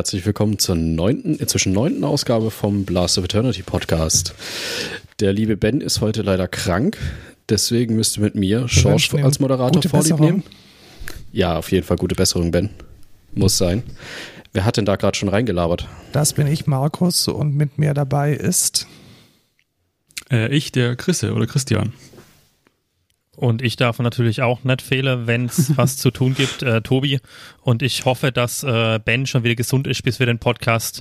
Herzlich willkommen zur neunten, inzwischen neunten Ausgabe vom Blast of Eternity Podcast. Der liebe Ben ist heute leider krank, deswegen müsste mit mir Schorsch als Moderator Vorlieb nehmen. Ja, auf jeden Fall gute Besserung, Ben. Muss sein. Wer hat denn da gerade schon reingelabert? Das bin ich, Markus, und mit mir dabei ist. Äh, ich, der Chrisse oder Christian. Und ich darf natürlich auch nicht fehlen, wenn es was zu tun gibt, äh, Tobi. Und ich hoffe, dass äh, Ben schon wieder gesund ist, bis wir den Podcast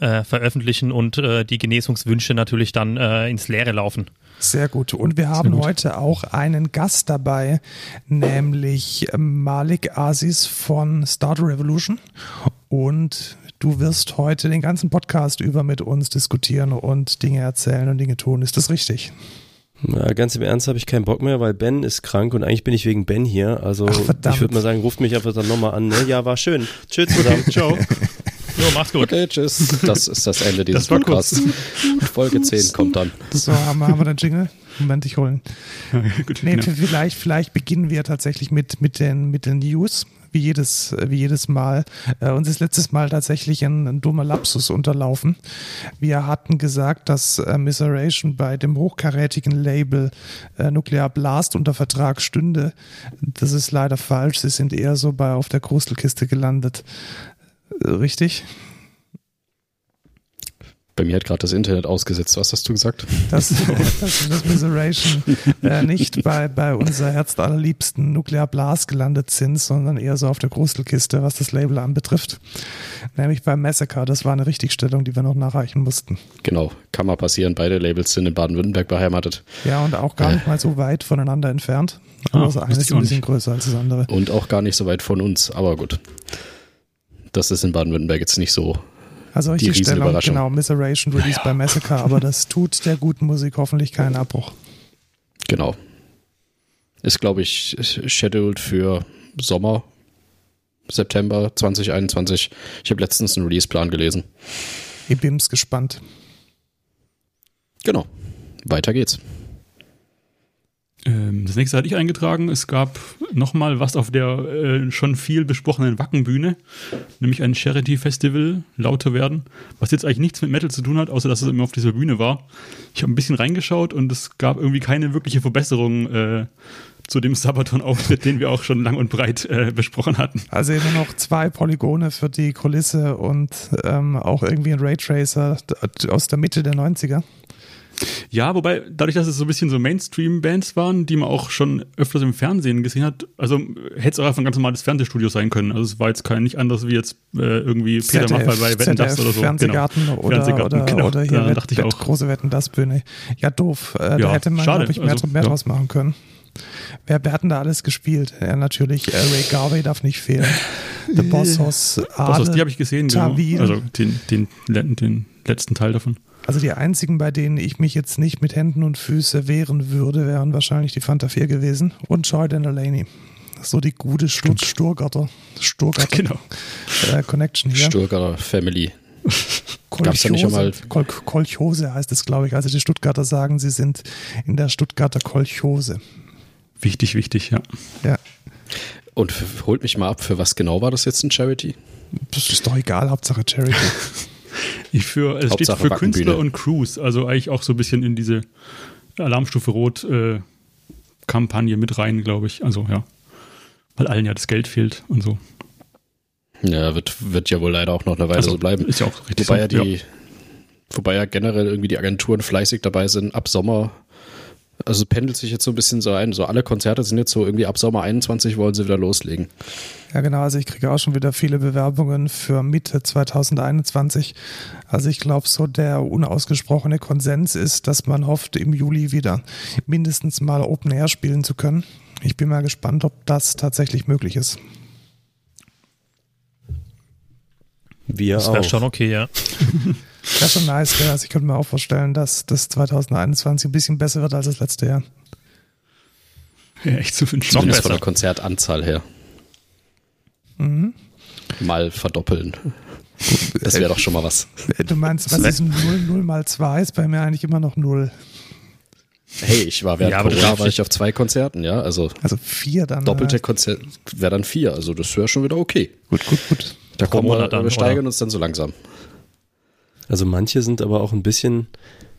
äh, veröffentlichen und äh, die Genesungswünsche natürlich dann äh, ins Leere laufen. Sehr gut. Und wir haben heute auch einen Gast dabei, nämlich Malik Aziz von Starter Revolution. Und du wirst heute den ganzen Podcast über mit uns diskutieren und Dinge erzählen und Dinge tun. Ist das richtig? Na, ganz im Ernst habe ich keinen Bock mehr, weil Ben ist krank und eigentlich bin ich wegen Ben hier. Also Ach, ich würde mal sagen, ruft mich einfach dann nochmal an. Ne? Ja, war schön. Tschüss zusammen. Ciao. Jo, mach's gut. Okay, tschüss. Das ist das Ende dieses Podcasts. Folge 10 kommt dann. So, haben wir, haben wir den Jingle? Moment, ich holen. nee, vielleicht, vielleicht beginnen wir tatsächlich mit, mit, den, mit den News wie jedes, wie jedes Mal. Äh, uns ist letztes Mal tatsächlich ein, ein dummer Lapsus unterlaufen. Wir hatten gesagt, dass äh, Misseration bei dem hochkarätigen Label äh, Nuclear Blast unter Vertrag stünde. Das ist leider falsch. Sie sind eher so bei auf der Krustelkiste gelandet. Äh, richtig? Bei mir hat gerade das Internet ausgesetzt. Was hast du gesagt? Dass, dass das Miseration äh, nicht bei, bei unser herzallerliebsten Nuclear Blast gelandet sind, sondern eher so auf der Grustelkiste, was das Label anbetrifft. Nämlich beim Massacre. Das war eine Richtigstellung, die wir noch nachreichen mussten. Genau, kann mal passieren. Beide Labels sind in Baden-Württemberg beheimatet. Ja, und auch gar nicht mal so weit voneinander entfernt. Aber oh, das eine ist ein bisschen größer als das andere. Und auch gar nicht so weit von uns, aber gut. Das ist in Baden-Württemberg jetzt nicht so also richtig Stellung, genau, Misseration Release ja. bei Massacre, aber das tut der guten Musik hoffentlich keinen Abbruch. Genau. Ist, glaube ich, scheduled für Sommer, September 2021. Ich habe letztens einen Release-Plan gelesen. Ich bin's gespannt. Genau. Weiter geht's. Ähm, das nächste hatte ich eingetragen. Es gab nochmal was auf der äh, schon viel besprochenen Wackenbühne, nämlich ein Charity-Festival, lauter werden, was jetzt eigentlich nichts mit Metal zu tun hat, außer dass es immer auf dieser Bühne war. Ich habe ein bisschen reingeschaut und es gab irgendwie keine wirkliche Verbesserung äh, zu dem Sabaton-Auftritt, den wir auch schon lang und breit äh, besprochen hatten. Also immer noch zwei Polygone für die Kulisse und ähm, auch irgendwie ein Raytracer aus der Mitte der 90er. Ja, wobei, dadurch, dass es so ein bisschen so Mainstream-Bands waren, die man auch schon öfters im Fernsehen gesehen hat, also hätte es auch einfach ein ganz normales Fernsehstudio sein können. Also es war jetzt kein nicht anders wie jetzt äh, irgendwie Peter ZDF, Maffay bei Wetten das oder so. Fernsehgarten genau. oder, Fernsehgarten, oder, genau. oder hier da Wett, Wett, große Wetten das Bühne. Ja, doof. Äh, ja, da hätte man, glaube ich, mehr, also, mehr ja. draus machen können. Wer, wer hat denn da alles gespielt? Ja, natürlich, äh, Ray Garvey darf nicht fehlen. The Bossos, Bossos, die habe ich gesehen, genau. Also den, den, den letzten Teil davon. Also die einzigen, bei denen ich mich jetzt nicht mit Händen und Füßen wehren würde, wären wahrscheinlich die Fanta 4 gewesen und Jordan Delaney. So die gute Stur Sturgarter, Sturgarter genau. äh, Connection hier. Sturgarter Family. Gab's da nicht schon mal Kol Kolchose heißt es, glaube ich. Also die Stuttgarter sagen, sie sind in der Stuttgarter Kolchose. Wichtig, wichtig, ja. Ja. Und holt mich mal ab, für was genau war das jetzt ein Charity? Das ist doch egal, Hauptsache Charity. Ich für, es Hauptsache steht für Künstler und Crews, also eigentlich auch so ein bisschen in diese Alarmstufe Rot äh, Kampagne mit rein, glaube ich. Also ja, weil allen ja das Geld fehlt und so. Ja, wird, wird ja wohl leider auch noch eine Weile also, so bleiben. Ist ja auch richtig. Wobei so, ja die, ja. wobei ja generell irgendwie die Agenturen fleißig dabei sind, ab Sommer also pendelt sich jetzt so ein bisschen so ein. So alle Konzerte sind jetzt so irgendwie ab Sommer 21 wollen sie wieder loslegen. Ja, genau. Also ich kriege auch schon wieder viele Bewerbungen für Mitte 2021. Also ich glaube, so der unausgesprochene Konsens ist, dass man hofft, im Juli wieder mindestens mal Open Air spielen zu können. Ich bin mal gespannt, ob das tatsächlich möglich ist. Wir das wäre schon okay, ja. Das ist schon nice, ja. Also ich könnte mir auch vorstellen, dass das 2021 ein bisschen besser wird als das letzte Jahr. Ja, echt zu wünschen. Zumindest von der Konzertanzahl her. Mhm. Mal verdoppeln. Das wäre doch schon mal was. Du meinst, was ist 0, 0 mal 2 ist bei mir eigentlich immer noch 0. Hey, ich war während ja, Corona war ich auf zwei Konzerten, ja, also also vier dann doppelte Konzert wäre dann vier, also das wäre schon wieder okay. Gut, gut, gut. Da kommen wir, dann, wir steigern oder? uns dann so langsam. Also manche sind aber auch ein bisschen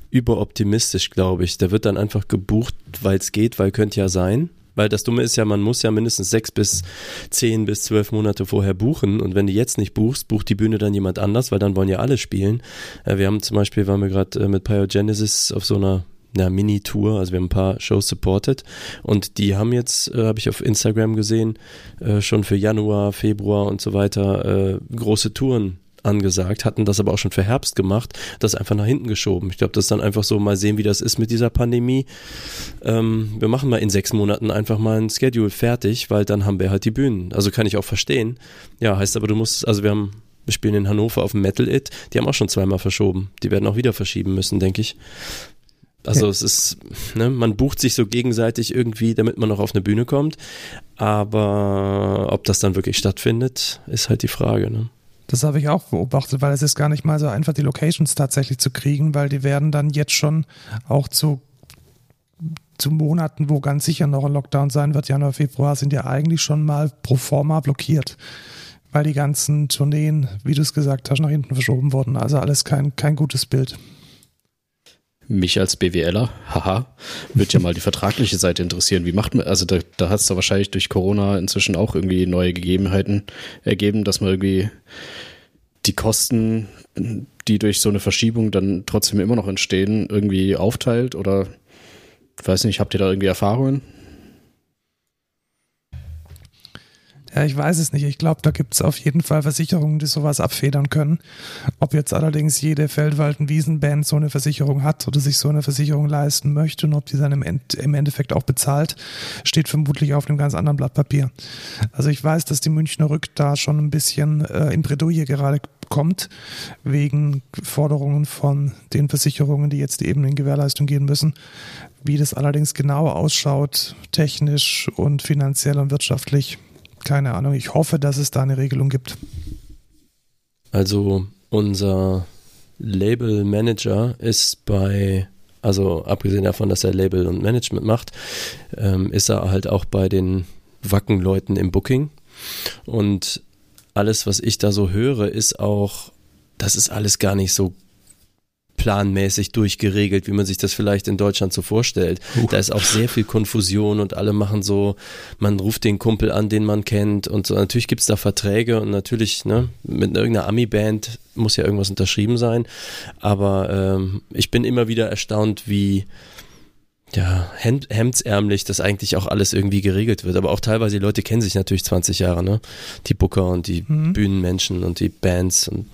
überoptimistisch, glaube ich. Da wird dann einfach gebucht, weil es geht, weil könnte ja sein. Weil das Dumme ist ja, man muss ja mindestens sechs bis zehn bis zwölf Monate vorher buchen. Und wenn du jetzt nicht buchst, bucht die Bühne dann jemand anders, weil dann wollen ja alle spielen. Äh, wir haben zum Beispiel, waren wir gerade äh, mit Pyogenesis auf so einer einer Mini-Tour, also wir haben ein paar Shows supported und die haben jetzt, äh, habe ich auf Instagram gesehen, äh, schon für Januar, Februar und so weiter äh, große Touren angesagt, hatten das aber auch schon für Herbst gemacht, das einfach nach hinten geschoben. Ich glaube, das ist dann einfach so, mal sehen, wie das ist mit dieser Pandemie. Ähm, wir machen mal in sechs Monaten einfach mal ein Schedule fertig, weil dann haben wir halt die Bühnen. Also kann ich auch verstehen. Ja, heißt aber, du musst, also wir haben wir spielen in Hannover auf dem Metal It. Die haben auch schon zweimal verschoben. Die werden auch wieder verschieben müssen, denke ich. Also ja. es ist, ne, man bucht sich so gegenseitig irgendwie, damit man noch auf eine Bühne kommt. Aber ob das dann wirklich stattfindet, ist halt die Frage. Ne? Das habe ich auch beobachtet, weil es ist gar nicht mal so einfach, die Locations tatsächlich zu kriegen, weil die werden dann jetzt schon auch zu, zu Monaten, wo ganz sicher noch ein Lockdown sein wird, Januar, Februar, sind ja eigentlich schon mal pro forma blockiert, weil die ganzen Tourneen, wie du es gesagt hast, nach hinten verschoben wurden. Also alles kein, kein gutes Bild. Mich als BWLer, haha, wird ja mal die vertragliche Seite interessieren. Wie macht man, also da, da hat es da wahrscheinlich durch Corona inzwischen auch irgendwie neue Gegebenheiten ergeben, dass man irgendwie die Kosten, die durch so eine Verschiebung dann trotzdem immer noch entstehen, irgendwie aufteilt oder weiß nicht, habt ihr da irgendwie Erfahrungen? Ja, ich weiß es nicht. Ich glaube, da gibt es auf jeden Fall Versicherungen, die sowas abfedern können. Ob jetzt allerdings jede Feldwalden-Wiesenband so eine Versicherung hat oder sich so eine Versicherung leisten möchte und ob die dann im, End im Endeffekt auch bezahlt, steht vermutlich auf einem ganz anderen Blatt Papier. Also ich weiß, dass die Münchner Rück da schon ein bisschen äh, in Bredouille gerade kommt, wegen Forderungen von den Versicherungen, die jetzt eben in Gewährleistung gehen müssen. Wie das allerdings genau ausschaut, technisch und finanziell und wirtschaftlich, keine Ahnung. Ich hoffe, dass es da eine Regelung gibt. Also unser Label Manager ist bei, also abgesehen davon, dass er Label und Management macht, ähm, ist er halt auch bei den Wacken-Leuten im Booking. Und alles, was ich da so höre, ist auch, das ist alles gar nicht so planmäßig durchgeregelt, wie man sich das vielleicht in Deutschland so vorstellt. Uh. Da ist auch sehr viel Konfusion und alle machen so, man ruft den Kumpel an, den man kennt und so. Natürlich gibt's da Verträge und natürlich, ne, mit irgendeiner Ami-Band muss ja irgendwas unterschrieben sein. Aber ähm, ich bin immer wieder erstaunt, wie ja, hemd, hemdsärmlich das eigentlich auch alles irgendwie geregelt wird. Aber auch teilweise, die Leute kennen sich natürlich 20 Jahre, ne? Die Booker und die mhm. Bühnenmenschen und die Bands und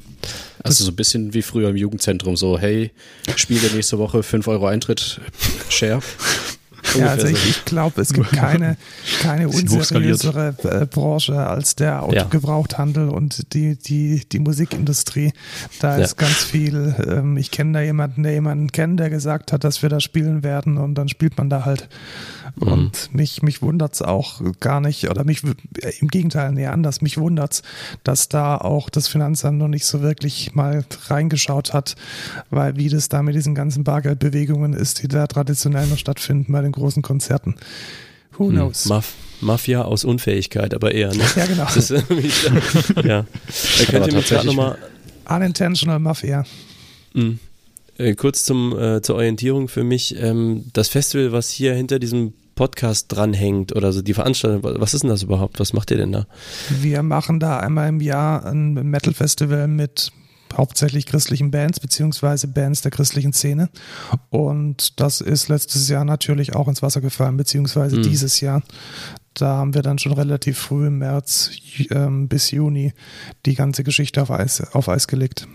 also so ein bisschen wie früher im Jugendzentrum, so, hey, spiele nächste Woche 5 Euro Eintritt, Share. Ja, also ich, ich glaube, es gibt keine, keine unseriösere äh, Branche als der Autogebrauchthandel ja. und die, die, die Musikindustrie. Da ja. ist ganz viel, ähm, ich kenne da jemanden, der jemanden kennt, der gesagt hat, dass wir da spielen werden und dann spielt man da halt. Mhm. Und mich, mich wundert es auch gar nicht, oder mich äh, im Gegenteil, nee, anders, mich wundert es, dass da auch das Finanzamt noch nicht so wirklich mal reingeschaut hat, weil wie das da mit diesen ganzen Bargeldbewegungen ist, die da traditionell noch stattfinden bei den großen Konzerten. Who hm, knows? Maf Mafia aus Unfähigkeit, aber eher, ne? Ja, genau. Das ist, ja. Da könnt ihr mich gerade nochmal. Unintentional Mafia. Mhm. Kurz zum, äh, zur Orientierung für mich. Ähm, das Festival, was hier hinter diesem Podcast dranhängt oder so die Veranstaltung, was ist denn das überhaupt? Was macht ihr denn da? Wir machen da einmal im Jahr ein Metal Festival mit hauptsächlich christlichen Bands beziehungsweise Bands der christlichen Szene. Und das ist letztes Jahr natürlich auch ins Wasser gefallen, beziehungsweise mhm. dieses Jahr. Da haben wir dann schon relativ früh im März ähm, bis Juni die ganze Geschichte auf Eis, auf Eis gelegt.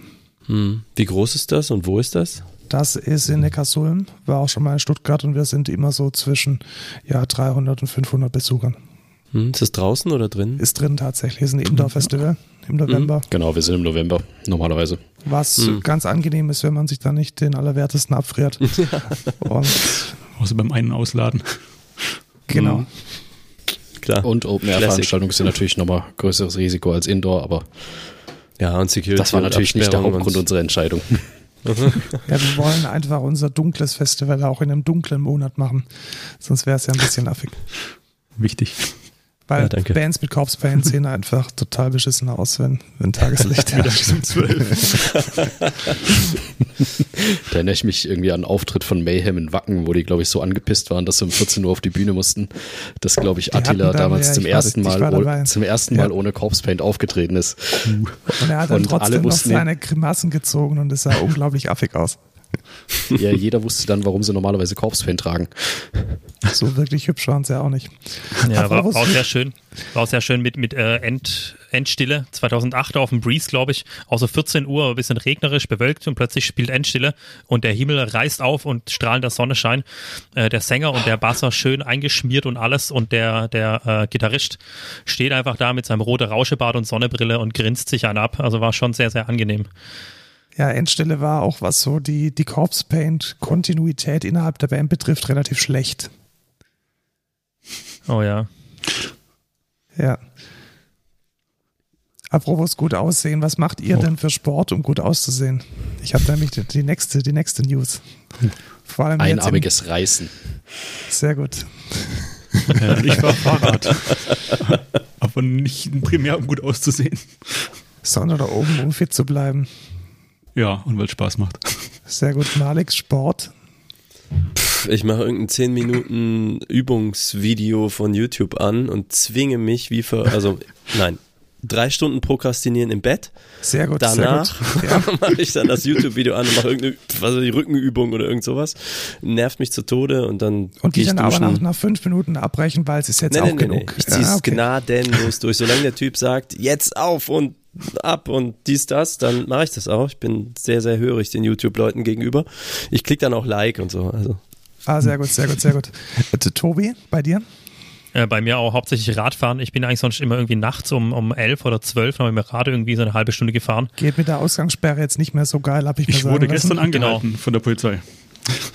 Mhm. Wie groß ist das und wo ist das? Das ist in Neckarsulm, war auch schon mal in Stuttgart und wir sind immer so zwischen ja, 300 und 500 Besuchern. Hm, ist das draußen oder drin? Ist drin tatsächlich. Ist ein Indoor-Festival im November. Genau, wir sind im November normalerweise. Was mhm. ganz angenehm ist, wenn man sich da nicht den Allerwertesten abfriert. Und Außer beim einen Ausladen. Genau. Mhm. Klar. Und Open-Air-Veranstaltungen sind natürlich nochmal größeres Risiko als Indoor, aber ja, und Security das war natürlich nicht der Hauptgrund unserer Entscheidung. ja, wir wollen einfach unser dunkles Festival auch in einem dunklen Monat machen. Sonst wäre es ja ein bisschen affig. Wichtig. Weil ja, Bands mit Corpse Paint sehen einfach total beschissen aus, wenn, wenn Tageslicht herrscht. um 12. da erinnere ich mich irgendwie an einen Auftritt von Mayhem in Wacken, wo die, glaube ich, so angepisst waren, dass sie um 14 Uhr auf die Bühne mussten, dass, glaube ich, Attila dann, damals ja, zum, ersten Mal, zum ersten Mal ohne Corpse Paint aufgetreten ist. Und er hat dann und trotzdem noch seine Grimassen gezogen und es sah unglaublich affig aus. Ja, jeder wusste dann, warum sie normalerweise Korpsfan tragen. So wirklich hübsch waren sie ja auch nicht. Ja, war, war auch sehr schön. War auch sehr schön mit, mit äh, End, Endstille. 2008 auf dem Breeze, glaube ich. Außer 14 Uhr, ein bisschen regnerisch, bewölkt und plötzlich spielt Endstille und der Himmel reißt auf und strahlender Sonnenschein. Äh, der Sänger und der Basser schön eingeschmiert und alles und der, der äh, Gitarrist steht einfach da mit seinem roten Rauschebart und Sonnenbrille und grinst sich einen ab. Also war schon sehr, sehr angenehm. Ja, Endstelle war auch, was so die, die Corpse Paint Kontinuität innerhalb der Band betrifft, relativ schlecht. Oh ja. Ja. Apropos gut aussehen, was macht ihr oh. denn für Sport, um gut auszusehen? Ich habe nämlich die, die, nächste, die nächste News. Vor allem Einarmiges im, Reißen. Sehr gut. Ja, ich war Fahrrad. Aber nicht primär, um gut auszusehen. Sondern da oben, um fit zu bleiben. Ja, und weil es Spaß macht. Sehr gut. Malik, Sport. ich mache irgendein 10 Minuten Übungsvideo von YouTube an und zwinge mich wie für, also nein, drei Stunden prokrastinieren im Bett. Sehr gut. Danach ja. mache ich dann das YouTube-Video an und mache irgendeine was die Rückenübung oder irgend sowas. Nervt mich zu Tode und dann. Und die dann aber nach, nach, fünf Minuten abbrechen, weil es ist jetzt nee, auch nee, genug. Nee. Ich ziehe es ja, okay. gnadenlos durch. Solange der Typ sagt, jetzt auf und ab und dies, das, dann mache ich das auch. Ich bin sehr, sehr hörig den YouTube-Leuten gegenüber. Ich klicke dann auch Like und so. Also. Ah, sehr gut, sehr gut, sehr gut. Bitte, Tobi, bei dir? Äh, bei mir auch hauptsächlich Radfahren. Ich bin eigentlich sonst immer irgendwie nachts um, um elf oder zwölf noch mit dem Rad irgendwie so eine halbe Stunde gefahren. Geht mit der Ausgangssperre jetzt nicht mehr so geil, habe ich mir Ich wurde gestern angehalten genau. von der Polizei.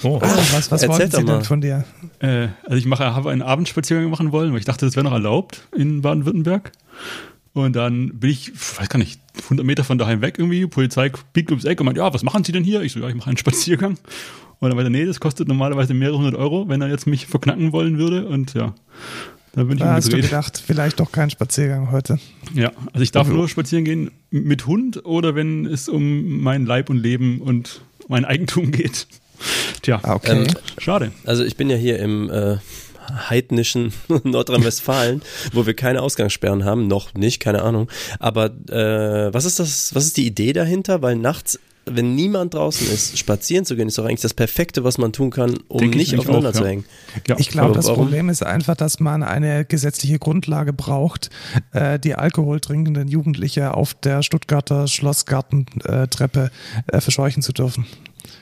Oh, oh was, was wollten Sie denn von dir? Äh, also ich mache, habe einen Abendspaziergang machen wollen, weil ich dachte, das wäre noch erlaubt in Baden-Württemberg. Und dann bin ich, weiß gar nicht, 100 Meter von daheim weg irgendwie. Polizei biegt ums Eck und meint, ja, was machen Sie denn hier? Ich so, ja, ich mache einen Spaziergang. Und dann meinte nee, das kostet normalerweise mehrere hundert Euro, wenn er jetzt mich verknacken wollen würde. Und ja, da bin ich da hast du gedacht, vielleicht doch kein Spaziergang heute. Ja, also ich darf also. nur spazieren gehen mit Hund oder wenn es um mein Leib und Leben und mein Eigentum geht. Tja, ah, okay. Ähm, schade. Also ich bin ja hier im äh, heidnischen Nordrhein-Westfalen, wo wir keine Ausgangssperren haben, noch nicht, keine Ahnung. Aber äh, was ist das, was ist die Idee dahinter? Weil nachts wenn niemand draußen ist, spazieren zu gehen, ist doch eigentlich das Perfekte, was man tun kann, um Denk nicht aufeinander auch, zu hängen. Ja. Ich glaube, das warum? Problem ist einfach, dass man eine gesetzliche Grundlage braucht, äh, die alkoholtrinkenden Jugendliche auf der Stuttgarter Schlossgartentreppe äh, verscheuchen zu dürfen.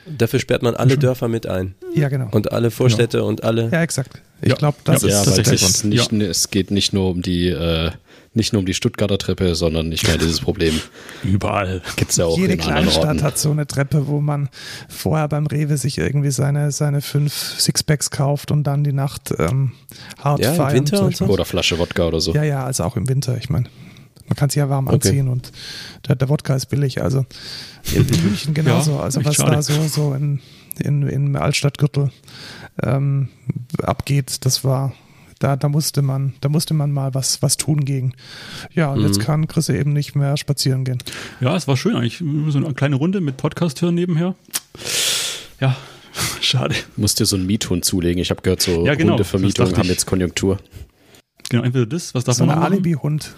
Dafür sperrt man alle Dörfer mit ein. Ja, genau. Und alle Vorstädte ja. und alle. Ja, exakt. Ich glaube, das ja, ist ja, tatsächlich. Es, nicht, ja. es geht nicht nur um die, äh, nicht nur um die Stuttgarter Treppe, sondern nicht mehr dieses Problem. Überall. Gibt's ja auch Jede in kleine Stadt hat so eine Treppe, wo man vorher beim Rewe sich irgendwie seine, seine fünf Sixpacks kauft und dann die Nacht ähm, hart ja, feiern. Im Winter und so. Oder Flasche Wodka oder so. Ja, ja, also auch im Winter. Ich meine, man kann sich ja warm okay. anziehen und der, der Wodka ist billig. Also in München genauso. Ja, also was schade. da so, so in, in, im Altstadtgürtel ähm, abgeht, das war da, da musste man, da musste man mal was, was tun gegen. Ja, und mhm. jetzt kann Chris eben nicht mehr spazieren gehen. Ja, es war schön eigentlich. So eine kleine Runde mit Podcast hören nebenher. Ja, schade. Musst dir so einen Miethund zulegen. Ich habe gehört, so ja, genau, Hundevermietungen haben jetzt Konjunktur. Genau, entweder das, was darf so man ein Alibi-Hund.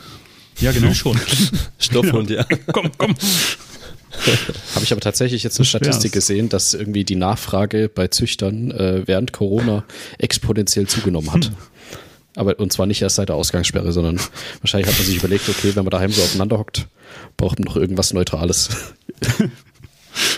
Ja, genau. schon. Stoffhund, ja. komm, komm. Habe ich aber tatsächlich jetzt eine Statistik gesehen, dass irgendwie die Nachfrage bei Züchtern äh, während Corona exponentiell zugenommen hat. Hm. Aber und zwar nicht erst seit der Ausgangssperre, sondern wahrscheinlich hat man sich überlegt, okay, wenn man daheim so aufeinander hockt, braucht man noch irgendwas Neutrales.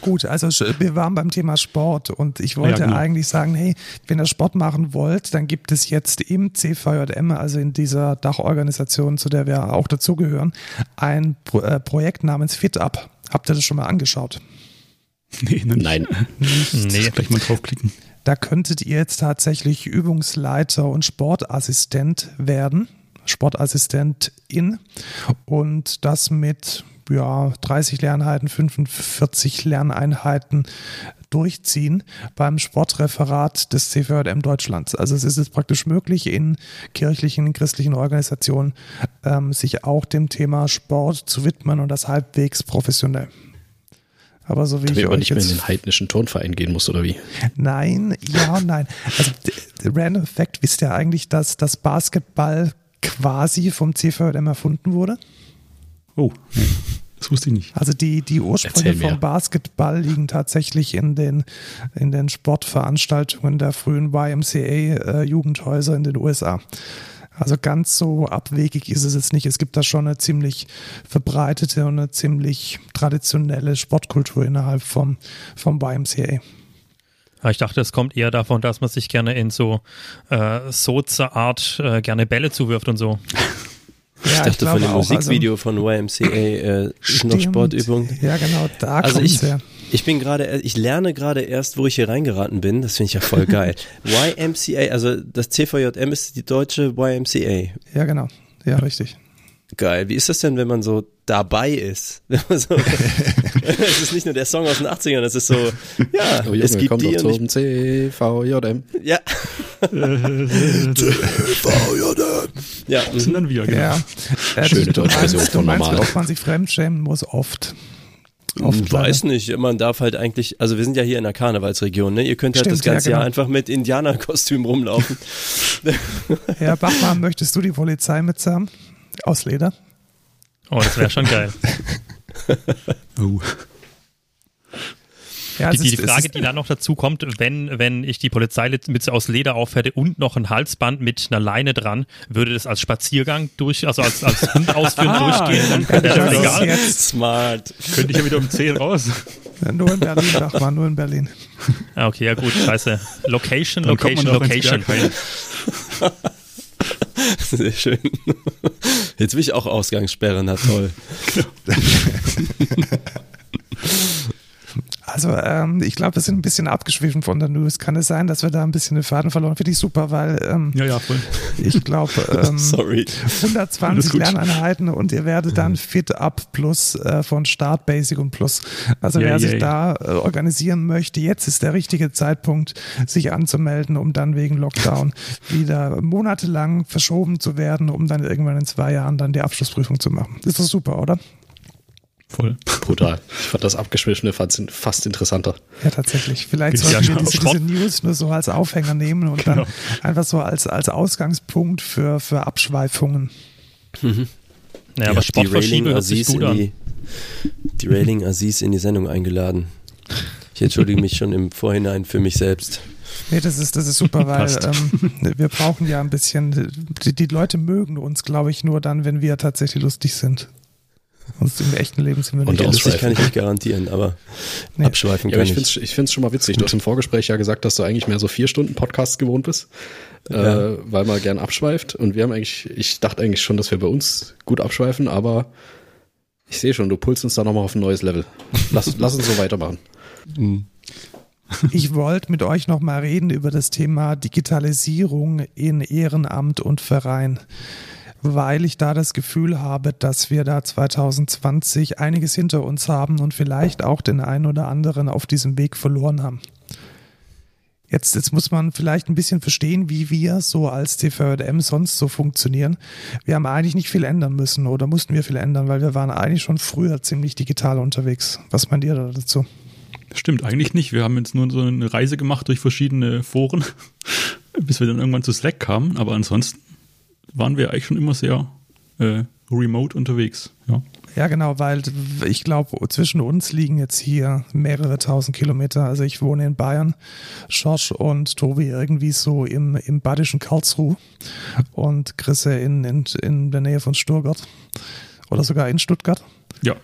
Gut, also wir waren beim Thema Sport und ich wollte ja, genau. eigentlich sagen, hey, wenn ihr Sport machen wollt, dann gibt es jetzt im CVJM, also in dieser Dachorganisation, zu der wir auch dazugehören, ein Pro äh, Projekt namens FitUp. Habt ihr das schon mal angeschaut? Nee, Nein. Nicht. Nee, gleich mal draufklicken. Da könntet ihr jetzt tatsächlich Übungsleiter und Sportassistent werden. Sportassistentin. Und das mit ja, 30 Lerneinheiten, 45 Lerneinheiten durchziehen beim Sportreferat des CVJM Deutschlands. Also es ist jetzt praktisch möglich, in kirchlichen, christlichen Organisationen ähm, sich auch dem Thema Sport zu widmen und das halbwegs professionell. Aber so wie Damit ich aber nicht mehr in den heidnischen Turnverein gehen muss, oder wie? Nein, ja und nein. Also Random Fact, wisst ihr eigentlich, dass das Basketball quasi vom CVM erfunden wurde? Oh, das wusste ich nicht. Also die, die Ursprünge vom Basketball liegen tatsächlich in den, in den Sportveranstaltungen der frühen YMCA-Jugendhäuser äh, in den USA. Also ganz so abwegig ist es jetzt nicht. Es gibt da schon eine ziemlich verbreitete und eine ziemlich traditionelle Sportkultur innerhalb vom, vom YMCA. Ich dachte, es kommt eher davon, dass man sich gerne in so äh, Soze-Art äh, gerne Bälle zuwirft und so. Ich dachte ich von dem Musikvideo also, von YMCA äh, noch Sportübung. Ja, genau, da also ich, ja. ich bin gerade, ich lerne gerade erst, wo ich hier reingeraten bin. Das finde ich ja voll geil. YMCA, also das CVJM ist die deutsche YMCA. Ja, genau. Ja, richtig. Geil. Wie ist das denn, wenn man so dabei ist? so, es ist nicht nur der Song aus den 80ern, es ist so, ja, oh, Junge, es gibt die und ich, CVJM. Ja. CVJM. Ja, das sind dann wir, genau. Ja. Äh, Schöne deutsche Version von normal. Ob man sich fremdschämen muss, oft. Oft ich weiß nicht, man darf halt eigentlich, also wir sind ja hier in der Karnevalsregion, ne? Ihr könnt halt Stimmt, das ganze ja, genau. Jahr einfach mit Indianerkostüm rumlaufen. Herr Bachmann, möchtest du die Polizei mitsamen? Aus Leder? Oh, das wäre schon geil. Uh. Ja, die, die, Frage, die dann noch dazu kommt, wenn, wenn ich die Polizei mit aus Leder aufhätte und noch ein Halsband mit einer Leine dran, würde das als Spaziergang durch, also als, als Hund ausführen ah, durchgehen, dann könnte ich das egal. Jetzt. Smart. Könnte ich ja wieder um 10 raus. Ja, nur in Berlin, sag mal, nur in Berlin. Ah, okay, ja gut, scheiße. Location, Location, Location. Sehr schön. Jetzt will ich auch Ausgangssperre, na toll. Also ähm, ich glaube, wir sind ein bisschen abgeschwiffen von der News. Kann es sein, dass wir da ein bisschen den Faden verloren? Finde ich super, weil ähm, ja, ja, voll. ich glaube, ähm, 120 Lerneinheiten und ihr werdet dann Fit Up Plus äh, von Start Basic und Plus. Also yeah, wer yeah, sich yeah. da äh, organisieren möchte, jetzt ist der richtige Zeitpunkt, sich anzumelden, um dann wegen Lockdown wieder monatelang verschoben zu werden, um dann irgendwann in zwei Jahren dann die Abschlussprüfung zu machen. Ist das super, oder? Voll. Brutal. Ich fand das Abgeschwiffene fast interessanter. Ja, tatsächlich. Vielleicht sollten wir diese, diese, News nur so als Aufhänger nehmen und genau. dann einfach so als, als Ausgangspunkt für, für Abschweifungen. Mhm. Ja, aber die Railing Aziz in die, die Railing Aziz in die Sendung eingeladen. Ich entschuldige mich schon im Vorhinein für mich selbst. Nee, das ist, das ist super, weil ähm, wir brauchen ja ein bisschen, die, die Leute mögen uns, glaube ich, nur dann, wenn wir tatsächlich lustig sind. Sonst im echten Leben sind wir nicht. Und lustig kann ich nicht garantieren, aber nee. abschweifen ja, kann aber ich. Ich finde es schon mal witzig. Du hast im Vorgespräch ja gesagt, dass du eigentlich mehr so vier Stunden Podcasts gewohnt bist, ja. äh, weil man gern abschweift. Und wir haben eigentlich, ich dachte eigentlich schon, dass wir bei uns gut abschweifen, aber ich sehe schon, du pulst uns da nochmal auf ein neues Level. Lass, lass uns so weitermachen. Mhm. Ich wollte mit euch nochmal reden über das Thema Digitalisierung in Ehrenamt und Verein weil ich da das Gefühl habe, dass wir da 2020 einiges hinter uns haben und vielleicht auch den einen oder anderen auf diesem Weg verloren haben. Jetzt, jetzt muss man vielleicht ein bisschen verstehen, wie wir so als TVM sonst so funktionieren. Wir haben eigentlich nicht viel ändern müssen oder mussten wir viel ändern, weil wir waren eigentlich schon früher ziemlich digital unterwegs. Was meint ihr da dazu? Stimmt, eigentlich nicht. Wir haben jetzt nur so eine Reise gemacht durch verschiedene Foren, bis wir dann irgendwann zu Slack kamen. Aber ansonsten waren wir eigentlich schon immer sehr äh, remote unterwegs. Ja. Ja, genau, weil ich glaube, zwischen uns liegen jetzt hier mehrere tausend Kilometer. Also ich wohne in Bayern, Schorsch und Tobi irgendwie so im, im badischen Karlsruhe und Chrisse in, in, in der Nähe von Stuttgart oder sogar in Stuttgart. Ja,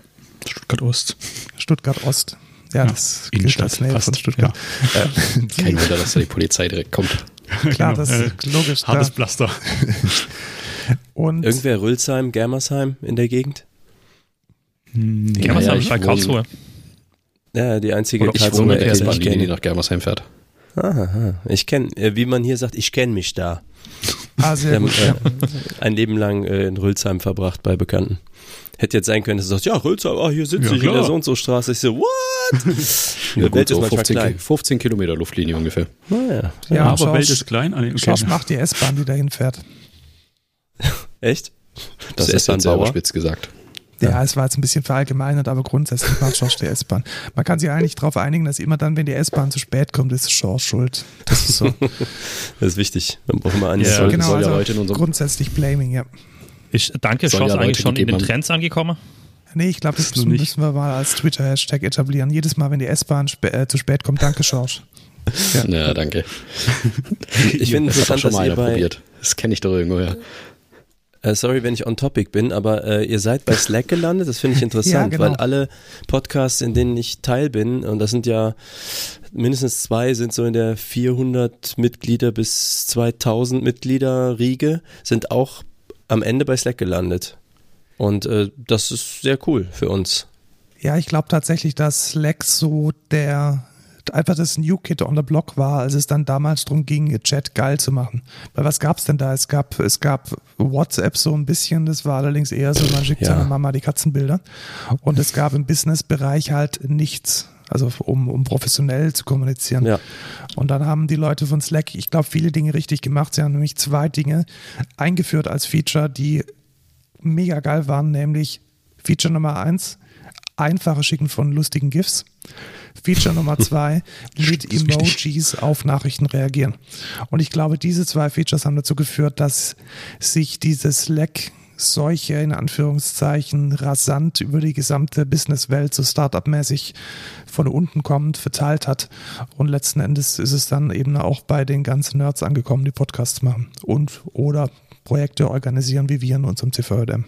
Stuttgart Ost. Stuttgart Ost. Ja, ja das gilt als Nähe passt. von Stuttgart. Ja. Äh, Kein Wunder, dass da die Polizei direkt kommt. Klar, genau. das ist äh, logisch. Hartes da. Pflaster. Und Irgendwer Rülsheim, Germersheim in der Gegend? Hm, Germersheim ja, ist bei Karlsruhe. Ja, die einzige Oder ich wohne der die nach Germersheim fährt. Aha, ich kenne, äh, wie man hier sagt, ich kenne mich da. Ah, sehr Wir gut. haben, äh, ein Leben lang äh, in Rülsheim verbracht bei Bekannten. Hätte jetzt sein können, dass du sagst, ja, Rülsheim, oh, hier sitze Ja, ich in der klar. so und so Straße. Ich so, what? Ja, Die gut, Welt so ist manchmal 15, klein. Ki- 15 Kilometer Luftlinie ungefähr. Naja, Ja, aber Schorsch- Welt ist klein. Ah, okay. Schorsch macht die S-Bahn, die dahin fährt. echt? Das Ist ist dann S-Bahn sauber? spitz gesagt. Ja, es war jetzt ein bisschen verallgemeinert, aber grundsätzlich macht Schorsch die S-Bahn. Man kann sich eigentlich darauf einigen, dass immer dann, wenn die S-Bahn zu spät kommt, ist Schorsch schuld. Das ist so. Das ist wichtig. Man braucht immer an. Ja. soll, genau, soll ja also heute in unserem grundsätzlich Blaming, ja. Ich danke, Soll Schoss ja eigentlich schon in den Trends angekommen. Nee, ich glaube, das müssen, müssen wir mal als Twitter-Hashtag etablieren. Jedes Mal, wenn die S-Bahn spä äh, zu spät kommt, danke Schorsch. Ja, danke. Ich finde Das hat schon dass mal ihr einer bei, probiert. Das kenne ich doch irgendwoher. Äh, sorry, wenn ich on topic bin, aber äh, ihr seid bei Slack gelandet. Das finde ich interessant, Ja, genau. weil alle Podcasts, in denen ich Teil bin, und das sind ja mindestens zwei, sind so in der 400 Mitglieder bis 2000 Mitglieder Riege, sind auch am Ende bei Slack gelandet. Und äh, das ist sehr cool für uns. Ja, ich glaube tatsächlich, dass Slack so der einfach das New Kid on the Block war, als es dann damals darum ging, Chat geil zu machen. Weil was gab's denn da? Es gab, es gab WhatsApp so ein bisschen, das war allerdings eher so, man schickt Ja. seiner Mama die Katzenbilder. Und es gab im Business-Bereich halt nichts. Also um, um professionell zu kommunizieren. Ja. Und dann haben die Leute von Slack, ich glaube, viele Dinge richtig gemacht. Sie haben nämlich zwei Dinge eingeführt als Feature, die mega geil waren, nämlich Feature Nummer eins, einfache Schicken von lustigen GIFs. Feature Nummer zwei, mit Emojis auf Nachrichten reagieren. Und ich glaube, diese zwei Features haben dazu geführt, dass sich dieses Slack solche in Anführungszeichen rasant über die gesamte Businesswelt so Startup-mäßig von unten kommend verteilt hat. Und letzten Endes ist es dann eben auch bei den ganzen Nerds angekommen, die Podcasts machen und oder Projekte organisieren, wie wir in unserem CVM.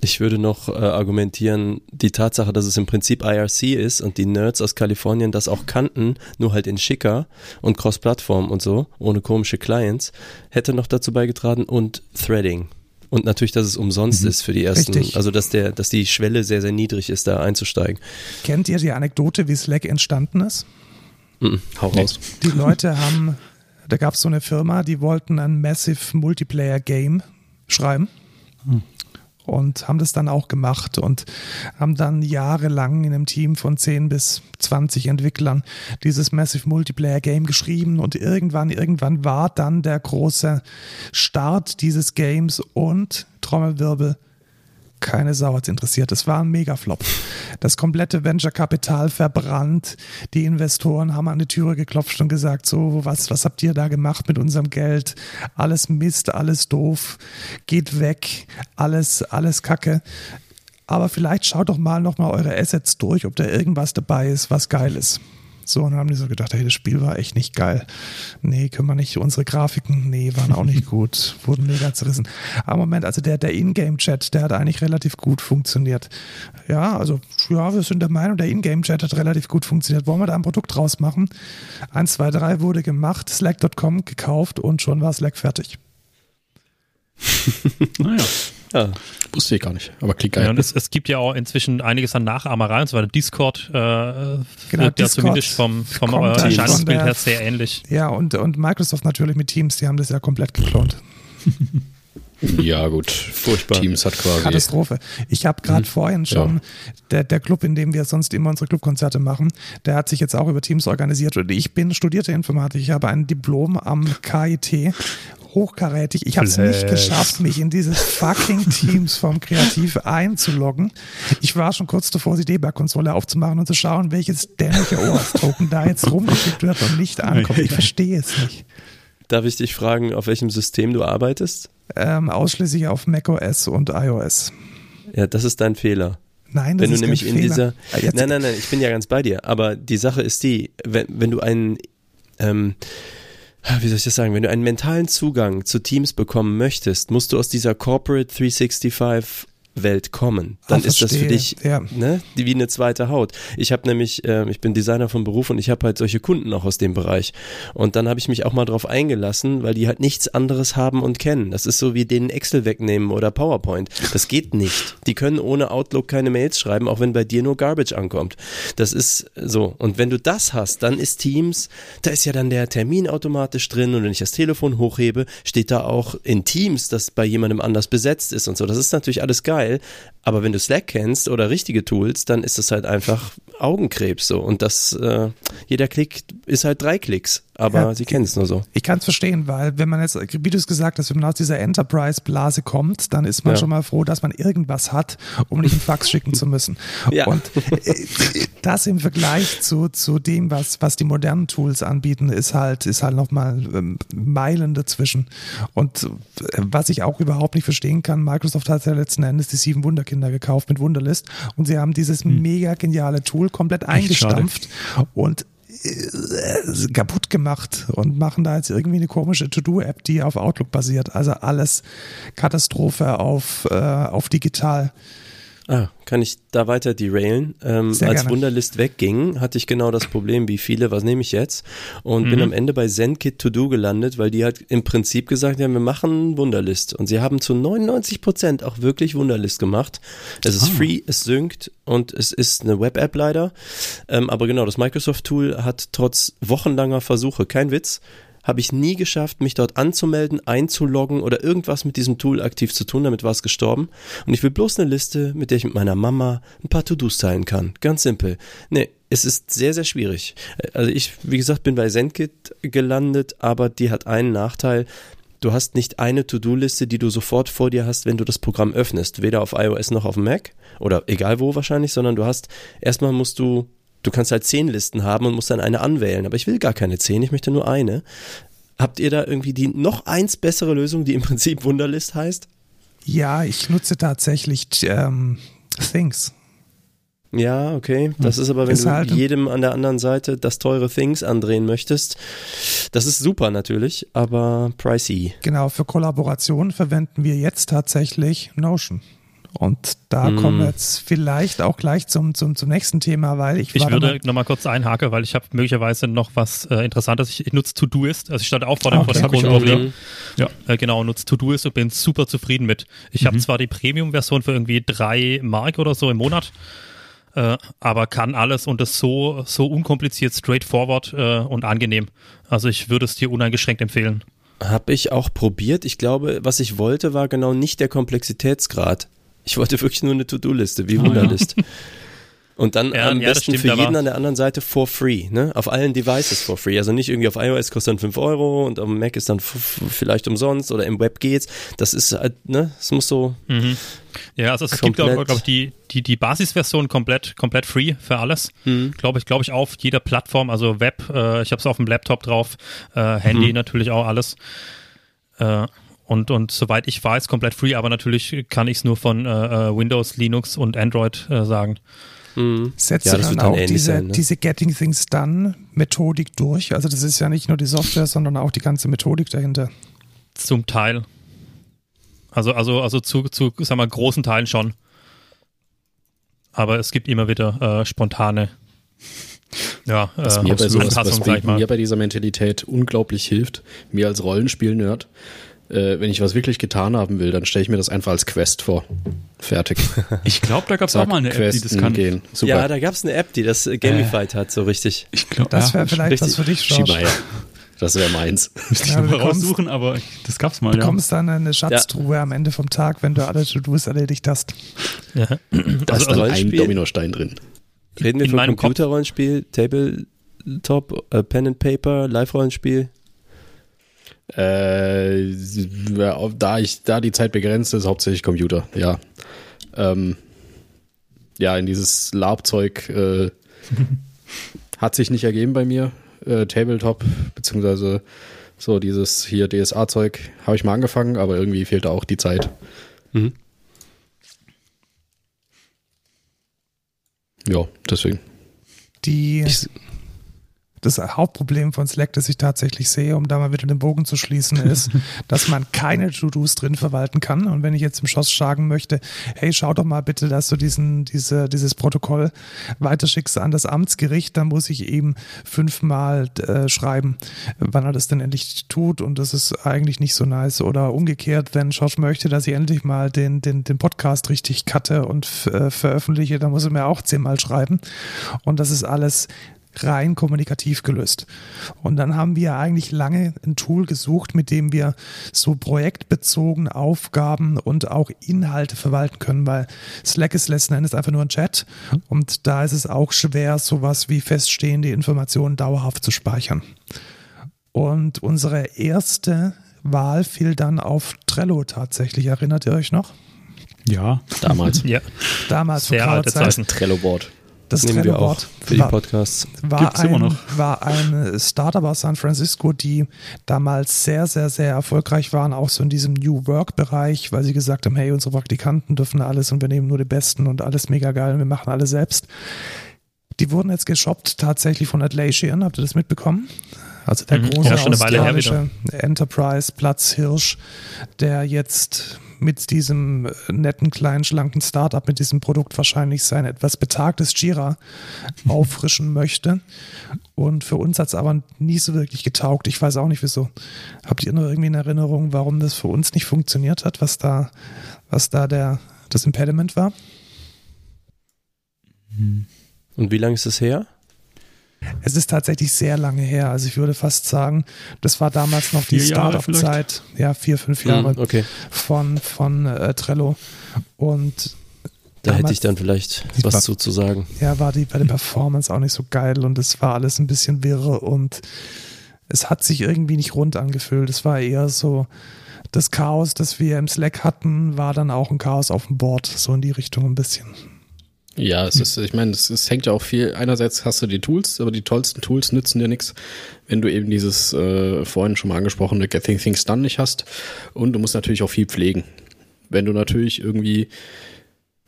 Ich würde noch äh, argumentieren, die Tatsache, dass es im Prinzip IRC ist und die Nerds aus Kalifornien das auch kannten, nur halt in schicker und Cross-Plattform und so, ohne komische Clients, hätte noch dazu beigetragen und Threading. Und natürlich, dass es umsonst ist für die ersten, Richtig. also dass der, dass die Schwelle sehr, sehr niedrig ist, da einzusteigen. Kennt ihr die Anekdote, wie Slack entstanden ist? Mhm. Hau raus. Die Leute haben, da gab es so eine Firma, die wollten ein Massive Multiplayer Game schreiben. Und haben das dann auch gemacht und haben dann jahrelang in einem Team von 10 bis 20 Entwicklern dieses Massive Multiplayer Game geschrieben und irgendwann, irgendwann war dann der große Start dieses Games und Trommelwirbel keine Sau hat's interessiert. Es war ein Megaflop. Das komplette Venture-Kapital verbrannt. Die Investoren haben an die Türe geklopft und gesagt, so, was, was habt ihr da gemacht mit unserem Geld? Alles Mist, alles doof, geht weg, alles, alles Kacke. Aber vielleicht schaut doch mal nochmal eure Assets durch, ob da irgendwas dabei ist, was geil ist. So, und dann haben die so gedacht, hey, das Spiel war echt nicht geil. Nee, können wir nicht. Unsere Grafiken, nee, waren auch nicht gut. Wurden mega zerrissen. Aber Moment, also der, der Ingame-Chat, der hat eigentlich relativ gut funktioniert. Ja, also, ja, wir sind der Meinung, der Ingame-Chat hat relativ gut funktioniert. Wollen wir da ein Produkt draus machen? Eins, zwei, drei wurde gemacht, Slack.com gekauft und schon war Slack fertig. Naja. Ja, Wusste ich gar nicht, aber klingt geil. Ja, und es, es gibt ja auch inzwischen einiges an Nachahmerei und so weiter. Discord, äh, Genau, wird ja Discord zumindest vom, vom äh, Erscheinungsbild her sehr ähnlich. Ja, und, und Microsoft natürlich mit Teams, die haben das ja komplett geklont. ja, gut. Furchtbar. Teams hat quasi. Katastrophe. Ich habe gerade vorhin schon, der, der Club, in dem wir sonst immer unsere Clubkonzerte machen, der hat sich jetzt auch über Teams organisiert. Und ich bin studierte Informatik. Ich habe ein Diplom am KIT. Hochkarätig. Ich habe es nicht geschafft, mich in dieses fucking Teams vom Kreativ einzuloggen. Ich war schon kurz davor, die Debug-Konsole aufzumachen und zu schauen, welches dämliche OAuth-Token da jetzt rumgeschickt wird und nicht ankommt. Ich verstehe es nicht. Darf ich dich fragen, auf welchem System du arbeitest? Ähm, ausschließlich auf macOS und iOS. Ja, das ist dein Fehler. Nein, das wenn du ist kein nämlich in Fehler. dieser. Ah, jetzt- Nein, nein, nein, ich bin ja ganz bei dir. Aber die Sache ist die, wenn, wenn du einen, ähm, wie soll ich das sagen, wenn du einen mentalen Zugang zu Teams bekommen möchtest, musst du aus dieser Corporate 365 Welt kommen, dann ah, ist das für dich ja. ne, wie eine zweite Haut. Ich habe nämlich, äh, ich bin Designer von Beruf und ich habe halt solche Kunden auch aus dem Bereich. Und dann habe ich mich auch mal drauf eingelassen, weil die halt nichts anderes haben und kennen. Das ist so wie den Excel wegnehmen oder PowerPoint. Das geht nicht. Die können ohne Outlook keine Mails schreiben, auch wenn bei dir nur Garbage ankommt. Das ist so. Und wenn du das hast, dann ist Teams, da ist ja dann der Termin automatisch drin und wenn ich das Telefon hochhebe, steht da auch in Teams, dass bei jemandem anders besetzt ist und so. Das ist natürlich alles geil, aber wenn du Slack kennst oder richtige Tools, dann ist das halt einfach Augenkrebs so. Und das, äh, jeder Klick ist halt drei Klicks aber ja, sie kennen es nur so. Ich kann es verstehen, weil wenn man jetzt, wie du es gesagt hast, wenn man aus dieser Enterprise-Blase kommt, dann ist man ja. schon mal froh, dass man irgendwas hat, um nicht einen Fax schicken zu müssen. Ja. Und äh, das im Vergleich zu, zu dem, was, was die modernen Tools anbieten, ist halt, ist halt nochmal ähm, Meilen dazwischen. Und äh, was ich auch überhaupt nicht verstehen kann, Microsoft hat ja letzten Endes die sieben Wunderkinder gekauft mit Wunderlist und sie haben dieses hm. mega geniale Tool komplett eingestampft und äh, kaputt gemacht und machen da jetzt irgendwie eine komische To-Do-App, die auf Outlook basiert. Also alles Katastrophe auf, äh, auf digital. Ah, kann ich da weiter derailen? Ähm, als gerne. Wunderlist wegging, hatte ich genau das Problem wie viele, was nehme ich jetzt? Und mhm. bin am Ende bei ZenKit To Do gelandet, weil die halt im Prinzip gesagt haben, wir machen Wunderlist. Und sie haben zu 99 Prozent auch wirklich Wunderlist gemacht. Es ist ah. free, es synkt und es ist eine Web-App leider. Ähm, aber genau, das Microsoft-Tool hat trotz wochenlanger Versuche, kein Witz, habe ich nie geschafft, mich dort anzumelden, einzuloggen oder irgendwas mit diesem Tool aktiv zu tun. Damit war es gestorben. Und ich will bloß eine Liste, mit der ich mit meiner Mama ein paar To-Dos teilen kann. Ganz simpel. Nee, es ist sehr, sehr schwierig. Also ich, wie gesagt, bin bei ZenKit gelandet, aber die hat einen Nachteil. Du hast nicht eine To-Do-Liste, die du sofort vor dir hast, wenn du das Programm öffnest. Weder auf iOS noch auf Mac oder egal wo wahrscheinlich, sondern du hast, erstmal musst du Du kannst halt zehn Listen haben und musst dann eine anwählen. Aber ich will gar keine zehn, ich möchte nur eine. Habt ihr da irgendwie die noch eins bessere Lösung, die im Prinzip Wunderlist heißt? Ja, ich nutze tatsächlich ähm, Things. Ja, okay. Das hm. ist aber, wenn ist du halt jedem an der anderen Seite das teure Things andrehen möchtest. Das ist super natürlich, aber pricey. Genau, für Kollaboration verwenden wir jetzt tatsächlich Notion. Und da mm. kommen wir jetzt vielleicht auch gleich zum, zum, zum nächsten Thema, weil ich. Ich würde nochmal kurz einhaken, weil ich habe möglicherweise noch was äh, Interessantes. Ich, ich nutze Todoist, also ich stand auch vor dem, okay. vor dem Problem. Ja. Äh, genau, nutze Todoist und bin super zufrieden mit. Ich mhm. habe zwar die Premium-Version für irgendwie drei Mark oder so im Monat, äh, aber kann alles und ist so, so unkompliziert, straightforward äh, und angenehm. Also ich würde es dir uneingeschränkt empfehlen. Habe ich auch probiert. Ich glaube, was ich wollte, war genau nicht der Komplexitätsgrad. Ich wollte wirklich nur eine To-Do-Liste, wie Wunderlist. Und dann ja, am ja, besten stimmt, für jeden an der anderen Seite for free, ne? Auf allen Devices for free. Also nicht irgendwie auf iOS kostet dann 5 Euro und am Mac ist dann vielleicht umsonst oder im Web geht's. Das ist halt, ne? Es muss so. Mhm. Ja, also es gibt auch, glaube ich, die, die, die Basisversion komplett, komplett free für alles. Mhm. Glaube ich, glaube ich, auf jeder Plattform, also Web, äh, ich habe es auf dem Laptop drauf, äh, Handy mhm. natürlich auch alles. Äh, und, und soweit ich weiß, komplett free, aber natürlich kann ich es nur von äh, äh, Windows, Linux und Android äh, sagen. Mhm. Setzt ja, dann auch diese, sein, ne? diese Getting Things Done Methodik durch? Also das ist ja nicht nur die Software, sondern auch die ganze Methodik dahinter. Zum Teil. Also, also, also zu, zu sagen wir, großen Teilen schon. Aber es gibt immer wieder äh, spontane ja, was, äh, mir bei sowas, was mir bei dieser Mentalität unglaublich hilft, mir als Rollenspiel-Nerd, äh, wenn ich was wirklich getan haben will, dann stelle ich mir das einfach als Quest vor. Fertig. Ich glaube, da gab es auch mal eine App, die das kann. Gehen. Super. Ja, da gab es eine App, die das äh, gamified äh, hat, so richtig. Ich glaube, das wäre ja, vielleicht richtig. was für dich, George. Das wäre meins. Müsste ich ja, mal raussuchen, aber das gab's mal. Du bekommst ja. dann eine Schatztruhe ja. am Ende vom Tag, wenn du alle To-Dos erledigt hast. Ja. Da also, ist dann also ein Dominostein drin. Reden wir In von Computerrollenspiel, Tabletop, äh, Pen and Paper, Live-Rollenspiel? Äh, da ich, da die Zeit begrenzt ist, hauptsächlich Computer, ja. Ähm, ja, in dieses Labzeug äh, hat sich nicht ergeben bei mir. Äh, Tabletop, beziehungsweise so dieses hier DSA-Zeug habe ich mal angefangen, aber irgendwie fehlte auch die Zeit. Mhm. Ja, deswegen. Die. Ich, das Hauptproblem von Slack, das ich tatsächlich sehe, um da mal wieder den Bogen zu schließen, ist, dass man keine To-Dos drin verwalten kann. Und wenn ich jetzt im Schoss sagen möchte, hey, schau doch mal bitte, dass du diesen, diese, dieses Protokoll weiterschickst an das Amtsgericht, dann muss ich eben fünfmal äh, schreiben, wann er das denn endlich tut. Und das ist eigentlich nicht so nice. Oder umgekehrt, wenn Josh möchte, dass ich endlich mal den, den, den Podcast richtig cutte und äh, veröffentliche, dann muss er mir auch zehnmal schreiben. Und das ist alles rein kommunikativ gelöst. Und dann haben wir eigentlich lange ein Tool gesucht, mit dem wir so projektbezogen Aufgaben und auch Inhalte verwalten können, weil Slack ist letzten Endes einfach nur ein Chat und da ist es auch schwer, sowas wie feststehende Informationen dauerhaft zu speichern. Und unsere erste Wahl fiel dann auf Trello tatsächlich. Erinnert ihr euch noch? Ja, damals. ja. Damals. Sehr alte Zeiten. Trello-Board. Das nehmen wir auch für die Podcasts. War, war ein, immer noch. war ein Startup aus San Francisco, die damals sehr, sehr, sehr erfolgreich waren, auch so in diesem New Work-Bereich, weil sie gesagt haben, hey, unsere Praktikanten dürfen alles und wir nehmen nur die Besten und alles mega geil und wir machen alles selbst. Die wurden jetzt geshoppt tatsächlich von Atlassian, habt ihr das mitbekommen? Also der mhm. große ja, australische Enterprise Platz Hirsch, der jetzt mit diesem äh, netten, kleinen, schlanken Startup, mit diesem Produkt wahrscheinlich sein etwas betagtes Jira auffrischen möchte. Und für uns hat es aber nie so wirklich getaugt. Ich weiß auch nicht wieso. Habt ihr noch irgendwie eine Erinnerung, warum das für uns nicht funktioniert hat, was da, was da der, das Impediment war? Und wie lange ist es her? Es ist tatsächlich sehr lange her. Also ich würde fast sagen, das war damals noch die Startup-Zeit, ja, vier, fünf Jahre okay. von, von äh, Trello. Und da hätte ich dann vielleicht was war, zu, sagen. Ja, war die bei der Performance auch nicht so geil und es war alles ein bisschen wirre und es hat sich irgendwie nicht rund angefühlt. Es war eher so, das Chaos, das wir im Slack hatten, war dann auch ein Chaos auf dem Board, so in die Richtung ein bisschen. Ja, es ist, ich meine, es, es, hängt ja auch viel. Einerseits hast du die Tools, aber die tollsten Tools nützen dir nichts, wenn du eben dieses äh, vorhin schon mal angesprochene Getting Things Done nicht hast. Und du musst natürlich auch viel pflegen. Wenn du natürlich irgendwie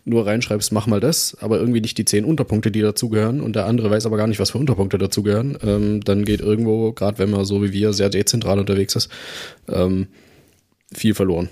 nur reinschreibst, mach mal das, aber irgendwie nicht die zehn Unterpunkte, die dazugehören und der andere weiß aber gar nicht, was für Unterpunkte dazugehören, ähm, dann geht irgendwo, gerade wenn man so wie wir sehr dezentral unterwegs ist, ähm, viel verloren.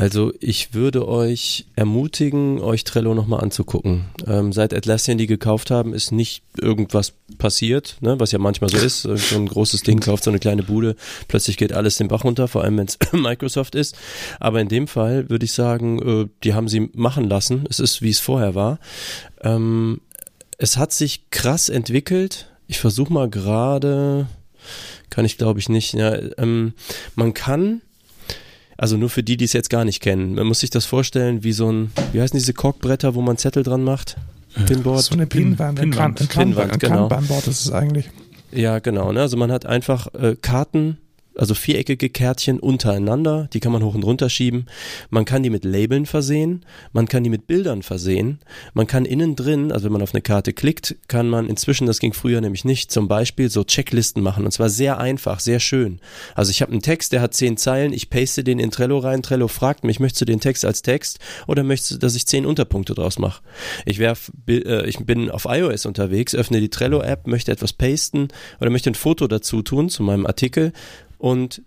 Also ich würde euch ermutigen, euch Trello nochmal anzugucken. Ähm, seit Atlassian die gekauft haben, ist nicht irgendwas passiert, ne, was ja manchmal so ist. So ein großes Ding kauft so eine kleine Bude, plötzlich geht alles den Bach runter, vor allem wenn es Microsoft ist. Aber in dem Fall würde ich sagen, äh, die haben sie machen lassen. Es ist, wie es vorher war. Ähm, es hat sich krass entwickelt. Ich versuche mal gerade, kann ich glaube ich nicht. Ja, ähm, man kann also nur für die, die es jetzt gar nicht kennen. Man muss sich das vorstellen wie so ein, wie heißen diese Korkbretter, wo man Zettel dran macht? Pinboard? So eine Pinwand, Pin, Pinwand, Pinwand, ein genau. Kanbanboard ist es eigentlich. Ja, genau. Ne? Also man hat einfach äh, Karten also viereckige Kärtchen untereinander, die kann man hoch und runter schieben. Man kann die mit Labeln versehen, man kann die mit Bildern versehen, man kann innen drin, also wenn man auf eine Karte klickt, kann man inzwischen, das ging früher nämlich nicht, zum Beispiel so Checklisten machen und zwar sehr einfach, sehr schön. Also ich habe einen Text, der hat zehn Zeilen, ich paste den in Trello rein, Trello fragt mich, möchtest du den Text als Text oder möchtest du, dass ich zehn Unterpunkte draus mache? Ich, werf, äh, ich bin auf iOS unterwegs, öffne die Trello-App, möchte etwas pasten oder möchte ein Foto dazu tun zu meinem Artikel und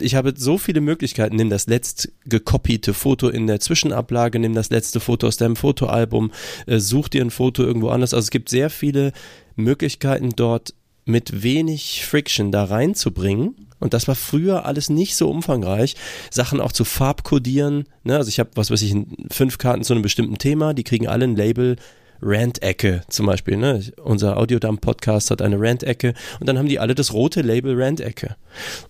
ich habe so viele Möglichkeiten. Nimm das letzt gekopierte Foto in der Zwischenablage, nimm das letzte Foto aus deinem Fotoalbum, äh, such dir ein Foto irgendwo anders. Also es gibt sehr viele Möglichkeiten dort mit wenig Friction da reinzubringen. Und das war früher alles nicht so umfangreich. Sachen auch zu farbkodieren. Ne? Also ich habe, was weiß ich, fünf Karten zu einem bestimmten Thema, die kriegen alle ein Label Rant-Ecke zum Beispiel. Ne? Unser Audiodump-Podcast hat eine Rant-Ecke und dann haben die alle das rote Label Rant-Ecke.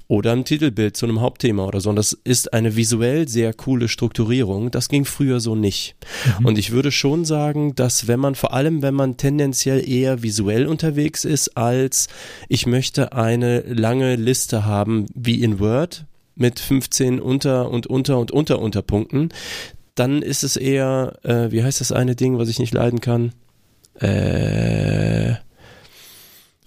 Oder ein Titelbild zu einem Hauptthema oder so. Und das ist eine visuell sehr coole Strukturierung. Das ging früher so nicht. Mhm. Und ich würde schon sagen, dass wenn man, vor allem wenn man tendenziell eher visuell unterwegs ist, als ich möchte eine lange Liste haben wie in Word, mit 15 Unter- und Unter- und Unter-Unterpunkten, dann ist es eher, äh, wie heißt das eine Ding, was ich nicht leiden kann? Äh,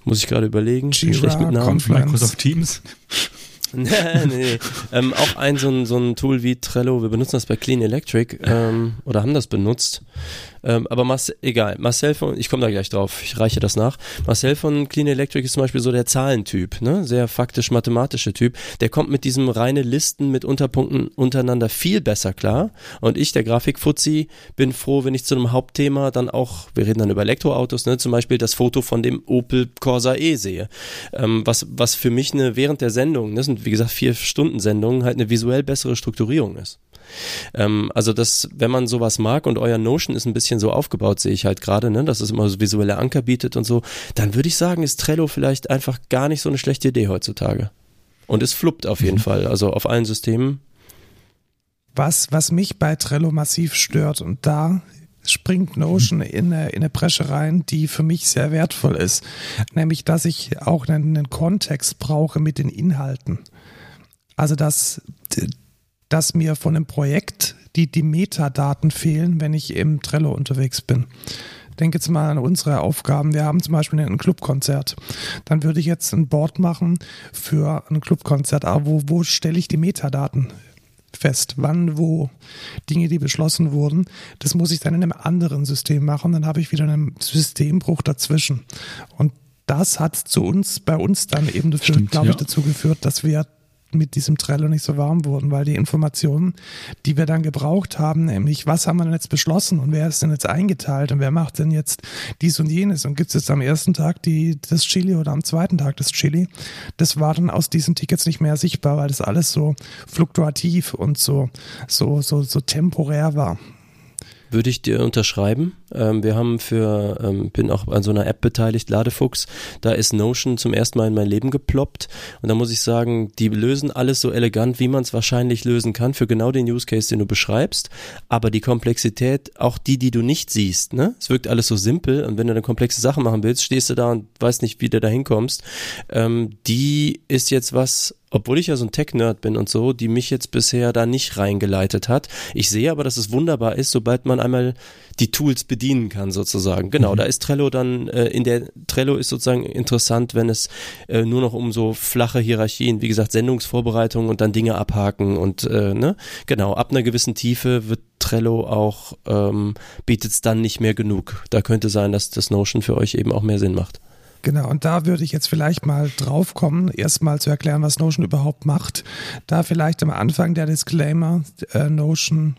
muss ich gerade überlegen. Jira, Microsoft Teams. nee, nee. Ähm, auch ein so, ein so ein Tool wie Trello, wir benutzen das bei Clean Electric ähm, oder haben das benutzt. Ähm, aber Marcel, egal, Marcel von, ich komme da gleich drauf, ich reiche das nach. Marcel von Clean Electric ist zum Beispiel so der Zahlentyp, ne? sehr faktisch-mathematische Typ. Der kommt mit diesem reine Listen mit Unterpunkten untereinander viel besser klar. Und ich, der Grafikfuzzi, bin froh, wenn ich zu einem Hauptthema dann auch, wir reden dann über Elektroautos, ne? zum Beispiel das Foto von dem Opel Corsa E sehe. Ähm, was, was für mich eine während der Sendung, das sind wie gesagt vier Stunden Sendungen, halt eine visuell bessere Strukturierung ist. Ähm, also das, wenn man sowas mag und euer Notion ist ein bisschen so aufgebaut, sehe ich halt gerade, ne, dass es immer so visuelle Anker bietet und so, dann würde ich sagen, ist Trello vielleicht einfach gar nicht so eine schlechte Idee heutzutage. Und es fluppt auf jeden mhm. Fall, also auf allen Systemen. Was, was mich bei Trello massiv stört und da springt Notion in eine, in eine Bresche rein, die für mich sehr wertvoll ist. Nämlich, dass ich auch einen, einen Kontext brauche mit den Inhalten. Also, dass dass mir von einem Projekt die, die Metadaten fehlen, wenn ich im Trello unterwegs bin. Denke jetzt mal an unsere Aufgaben. Wir haben zum Beispiel ein Clubkonzert. Dann würde ich jetzt ein Board machen für ein Clubkonzert. Aber wo, wo stelle ich die Metadaten fest? Wann, wo? Dinge, die beschlossen wurden. Das muss ich dann in einem anderen System machen. Dann habe ich wieder einen Systembruch dazwischen. Und das hat zu uns, bei uns dann eben dafür, glaube ich, ja. dazu geführt, dass wir mit diesem Trello nicht so warm wurden, weil die Informationen, die wir dann gebraucht haben, nämlich was haben wir denn jetzt beschlossen und wer ist denn jetzt eingeteilt und wer macht denn jetzt dies und jenes und gibt es jetzt am ersten Tag die, das Chili oder am zweiten Tag das Chili, das war dann aus diesen Tickets nicht mehr sichtbar, weil das alles so fluktuativ und so, so, so, so temporär war. Würde ich dir unterschreiben. Ähm, wir haben für, ähm, bin auch an so einer App beteiligt, Ladefuchs. Da ist Notion zum ersten Mal in mein Leben geploppt. Und da muss ich sagen, die lösen alles so elegant, wie man es wahrscheinlich lösen kann, für genau den Use Case, den du beschreibst. Aber die Komplexität, auch die, die du nicht siehst, ne? Es wirkt alles so simpel. Und wenn du eine komplexe Sache machen willst, stehst du da und weißt nicht, wie du da hinkommst. Ähm, die ist jetzt was, obwohl ich ja so ein Tech-Nerd bin und so, die mich jetzt bisher da nicht reingeleitet hat. Ich sehe aber, dass es wunderbar ist, sobald man einmal die Tools bedienen kann sozusagen. Genau, mhm. da ist Trello dann, äh, in der Trello ist sozusagen interessant, wenn es äh, nur noch um so flache Hierarchien, wie gesagt, Sendungsvorbereitung und dann Dinge abhaken und äh, ne, genau, ab einer gewissen Tiefe wird Trello auch, ähm, bietet es dann nicht mehr genug. Da könnte sein, dass das Notion für euch eben auch mehr Sinn macht. Genau, und da würde ich jetzt vielleicht mal drauf kommen, erstmal zu erklären, was Notion überhaupt macht. Da vielleicht am Anfang der Disclaimer, äh, Notion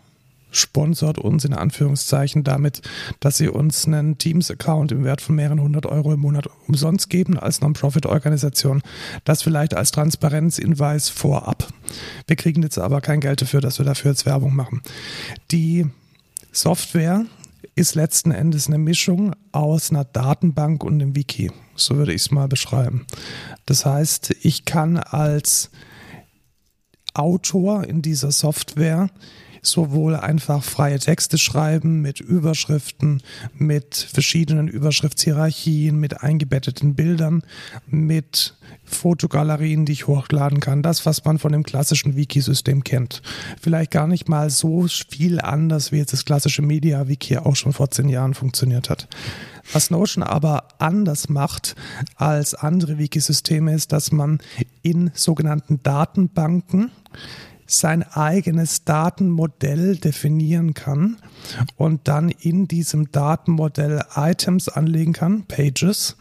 sponsert uns in Anführungszeichen damit, dass sie uns einen Teams-Account im Wert von mehreren hundert Euro im Monat umsonst geben als Non-Profit-Organisation. Das vielleicht als Transparenzinweis vorab. Wir kriegen jetzt aber kein Geld dafür, dass wir dafür jetzt Werbung machen. Die Software ist letzten Endes eine Mischung aus einer Datenbank und einem Wiki. So würde ich es mal beschreiben. Das heißt, ich kann als Autor in dieser Software sowohl einfach freie Texte schreiben mit Überschriften, mit verschiedenen Überschriftshierarchien, mit eingebetteten Bildern, mit Fotogalerien, die ich hochladen kann. Das, was man von dem klassischen Wiki-System kennt. Vielleicht gar nicht mal so viel anders, wie jetzt das klassische Media-Wiki auch schon vor zehn Jahren funktioniert hat. Was Notion aber anders macht als andere Wiki-Systeme ist, dass man in sogenannten Datenbanken sein eigenes Datenmodell definieren kann und dann in diesem Datenmodell Items anlegen kann, Pages,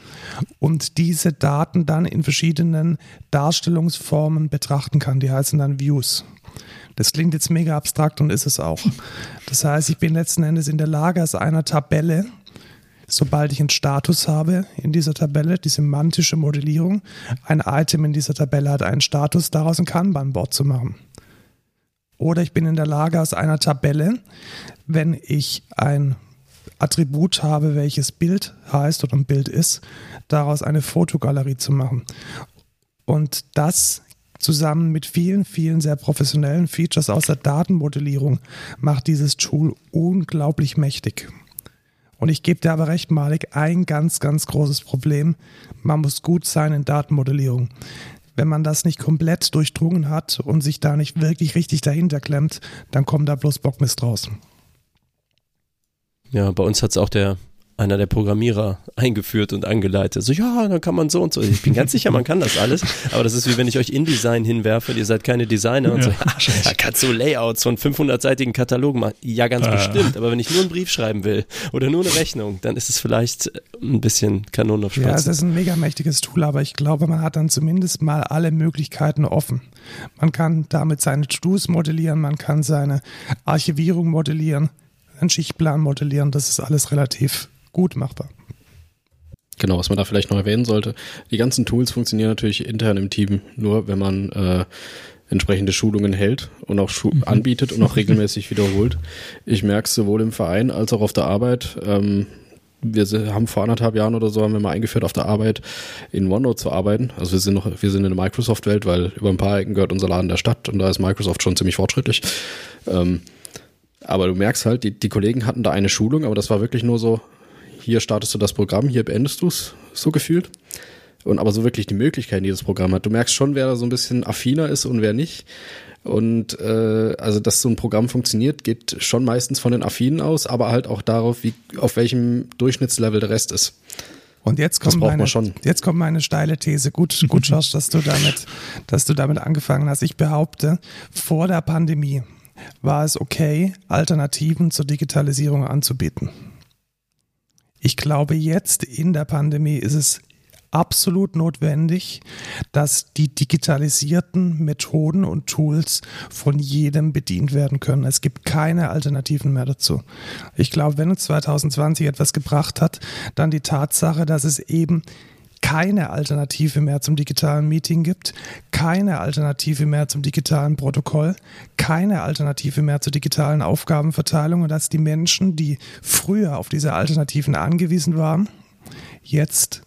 und diese Daten dann in verschiedenen Darstellungsformen betrachten kann. Die heißen dann Views. Das klingt jetzt mega abstrakt und ist es auch. Das heißt, ich bin letzten Endes in der Lage, aus einer Tabelle, sobald ich einen Status habe in dieser Tabelle, die semantische Modellierung, ein Item in dieser Tabelle hat einen Status, daraus ein Kanban-Board zu machen. Oder ich bin in der Lage, aus einer Tabelle, wenn ich ein Attribut habe, welches Bild heißt oder ein Bild ist, daraus eine Fotogalerie zu machen. Und das zusammen mit vielen, vielen sehr professionellen Features aus der Datenmodellierung macht dieses Tool unglaublich mächtig. Und ich gebe dir aber recht, Malik, ein ganz, ganz großes Problem. Man muss gut sein in Datenmodellierung wenn man das nicht komplett durchdrungen hat und sich da nicht wirklich richtig dahinter klemmt, dann kommt da bloß Bockmist raus. Ja, bei uns hat es auch der einer der Programmierer eingeführt und angeleitet. So, ja, dann kann man so und so. Ich bin ganz sicher, man kann das alles. Aber das ist wie wenn ich euch InDesign hinwerfe und ihr seid keine Designer und ja. so, ja, da kannst du Layouts von 500-seitigen Katalogen machen. Ja, ganz ah. bestimmt. Aber wenn ich nur einen Brief schreiben will oder nur eine Rechnung, dann ist es vielleicht ein bisschen Kanon auf Spatzen. Ja, es ist ein mega mächtiges Tool, aber ich glaube, man hat dann zumindest mal alle Möglichkeiten offen. Man kann damit seine To-Dos modellieren, man kann seine Archivierung modellieren, einen Schichtplan modellieren. Das ist alles relativ gut machbar. Genau, was man da vielleicht noch erwähnen sollte, die ganzen Tools funktionieren natürlich intern im Team nur, wenn man äh, entsprechende Schulungen hält und auch Schu mhm. anbietet und auch regelmäßig wiederholt. Ich merke es sowohl im Verein als auch auf der Arbeit. Ähm, wir haben vor anderthalb Jahren oder so haben wir mal eingeführt, auf der Arbeit in OneNote zu arbeiten. Also wir sind noch, wir sind in der Microsoft-Welt, weil über ein paar Ecken gehört unser Laden der Stadt und da ist Microsoft schon ziemlich fortschrittlich. Ähm, aber du merkst halt, die, die Kollegen hatten da eine Schulung, aber das war wirklich nur so, hier startest du das Programm, hier beendest du es, so gefühlt. Und aber so wirklich die Möglichkeiten, die das Programm hat. Du merkst schon, wer da so ein bisschen affiner ist und wer nicht. Und äh, also, dass so ein Programm funktioniert, geht schon meistens von den Affinen aus, aber halt auch darauf, wie auf welchem Durchschnittslevel der Rest ist. Und jetzt kommt, meine, jetzt kommt meine steile These. Gut, gut, Josh, dass du damit, dass du damit angefangen hast. Ich behaupte, vor der Pandemie war es okay, Alternativen zur Digitalisierung anzubieten. Ich glaube, jetzt in der Pandemie ist es absolut notwendig, dass die digitalisierten Methoden und Tools von jedem bedient werden können. Es gibt keine Alternativen mehr dazu. Ich glaube, wenn uns 2020 etwas gebracht hat, dann die Tatsache, dass es eben keine Alternative mehr zum digitalen Meeting gibt, keine Alternative mehr zum digitalen Protokoll, keine Alternative mehr zur digitalen Aufgabenverteilung und dass die Menschen, die früher auf diese Alternativen angewiesen waren, jetzt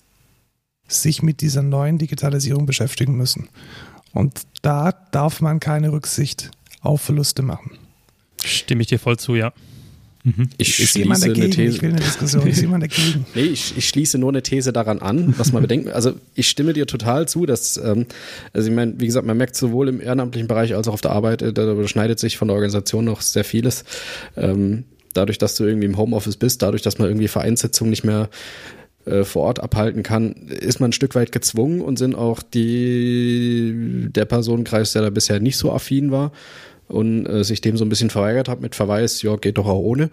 sich mit dieser neuen Digitalisierung beschäftigen müssen. Und da darf man keine Rücksicht auf Verluste machen. Stimme ich dir voll zu, ja. Mhm. Ich, ich schließe dagegen, eine These. Ich will eine Diskussion. Sehe mal dagegen. nee, ich, ich, schließe nur eine These daran an, was man bedenkt. Also ich stimme dir total zu, dass, ähm, also ich meine, wie gesagt, man merkt sowohl im ehrenamtlichen Bereich als auch auf der Arbeit, äh, da überschneidet sich von der Organisation noch sehr vieles. Ähm, dadurch, dass du irgendwie im Homeoffice bist, dadurch, dass man irgendwie Vereinssitzungen nicht mehr äh, vor Ort abhalten kann, ist man ein Stück weit gezwungen und sind auch die der Personenkreis, der da bisher nicht so affin war, und äh, sich dem so ein bisschen verweigert hat mit Verweis, ja, geht doch auch ohne.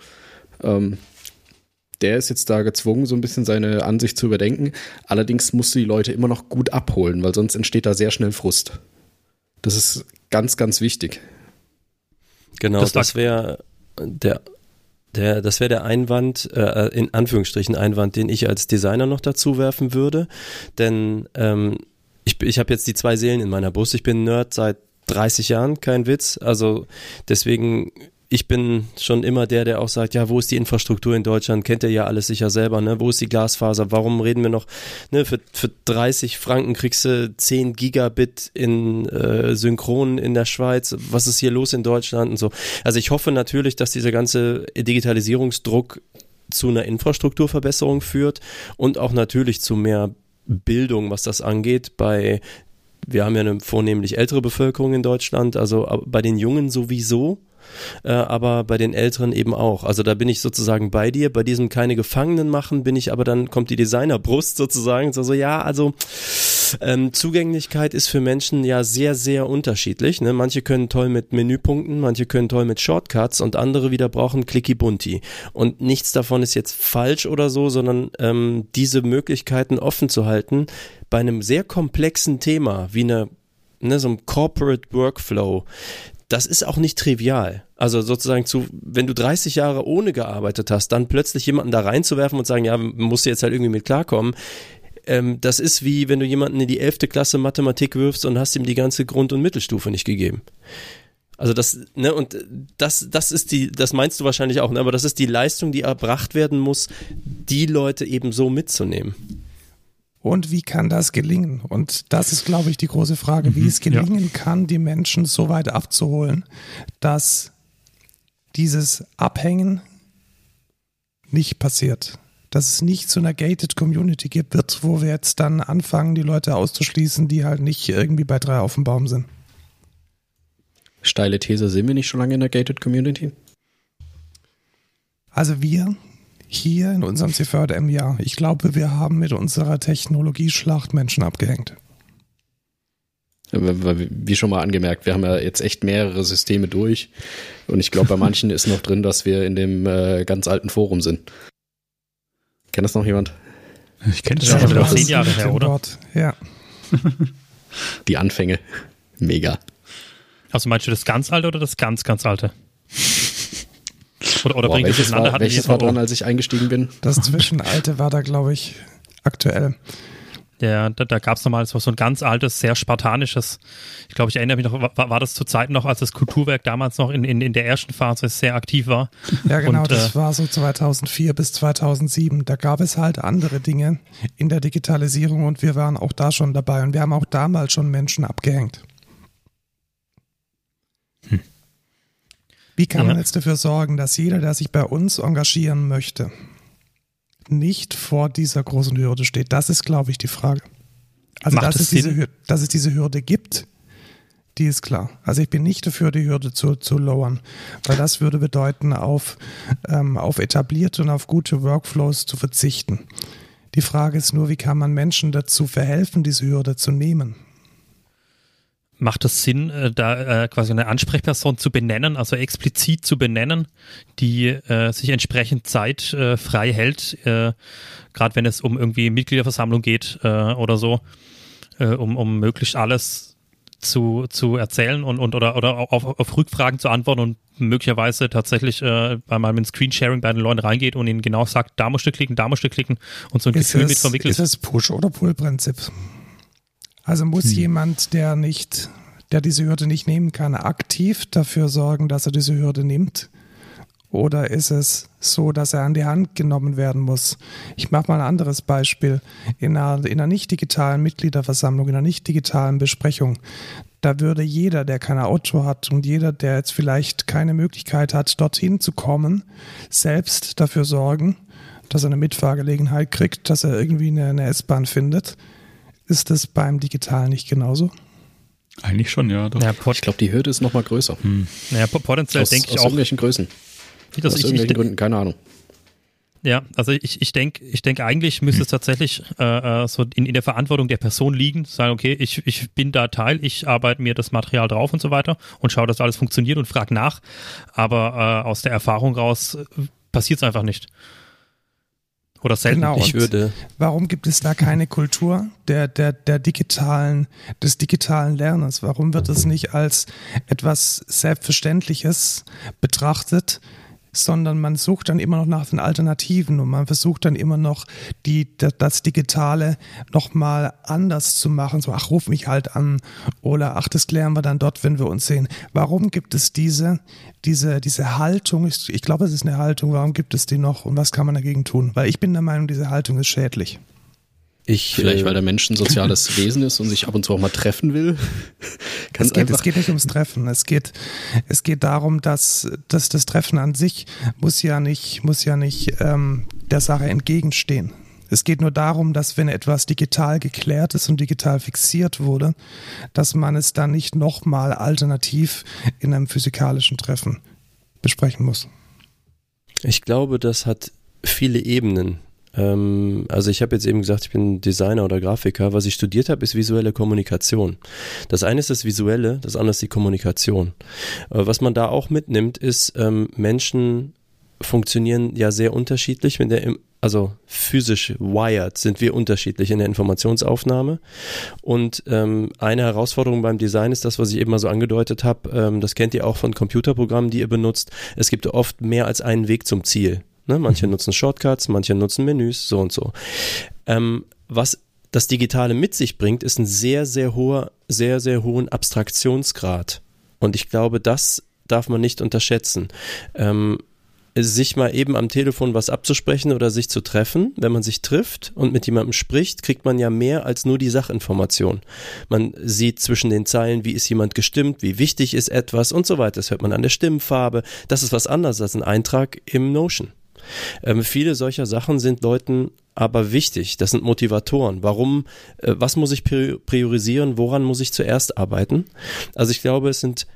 Ähm, der ist jetzt da gezwungen, so ein bisschen seine Ansicht zu überdenken. Allerdings musst du die Leute immer noch gut abholen, weil sonst entsteht da sehr schnell Frust. Das ist ganz, ganz wichtig. Genau, das, das wäre der, der, das wäre der Einwand, äh, in Anführungsstrichen Einwand, den ich als Designer noch dazu werfen würde. Denn ähm, ich, ich habe jetzt die zwei Seelen in meiner Brust. Ich bin Nerd seit 30 Jahren, kein Witz. Also deswegen, ich bin schon immer der, der auch sagt, ja, wo ist die Infrastruktur in Deutschland? Kennt ihr ja alles sicher selber, ne? Wo ist die Glasfaser? Warum reden wir noch, ne, für, für 30 Franken kriegst du 10 Gigabit in äh, Synchron in der Schweiz. Was ist hier los in Deutschland und so? Also ich hoffe natürlich, dass dieser ganze Digitalisierungsdruck zu einer Infrastrukturverbesserung führt und auch natürlich zu mehr Bildung, was das angeht, bei wir haben ja eine vornehmlich ältere Bevölkerung in Deutschland, also bei den Jungen sowieso. Äh, aber bei den Älteren eben auch. Also da bin ich sozusagen bei dir. Bei diesem keine Gefangenen machen bin ich aber dann kommt die Designerbrust sozusagen. So, so ja, also ähm, Zugänglichkeit ist für Menschen ja sehr, sehr unterschiedlich. Ne? Manche können toll mit Menüpunkten, manche können toll mit Shortcuts und andere wieder brauchen Clicky Bunti. Und nichts davon ist jetzt falsch oder so, sondern ähm, diese Möglichkeiten offen zu halten, bei einem sehr komplexen Thema wie eine, ne, so einem Corporate Workflow, das ist auch nicht trivial. Also sozusagen zu, wenn du 30 Jahre ohne gearbeitet hast, dann plötzlich jemanden da reinzuwerfen und sagen, ja, musst du jetzt halt irgendwie mit klarkommen. Ähm, das ist wie, wenn du jemanden in die 11. Klasse Mathematik wirfst und hast ihm die ganze Grund- und Mittelstufe nicht gegeben. Also das, ne, und das, das ist die, das meinst du wahrscheinlich auch, ne, aber das ist die Leistung, die erbracht werden muss, die Leute eben so mitzunehmen. Und wie kann das gelingen? Und das ist, glaube ich, die große Frage, wie mhm, es gelingen ja. kann, die Menschen so weit abzuholen, dass dieses Abhängen nicht passiert. Dass es nicht zu einer gated Community gibt, wird, wo wir jetzt dann anfangen, die Leute auszuschließen, die halt nicht irgendwie bei drei auf dem Baum sind. Steile These, sind wir nicht schon lange in der gated Community? Also wir Hier in unserem CVM ja. Ich glaube, wir haben mit unserer Technologie Schlachtmenschen abgehängt. Wie schon mal angemerkt, wir haben ja jetzt echt mehrere Systeme durch. Und ich glaube, bei manchen ist noch drin, dass wir in dem äh, ganz alten Forum sind. Kennt das noch jemand? Ich kenne das ja, schon wieder zehn Jahre her, oder? Ja. Die Anfänge. Mega. Also meinst du das ganz alte oder das ganz, ganz alte? Oder, oder Boah, bringt welches das war, welches war dran, als ich eingestiegen bin? Das Zwischenalte war da, glaube ich, aktuell. Ja, da, da gab es nochmal so ein ganz altes, sehr spartanisches, ich glaube, ich erinnere mich noch, war, war das zur Zeit noch, als das Kulturwerk damals noch in, in, in der ersten Phase sehr aktiv war? Ja, genau, Und, das äh, war so 2004 bis 2007. Da gab es halt andere Dinge in der Digitalisierung und wir waren auch da schon dabei und wir haben auch damals schon Menschen abgehängt. Hm. Wie kann ja. man jetzt dafür sorgen, dass jeder, der sich bei uns engagieren möchte, nicht vor dieser großen Hürde steht? Das ist, glaube ich, die Frage. Also, dass es, diese, dass es diese Hürde gibt, die ist klar. Also ich bin nicht dafür, die Hürde zu, zu lowern, weil das würde bedeuten, auf, ähm, auf etablierte und auf gute Workflows zu verzichten. Die Frage ist nur, wie kann man Menschen dazu verhelfen, diese Hürde zu nehmen? Macht es Sinn, äh, da äh, quasi eine Ansprechperson zu benennen, also explizit zu benennen, die äh, sich entsprechend Zeit äh, frei hält, äh, gerade wenn es um irgendwie Mitgliederversammlung geht äh, oder so, um, um möglichst alles zu, zu erzählen und, und oder, oder auf, auf Rückfragen zu antworten und möglicherweise tatsächlich äh, bei mit Screensharing bei den Leuten reingeht und ihnen genau sagt, da musst du klicken, da musst du klicken und so ein ist Gefühl es, mit vermittelt. Ist das Push- oder Pull-Prinzip? Also muss hm. jemand, der nicht, der diese Hürde nicht nehmen kann, aktiv dafür sorgen, dass er diese Hürde nimmt? Oder ist es so, dass er an die Hand genommen werden muss? Ich mache mal ein anderes Beispiel. In einer, in einer nicht digitalen Mitgliederversammlung, in einer nicht digitalen Besprechung, da würde jeder, der kein Auto hat und jeder, der jetzt vielleicht keine Möglichkeit hat, dorthin zu kommen, selbst dafür sorgen, dass er eine Mitfahrgelegenheit kriegt, dass er irgendwie eine, eine S-Bahn findet ist das beim Digital nicht genauso? Eigentlich schon, ja. Doch. ja ich glaube, die Hürde ist noch mal größer. Hm. Ja, potenziell denke ich aus auch. Aus irgendwelchen Größen. aus ich, irgendwelchen ich, Gründen, keine Ahnung. Ja, also ich, ich denke, ich denke eigentlich müsste es tatsächlich äh, äh, so in, in der Verantwortung der Person liegen, sagen, okay, ich, ich bin da Teil, ich arbeite mir das Material drauf und so weiter und schaue, dass alles funktioniert und frage nach. Aber äh, aus der Erfahrung raus äh, passiert es einfach nicht. Oder selten. Genau, ich würde. Warum gibt es da keine Kultur der, der, der digitalen, des digitalen Lernens? Warum wird es nicht als etwas Selbstverständliches betrachtet? Sondern man sucht dann immer noch nach den Alternativen und man versucht dann immer noch die, das Digitale nochmal anders zu machen. So, ach, ruf mich halt an oder ach, das klären wir dann dort, wenn wir uns sehen. Warum gibt es diese, diese, diese Haltung? Ich, ich glaube, es ist eine Haltung. Warum gibt es die noch und was kann man dagegen tun? Weil ich bin der Meinung, diese Haltung ist schädlich. Ich, Vielleicht, äh, weil der Mensch ein soziales Wesen ist und sich ab und zu auch mal treffen will. es, geht, es geht nicht ums Treffen. Es geht, es geht darum, dass, dass das Treffen an sich muss ja nicht, muss ja nicht ähm, der Sache entgegenstehen. Es geht nur darum, dass wenn etwas digital geklärt ist und digital fixiert wurde, dass man es dann nicht nochmal alternativ in einem physikalischen Treffen besprechen muss. Ich glaube, das hat viele Ebenen. Ähm, also ich habe jetzt eben gesagt, ich bin Designer oder Grafiker. Was ich studiert habe, ist visuelle Kommunikation. Das eine ist das Visuelle, das andere ist die Kommunikation. Äh, was man da auch mitnimmt, ist, ähm, Menschen funktionieren ja sehr unterschiedlich, wenn der also physisch wired sind wir unterschiedlich in der Informationsaufnahme. Und ähm, eine Herausforderung beim Design ist das, was ich eben mal so angedeutet habe. Ähm, das kennt ihr auch von Computerprogrammen, die ihr benutzt. Es gibt oft mehr als einen Weg zum Ziel. Ne? Manche mhm. nutzen Shortcuts, manche nutzen Menüs, so und so. Ähm, was das Digitale mit sich bringt, ist ein sehr, sehr hoher, sehr, sehr hohen Abstraktionsgrad. Und ich glaube, das darf man nicht unterschätzen. Ähm, sich mal eben am Telefon was abzusprechen oder sich zu treffen. Wenn man sich trifft und mit jemandem spricht, kriegt man ja mehr als nur die Sachinformation. Man sieht zwischen den Zeilen, wie ist jemand gestimmt, wie wichtig ist etwas und so weiter. Das hört man an der Stimmfarbe. Das ist was anderes als ein Eintrag im Notion. Ähm, viele solcher Sachen sind Leuten aber wichtig. Das sind Motivatoren. Warum, äh, was muss ich priorisieren? Woran muss ich zuerst arbeiten? Also ich glaube, es sind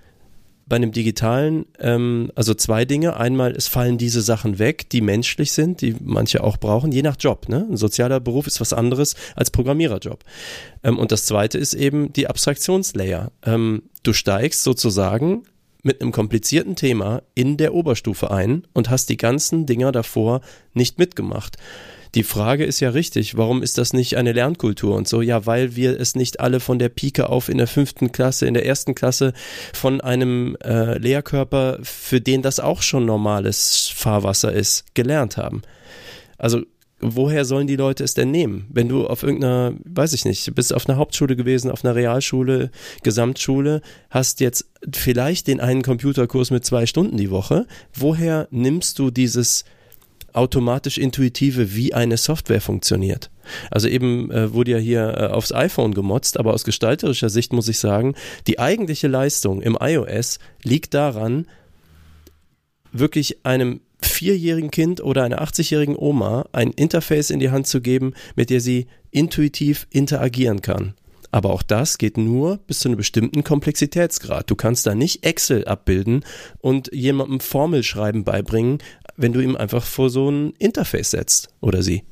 bei einem digitalen, ähm, also zwei Dinge. Einmal, es fallen diese Sachen weg, die menschlich sind, die manche auch brauchen, je nach Job. Ne? Ein sozialer Beruf ist was anderes als Programmiererjob. Ähm, und das zweite ist eben die Abstraktionslayer. Ähm, du steigst sozusagen mit einem komplizierten Thema in der Oberstufe ein und hast die ganzen Dinger davor nicht mitgemacht. Die Frage ist ja richtig, warum ist das nicht eine Lernkultur und so? Ja, weil wir es nicht alle von der Pike auf in der fünften Klasse, in der ersten Klasse von einem äh, Lehrkörper, für den das auch schon normales Fahrwasser ist, gelernt haben. Also woher sollen die Leute es denn nehmen? Wenn du auf irgendeiner, weiß ich nicht, bist auf einer Hauptschule gewesen, auf einer Realschule, Gesamtschule, hast jetzt vielleicht den einen Computerkurs mit zwei Stunden die Woche. Woher nimmst du dieses automatisch intuitive, wie eine Software funktioniert. Also eben äh, wurde ja hier äh, aufs iPhone gemotzt, aber aus gestalterischer Sicht muss ich sagen, die eigentliche Leistung im iOS liegt daran, wirklich einem vierjährigen Kind oder einer 80-jährigen Oma ein Interface in die Hand zu geben, mit der sie intuitiv interagieren kann. Aber auch das geht nur bis zu einem bestimmten Komplexitätsgrad. Du kannst da nicht Excel abbilden und jemandem Formelschreiben beibringen, wenn du ihm einfach vor so ein Interface setzt oder sie.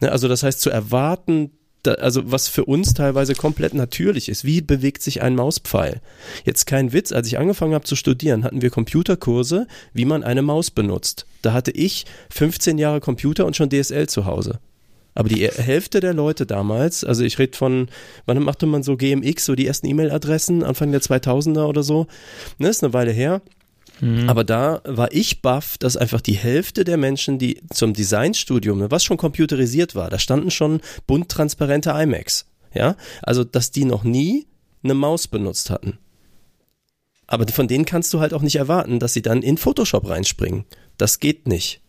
Ne, also das heißt zu erwarten, also was für uns teilweise komplett natürlich ist. Wie bewegt sich ein Mauspfeil? Jetzt kein Witz, als ich angefangen habe zu studieren, hatten wir Computerkurse, wie man eine Maus benutzt. Da hatte ich 15 Jahre Computer und schon DSL zu Hause. Aber die Hälfte der Leute damals, also ich rede von, wann machte man so GMX, so die ersten E-Mail-Adressen, Anfang der 2000er oder so, ne, ist eine Weile her. Mhm. Aber da war ich baff, dass einfach die Hälfte der Menschen, die zum Designstudium, was schon computerisiert war, da standen schon bunt transparente iMacs. Ja, also dass die noch nie eine Maus benutzt hatten. Aber von denen kannst du halt auch nicht erwarten, dass sie dann in Photoshop reinspringen. Das geht nicht.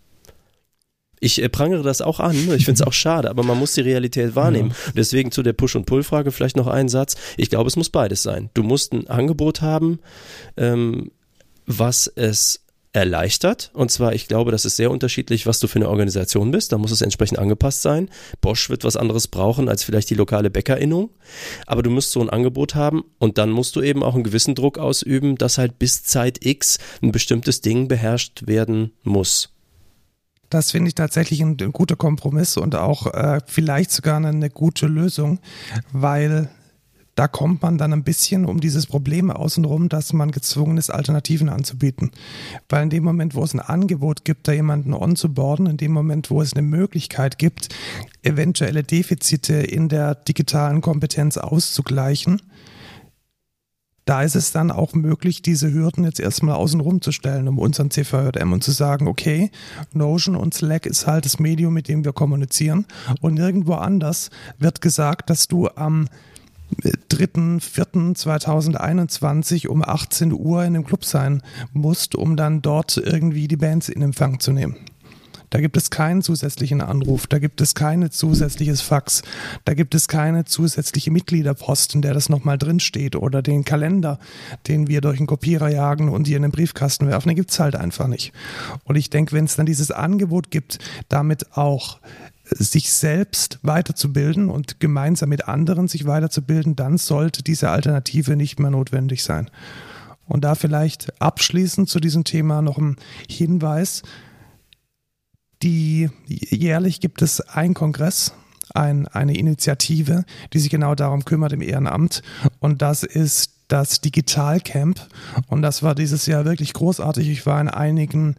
Ich äh, prangere das auch an, ich finde es auch schade, aber man muss die Realität wahrnehmen. Ja. Deswegen zu der Push- und Pull-Frage vielleicht noch einen Satz. Ich glaube, es muss beides sein. Du musst ein Angebot haben, ähm, was es erleichtert. Und zwar, ich glaube, das ist sehr unterschiedlich, was du für eine Organisation bist. Da muss es entsprechend angepasst sein. Bosch wird was anderes brauchen als vielleicht die lokale Bäckerinnung. Aber du musst so ein Angebot haben und dann musst du eben auch einen gewissen Druck ausüben, dass halt bis Zeit X ein bestimmtes Ding beherrscht werden muss. Das finde ich tatsächlich ein, ein, guter Kompromiss und auch äh, vielleicht sogar eine, eine gute Lösung, weil da kommt man dann ein bisschen um dieses Problem außenrum, dass man gezwungen ist, Alternativen anzubieten. Weil in dem Moment, wo es ein Angebot gibt, da jemanden onzuboarden, in dem Moment, wo es eine Möglichkeit gibt, eventuelle Defizite in der digitalen Kompetenz auszugleichen, da ist es dann auch möglich, diese Hürden jetzt erstmal außenrum zu stellen, um unseren CVJM und zu sagen, okay, Notion und Slack ist halt das Medium, mit dem wir kommunizieren. Und nirgendwo anders wird gesagt, dass du am 3.4.2021 um 18 Uhr in dem Club sein musst, um dann dort irgendwie die Bands in Empfang zu nehmen. Da gibt es keinen zusätzlichen Anruf, da gibt es kein zusätzliches Fax, da gibt es keine zusätzliche Mitgliederposten, der das nochmal drinsteht oder den Kalender, den wir durch den Kopierer jagen und hier in den Briefkasten werfen. Den gibt es halt einfach nicht. Und ich denke, wenn es dann dieses Angebot gibt, damit auch sich selbst weiterzubilden und gemeinsam mit anderen sich weiterzubilden, dann sollte diese Alternative nicht mehr notwendig sein. Und da vielleicht abschließend zu diesem Thema noch ein Hinweis. Die jährlich gibt es einen Kongress, ein, eine Initiative, die sich genau darum kümmert im Ehrenamt. Und das ist das Digitalcamp. Und das war dieses Jahr wirklich großartig. Ich war in einigen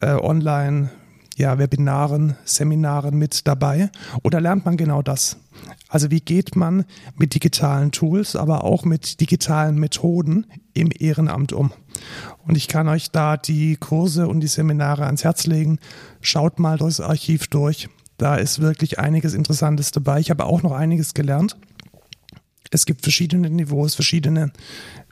äh, Online- ja, Webinaren, Seminaren mit dabei. Oder lernt man genau das? Also wie geht man mit digitalen Tools, aber auch mit digitalen Methoden im Ehrenamt um? Und ich kann euch da die Kurse und die Seminare ans Herz legen. Schaut mal durchs Archiv durch. Da ist wirklich einiges Interessantes dabei. Ich habe auch noch einiges gelernt. Es gibt verschiedene Niveaus, verschiedene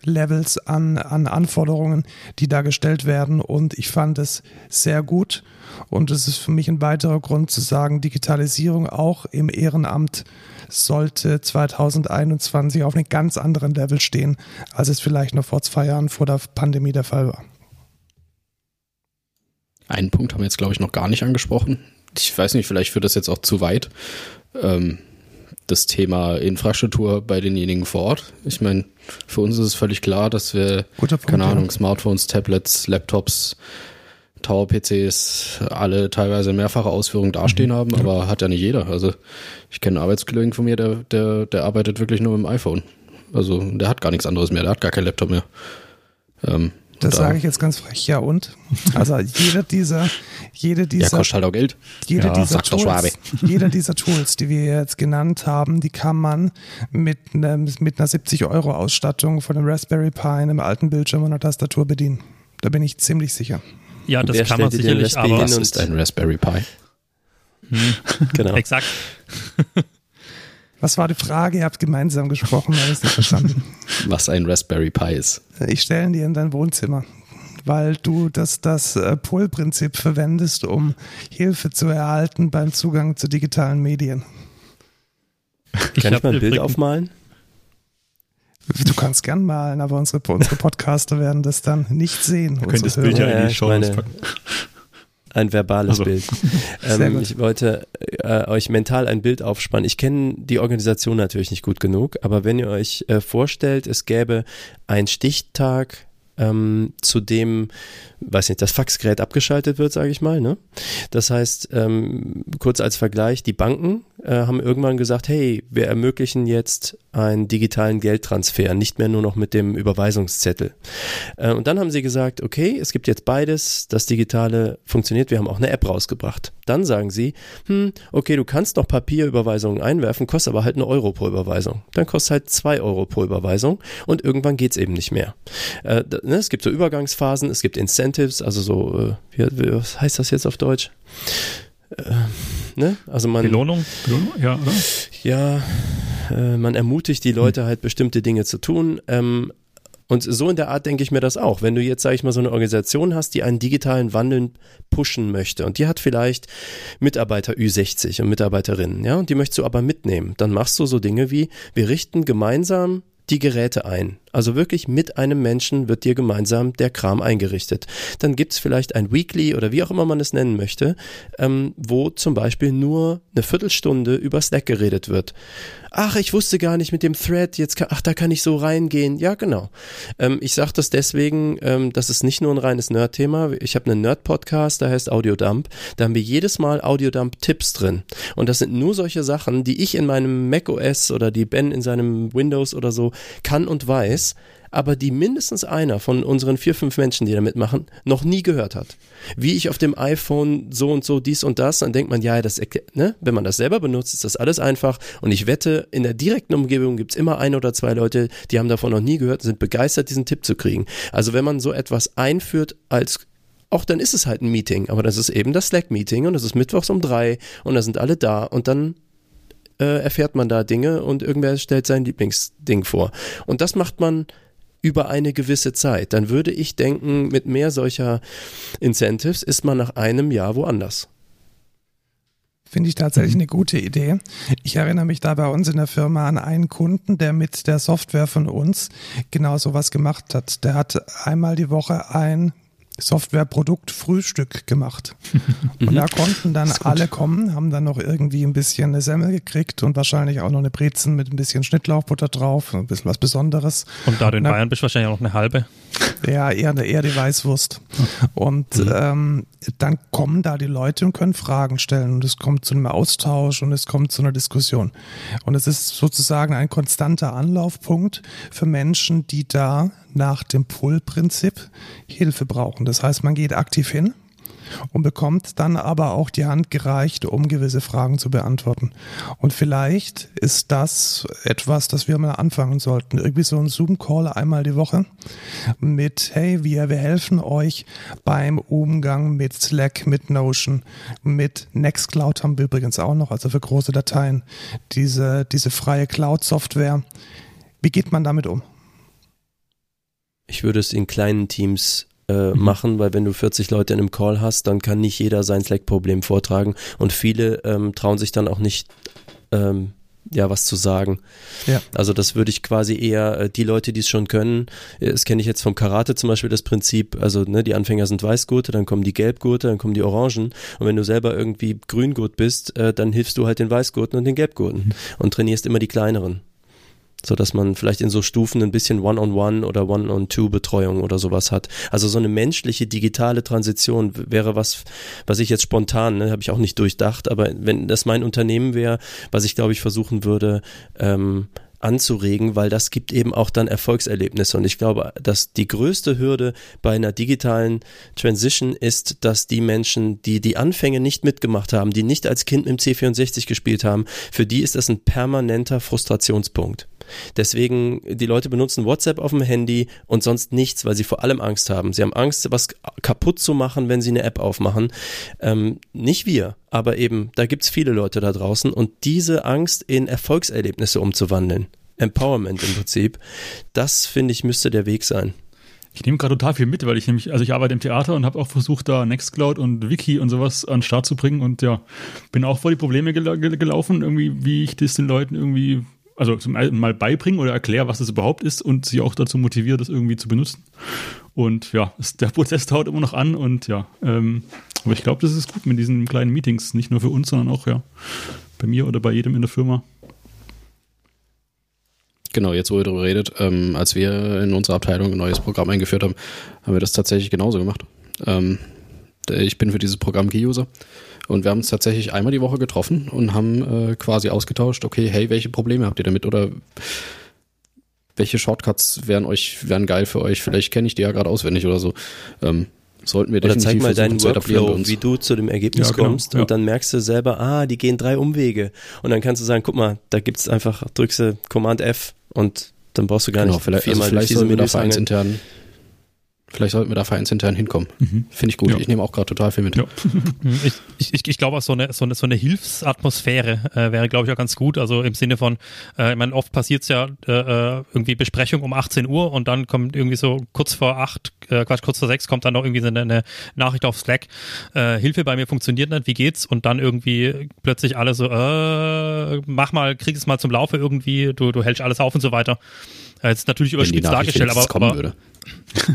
Levels an, an Anforderungen, die da gestellt werden. Und ich fand es sehr gut. Und es ist für mich ein weiterer Grund zu sagen, Digitalisierung auch im Ehrenamt sollte 2021 auf einem ganz anderen Level stehen, als es vielleicht noch vor zwei Jahren vor der Pandemie der Fall war. Einen Punkt haben wir jetzt, glaube ich, noch gar nicht angesprochen. Ich weiß nicht, vielleicht führt das jetzt auch zu weit. Ähm, das Thema Infrastruktur bei denjenigen vor Ort. Ich meine, für uns ist es völlig klar, dass wir, Punkt, keine Ahnung, Smartphones, Tablets, Laptops, Tower-PCs alle teilweise in mehrfacher Ausführung dastehen mhm. haben, aber hat ja nicht jeder. Also ich kenne einen Arbeitskollegen von mir, der, der, der arbeitet wirklich nur mit dem iPhone. Also der hat gar nichts anderes mehr, der hat gar keinen Laptop mehr. Ähm, das sage ich jetzt ganz frech, ja und? Also jede dieser, jede dieser. Ja, kostet halt auch Geld. Jede ja, dieser Tools, jeder dieser Tools, die wir jetzt genannt haben, die kann man mit, ne, mit einer 70 Euro Ausstattung von einem Raspberry Pi, einem alten Bildschirm und einer Tastatur bedienen. Da bin ich ziemlich sicher. Ja, das kann man sicherlich, aber. Was ist ein Raspberry Pi? Hm. genau. Exakt. Was war die Frage? Ihr habt gemeinsam gesprochen, ich nicht verstanden. Was ein Raspberry Pi ist. Ich stelle ihn dir in dein Wohnzimmer, weil du das, das äh, Pull-Prinzip verwendest, um Hilfe zu erhalten beim Zugang zu digitalen Medien. Kann ich mal ein Bild aufmalen? Du kannst gern malen, aber unsere, unsere Podcaster werden das dann nicht sehen. Du könntest Bild ja in die Show packen. Ein verbales also. Bild. Ähm, ich wollte äh, euch mental ein Bild aufspannen. Ich kenne die Organisation natürlich nicht gut genug, aber wenn ihr euch äh, vorstellt, es gäbe einen Stichtag ähm, zu dem, weiß nicht, das Faxgerät abgeschaltet wird, sage ich mal. Ne? Das heißt, ähm, kurz als Vergleich, die Banken äh, haben irgendwann gesagt, hey, wir ermöglichen jetzt einen digitalen Geldtransfer, nicht mehr nur noch mit dem Überweisungszettel. Äh, und dann haben sie gesagt, okay, es gibt jetzt beides, das Digitale funktioniert, wir haben auch eine App rausgebracht. Dann sagen sie, hm, okay, du kannst noch Papierüberweisungen einwerfen, kostet aber halt eine Euro pro Überweisung. Dann kostet halt zwei Euro pro Überweisung und irgendwann geht's eben nicht mehr. Äh, ne, es gibt so Übergangsphasen, es gibt Incentives, also so, äh, wie, was heißt das jetzt auf Deutsch? Äh, ne? Also man, Belohnung? Belohnung? Ja, oder? Ja, äh, man ermutigt die Leute hm. halt bestimmte Dinge zu tun. Ähm, und so in der Art denke ich mir das auch. Wenn du jetzt, sage ich mal, so eine Organisation hast, die einen digitalen Wandel pushen möchte und die hat vielleicht Mitarbeiter Ü60 und Mitarbeiterinnen, ja, und die möchtest du aber mitnehmen, dann machst du so Dinge wie, wir richten gemeinsam die Geräte ein. Also wirklich mit einem Menschen wird dir gemeinsam der Kram eingerichtet. Dann gibt es vielleicht ein Weekly oder wie auch immer man es nennen möchte, ähm, wo zum Beispiel nur eine Viertelstunde über Slack geredet wird. Ach, ich wusste gar nicht mit dem Thread, jetzt kann, ach, da kann ich so reingehen. Ja, genau. Ähm, ich sage das deswegen, ähm, das ist nicht nur ein reines Nerd-Thema. Ich habe einen Nerd-Podcast, der heißt Audiodump. Da haben wir jedes Mal Audiodump-Tipps drin. Und das sind nur solche Sachen, die ich in meinem macOS oder die Ben in seinem Windows oder so kann und weiß ist, aber die mindestens einer von unseren vier, fünf Menschen, die da mitmachen, noch nie gehört hat. Wie ich auf dem iPhone so und so dies und das, dann denkt man, ja, das, ne? wenn man das selber benutzt, ist das alles einfach. Und ich wette, in der direkten Umgebung gibt es immer ein oder zwei Leute, die haben davon noch nie gehört und sind begeistert, diesen Tipp zu kriegen. Also wenn man so etwas einführt als auch dann ist es halt ein Meeting, aber das ist eben das Slack-Meeting und das ist mittwochs um drei und da sind alle da und dann äh, erfährt man da Dinge und irgendwer stellt sein Lieblingsding vor. Und das macht man über eine gewisse Zeit. Dann würde ich denken, mit mehr solcher Incentives ist man nach einem Jahr woanders. Finde ich tatsächlich eine gute Idee. Ich erinnere mich da bei uns in der Firma an einen Kunden, der mit der Software von uns genau sowas gemacht hat. Der hat einmal die Woche ein Softwareprodukt Frühstück gemacht. Und da konnten dann alle kommen, haben dann noch irgendwie ein bisschen eine Semmel gekriegt und wahrscheinlich auch noch eine Brezen mit ein bisschen Schnittlauchbutter drauf, ein bisschen was Besonderes. Und da du in Bayern bist, wahrscheinlich auch noch eine halbe. Ja, eher, eher die Weißwurst. Und mhm. ähm, dann kommen da die Leute und können Fragen stellen und es kommt zu einem Austausch und es kommt zu einer Diskussion. Und es ist sozusagen ein konstanter Anlaufpunkt für Menschen, die da nach dem Pull-Prinzip Hilfe brauchen. Das heißt, man geht aktiv hin und bekommt dann aber auch die Hand gereicht, um gewisse Fragen zu beantworten. Und vielleicht ist das etwas, das wir mal anfangen sollten. Irgendwie so ein Zoom-Call einmal die Woche mit, hey, wir, wir helfen euch beim Umgang mit Slack, mit Notion, mit Nextcloud haben wir übrigens auch noch, also für große Dateien, diese, diese freie Cloud-Software. Wie geht man damit um? Ich würde es in kleinen Teams äh, mhm. machen, weil wenn du 40 Leute in einem Call hast, dann kann nicht jeder sein Slack-Problem vortragen und viele ähm, trauen sich dann auch nicht ähm, ja was zu sagen. Ja. Also das würde ich quasi eher äh, die Leute, die es schon können, äh, das kenne ich jetzt vom Karate zum Beispiel das Prinzip, also ne, die Anfänger sind Weißgurte, dann kommen die Gelbgurte, dann kommen die Orangen und wenn du selber irgendwie Grüngurt bist, äh, dann hilfst du halt den Weißgurten und den Gelbgurten mhm. und trainierst immer die kleineren so dass man vielleicht in so Stufen ein bisschen One-on-One -on -one oder One-on-Two-Betreuung oder sowas hat. Also so eine menschliche digitale Transition wäre was, was ich jetzt spontan, ne, habe ich auch nicht durchdacht, aber wenn das mein Unternehmen wäre, was ich glaube ich versuchen würde, ähm, anzuregen, weil das gibt eben auch dann Erfolgserlebnisse. Und ich glaube, dass die größte Hürde bei einer digitalen Transition ist, dass die Menschen, die die Anfänge nicht mitgemacht haben, die nicht als Kind mit dem C64 gespielt haben, für die ist das ein permanenter Frustrationspunkt. Deswegen, die Leute benutzen WhatsApp auf dem Handy und sonst nichts, weil sie vor allem Angst haben. Sie haben Angst, was kaputt zu machen, wenn sie eine App aufmachen. Ähm, nicht wir, aber eben, da gibt es viele Leute da draußen und diese Angst in Erfolgserlebnisse umzuwandeln. Empowerment im Prinzip. Das finde ich müsste der Weg sein. Ich nehme gerade total viel mit, weil ich nämlich, also ich arbeite im Theater und habe auch versucht, da Nextcloud und Wiki und sowas an den Start zu bringen und ja, bin auch vor die Probleme gel gelaufen, irgendwie, wie ich das den Leuten irgendwie also zum einen mal beibringen oder erkläre, was das überhaupt ist und sie auch dazu motiviere, das irgendwie zu benutzen. Und ja, der Prozess dauert immer noch an und ja, ähm, aber ich glaube, das ist gut mit diesen kleinen Meetings, nicht nur für uns, sondern auch ja bei mir oder bei jedem in der Firma. Genau, jetzt wo ihr darüber redet, ähm, als wir in unserer Abteilung ein neues Programm eingeführt haben, haben wir das tatsächlich genauso gemacht. Ähm, ich bin für dieses Programm Key-User und wir haben uns tatsächlich einmal die Woche getroffen und haben äh, quasi ausgetauscht, okay, hey, welche Probleme habt ihr damit oder welche Shortcuts wären euch, wären geil für euch? Vielleicht kenne ich die ja gerade auswendig oder so. Ähm, sollten wir Oder zeig mal deinen Workflow, wie du zu dem Ergebnis ja, genau, kommst ja. und dann merkst du selber, ah, die gehen drei Umwege und dann kannst du sagen, guck mal, da gibt's einfach, drückst du Command F und dann brauchst du gar genau, nicht vielleicht, viermal also vielleicht diese Menüs vereinsintern Vielleicht sollten wir da vereinsintern hinkommen. Mhm. Finde ich gut. Ja. Ich nehme auch gerade total viel mit. Ja. ich, ich, ich glaube auch so eine, so eine, so eine Hilfsatmosphäre äh, wäre, glaube ich, auch ganz gut. Also im Sinne von, äh, ich meine, oft passiert es ja äh, äh, irgendwie Besprechung um 18 Uhr und dann kommt irgendwie so kurz vor acht, äh, Quatsch, kurz vor sechs kommt dann noch irgendwie so eine, eine Nachricht auf Slack. Äh, Hilfe bei mir funktioniert nicht, wie geht's? Und dann irgendwie plötzlich alle so, äh, mach mal, krieg es mal zum Laufe irgendwie, du, du hältst alles auf und so weiter. Äh, jetzt natürlich überspitzt dargestellt, aber, aber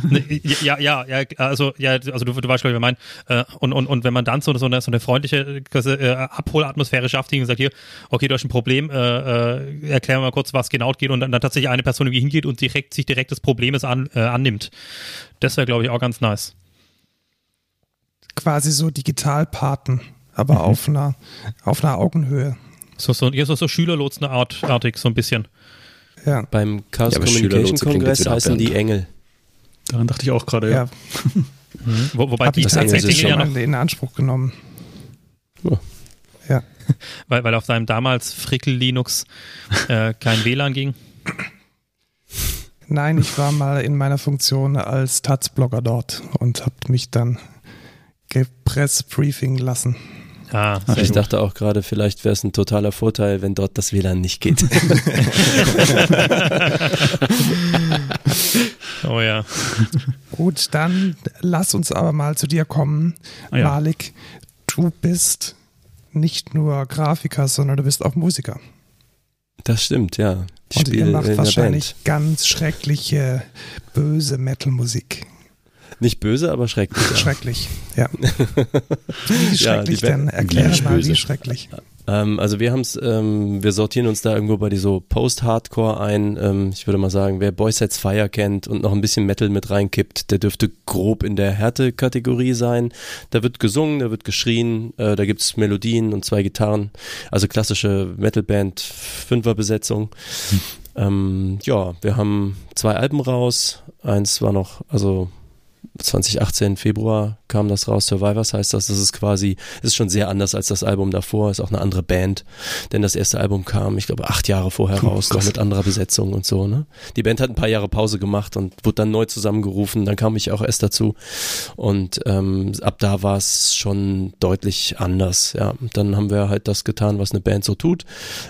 ja, ja, ja, also ja, also du, du weißt, glaube ich, mein, äh, und, und, und wenn man dann so, so, eine, so eine freundliche äh, Abholatmosphäre schafft, die sagt hier, okay, du hast ein Problem, äh, äh, erklär mal kurz, was genau geht und dann, dann tatsächlich eine Person irgendwie hingeht und direkt sich direkt des Problems an, äh, annimmt. Das wäre, glaube ich, auch ganz nice. Quasi so Digitalpaten, aber mhm. auf einer auf einer Augenhöhe. So, so, ja, so, so Schülerlotsen-artig, so ein bisschen. Ja. Beim Chaos ja, Communication Kongress heißen die Engel. Daran dachte ich auch gerade, ja. ja. Mhm. Wo, wobei Hab die tatsächlich schon ja noch in Anspruch genommen. Oh. Ja. weil, weil auf deinem damals Frickel Linux äh, kein WLAN ging? Nein, ich war mal in meiner Funktion als Taz-Blogger dort und habe mich dann gepressbriefing lassen. Ah, Ach, ich gut. dachte auch gerade, vielleicht wäre es ein totaler Vorteil, wenn dort das WLAN nicht geht. oh ja. Gut, dann lass uns aber mal zu dir kommen. Ah, ja. Malik, du bist nicht nur Grafiker, sondern du bist auch Musiker. Das stimmt, ja. Ich Und ihr macht wahrscheinlich ganz schreckliche, böse Metal-Musik. Nicht böse, aber schrecklich. Schrecklich, ja. Wie schrecklich ja, denn? Erklär mal, wie schrecklich. Ähm, also wir haben es, ähm, wir sortieren uns da irgendwo bei die so Post-Hardcore ein. Ähm, ich würde mal sagen, wer Boy Sets Fire kennt und noch ein bisschen Metal mit reinkippt, der dürfte grob in der Härte-Kategorie sein. Da wird gesungen, da wird geschrien, äh, da gibt's Melodien und zwei Gitarren. Also klassische Metal-Band, Fünferbesetzung. Hm. Ähm, ja, wir haben zwei Alben raus. Eins war noch, also 2018 Februar kam das raus, Survivors heißt das. Das ist quasi, ist schon sehr anders als das Album davor, ist auch eine andere Band. Denn das erste Album kam, ich glaube, acht Jahre vorher raus, noch mit anderer Besetzung und so. Ne? Die Band hat ein paar Jahre Pause gemacht und wurde dann neu zusammengerufen. Dann kam ich auch erst dazu. Und ähm, ab da war es schon deutlich anders. Ja, dann haben wir halt das getan, was eine Band so tut.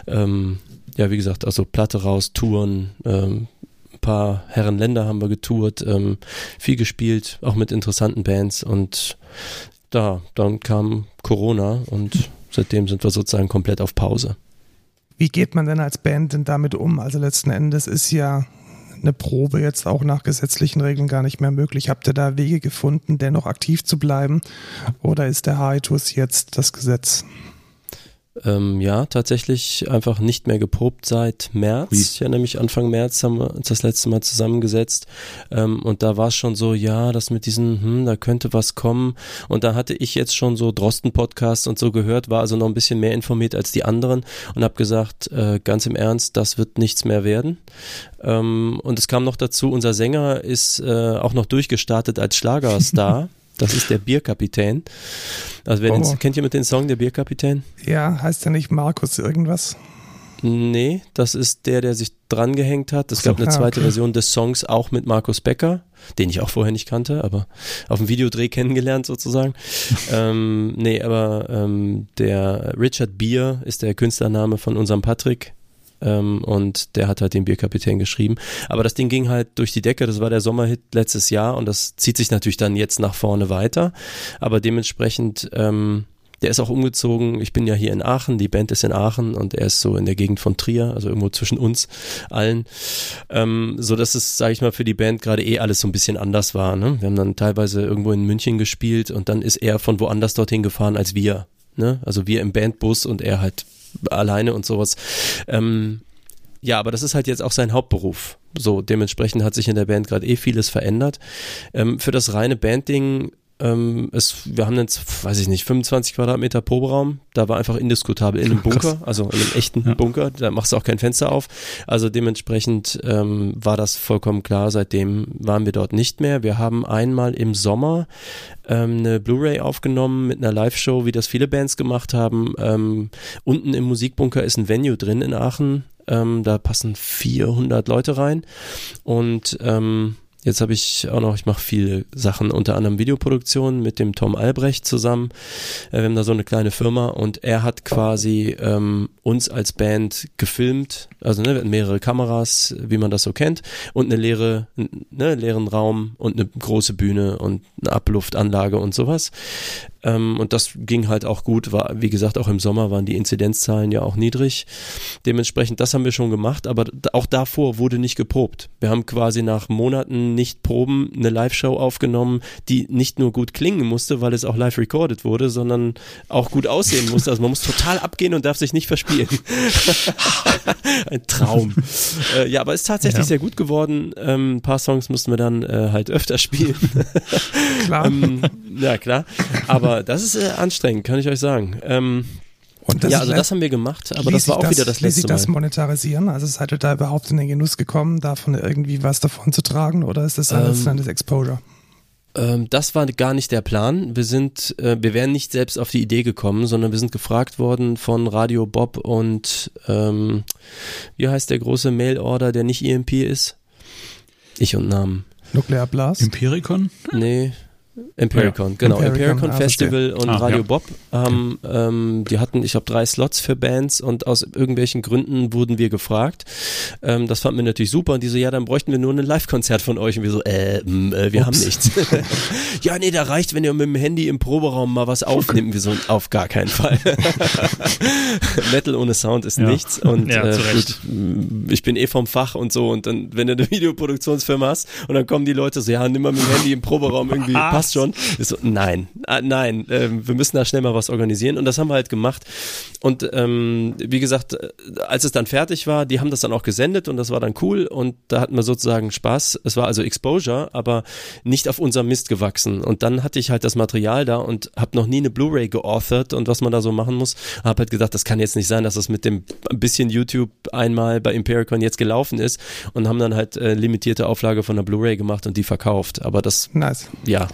Ähm, ja, wie gesagt, also Platte raus, Touren, ähm, paar Herrenländer haben wir getourt, ähm, viel gespielt, auch mit interessanten Bands und da, dann kam Corona und seitdem sind wir sozusagen komplett auf Pause. wie geht man denn als Band denn damit um? Also letzten Endes ist ja eine Probe jetzt auch nach gesetzlichen Regeln gar nicht mehr möglich. Habt ihr da Wege gefunden, dennoch aktiv zu bleiben? Oder ist der Haitus jetzt das Gesetz? Ähm, ja, tatsächlich einfach nicht mehr geprobt seit März. Ui. Ja, nämlich Anfang März haben wir uns das letzte Mal zusammengesetzt. Ähm, und da war es schon so, ja, das mit diesen, hm, da könnte was kommen. Und da hatte ich jetzt schon so Drosten-Podcasts und so gehört, war also noch ein bisschen mehr informiert als die anderen und habe gesagt, äh, ganz im Ernst, das wird nichts mehr werden. Ähm, und es kam noch dazu, unser Sänger ist äh, auch noch durchgestartet als Schlagerstar. Das ist der Bierkapitän. Also wer oh. den, kennt jemand den Song, der Bierkapitän? Ja, heißt der nicht Markus irgendwas? Nee, das ist der, der sich drangehängt hat. Es so, gab eine zweite okay. Version des Songs auch mit Markus Becker, den ich auch vorher nicht kannte, aber auf dem Videodreh kennengelernt sozusagen. ähm, nee, aber ähm, der Richard Bier ist der Künstlername von unserem Patrick. Ähm, und der hat halt den Bierkapitän geschrieben. Aber das Ding ging halt durch die Decke, das war der Sommerhit letztes Jahr und das zieht sich natürlich dann jetzt nach vorne weiter. Aber dementsprechend, ähm, der ist auch umgezogen. Ich bin ja hier in Aachen, die Band ist in Aachen und er ist so in der Gegend von Trier, also irgendwo zwischen uns allen. Ähm, so dass es, sage ich mal, für die Band gerade eh alles so ein bisschen anders war. Ne? Wir haben dann teilweise irgendwo in München gespielt und dann ist er von woanders dorthin gefahren als wir. Ne? Also wir im Bandbus und er halt alleine und sowas. Ähm, ja, aber das ist halt jetzt auch sein Hauptberuf. So, dementsprechend hat sich in der Band gerade eh vieles verändert. Ähm, für das reine Bandding ähm, es, wir haben jetzt, weiß ich nicht, 25 Quadratmeter Proberaum. Da war einfach indiskutabel in einem Bunker, also in einem echten ja. Bunker. Da machst du auch kein Fenster auf. Also dementsprechend ähm, war das vollkommen klar. Seitdem waren wir dort nicht mehr. Wir haben einmal im Sommer ähm, eine Blu-ray aufgenommen mit einer Live-Show, wie das viele Bands gemacht haben. Ähm, unten im Musikbunker ist ein Venue drin in Aachen. Ähm, da passen 400 Leute rein und ähm, Jetzt habe ich auch noch, ich mache viele Sachen, unter anderem Videoproduktionen mit dem Tom Albrecht zusammen. Äh, wir haben da so eine kleine Firma und er hat quasi ähm, uns als Band gefilmt. Also ne, mehrere Kameras, wie man das so kennt, und eine leere, ne, leeren Raum und eine große Bühne und eine Abluftanlage und sowas. Ähm, und das ging halt auch gut. War, wie gesagt, auch im Sommer waren die Inzidenzzahlen ja auch niedrig. Dementsprechend, das haben wir schon gemacht, aber auch davor wurde nicht geprobt. Wir haben quasi nach Monaten nicht proben eine Live-Show aufgenommen, die nicht nur gut klingen musste, weil es auch live recorded wurde, sondern auch gut aussehen musste. Also man muss total abgehen und darf sich nicht verspielen. Ein Traum. äh, ja, aber ist tatsächlich ja. sehr gut geworden. Ähm, ein paar Songs mussten wir dann äh, halt öfter spielen. klar. ähm, ja, klar. Aber das ist äh, anstrengend, kann ich euch sagen. Ähm, und das ja, also das haben wir gemacht, aber das war auch das, wieder das letzte Mal. das monetarisieren? Also seid ihr da überhaupt in den Genuss gekommen, davon irgendwie was davon zu tragen oder ist das alles ähm, das Exposure? Ähm, das war gar nicht der Plan. Wir sind, äh, wir wären nicht selbst auf die Idee gekommen, sondern wir sind gefragt worden von Radio Bob und ähm, wie heißt der große Mailorder, der nicht EMP ist? Ich und Namen. Nuclear Blast? Empiricon? Nee. Empiricon, ja. genau. Empiricon, Empiricon ah, Festival und ah, Radio ja. Bob haben, okay. ähm, die hatten, ich glaube, drei Slots für Bands und aus irgendwelchen Gründen wurden wir gefragt. Ähm, das fanden wir natürlich super und die so, ja, dann bräuchten wir nur ein Live-Konzert von euch und wir so, äh, mh, äh wir Ups. haben nichts. ja, nee, da reicht, wenn ihr mit dem Handy im Proberaum mal was aufnimmt. Wir so, auf gar keinen Fall. Metal ohne Sound ist ja. nichts und ja, äh, gut, ich bin eh vom Fach und so und dann, wenn du eine Videoproduktionsfirma hast und dann kommen die Leute so, ja, nimm mal mit dem Handy im Proberaum irgendwie, passt passt schon. So, nein, äh, nein, äh, wir müssen da schnell mal was organisieren. Und das haben wir halt gemacht. Und ähm, wie gesagt, äh, als es dann fertig war, die haben das dann auch gesendet und das war dann cool. Und da hatten wir sozusagen Spaß. Es war also Exposure, aber nicht auf unserem Mist gewachsen. Und dann hatte ich halt das Material da und habe noch nie eine Blu-ray geauthored und was man da so machen muss. Habe halt gedacht, das kann jetzt nicht sein, dass das mit dem ein bisschen YouTube einmal bei Impericon jetzt gelaufen ist und haben dann halt äh, limitierte Auflage von der Blu-ray gemacht und die verkauft. Aber das, nice. ja,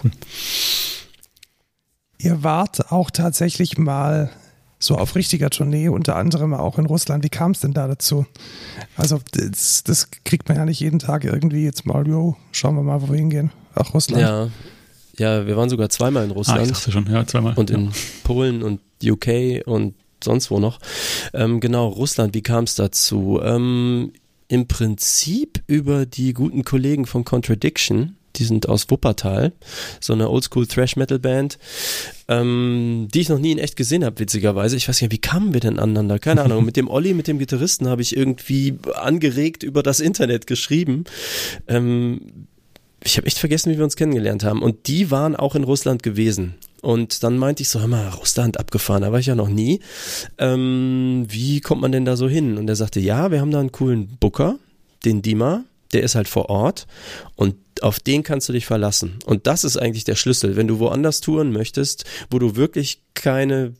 Ihr wart auch tatsächlich mal so auf richtiger Tournee, unter anderem auch in Russland. Wie kam es denn da dazu? Also, das, das, kriegt man ja nicht jeden Tag irgendwie jetzt mal, jo, schauen wir mal, wo wir hingehen. Ach, Russland. Ja, ja wir waren sogar zweimal in Russland. Ah, ich dachte schon, ja, zweimal. Und in ja. Polen und UK und sonst wo noch. Ähm, genau, Russland, wie kam es dazu? Ähm, Im Prinzip über die guten Kollegen von Contradiction Die sind aus Wuppertal, so eine Oldschool Thrash Metal Band, ähm, die ich noch nie in echt gesehen habe, witzigerweise. Ich weiß nicht, wie kamen wir denn aneinander? Keine Ahnung. mit dem Olli, mit dem Gitarristen habe ich irgendwie angeregt über das Internet geschrieben. Ähm, ich habe echt vergessen, wie wir uns kennengelernt haben. Und die waren auch in Russland gewesen. Und dann meinte ich so, hör mal, Russland abgefahren, da war ich ja noch nie. Ähm, wie kommt man denn da so hin? Und er sagte, ja, wir haben da einen coolen Booker, den Dima, der ist halt vor Ort und auf den kannst du dich verlassen. Und das ist eigentlich der Schlüssel. Wenn du woanders touren möchtest, wo du wirklich keine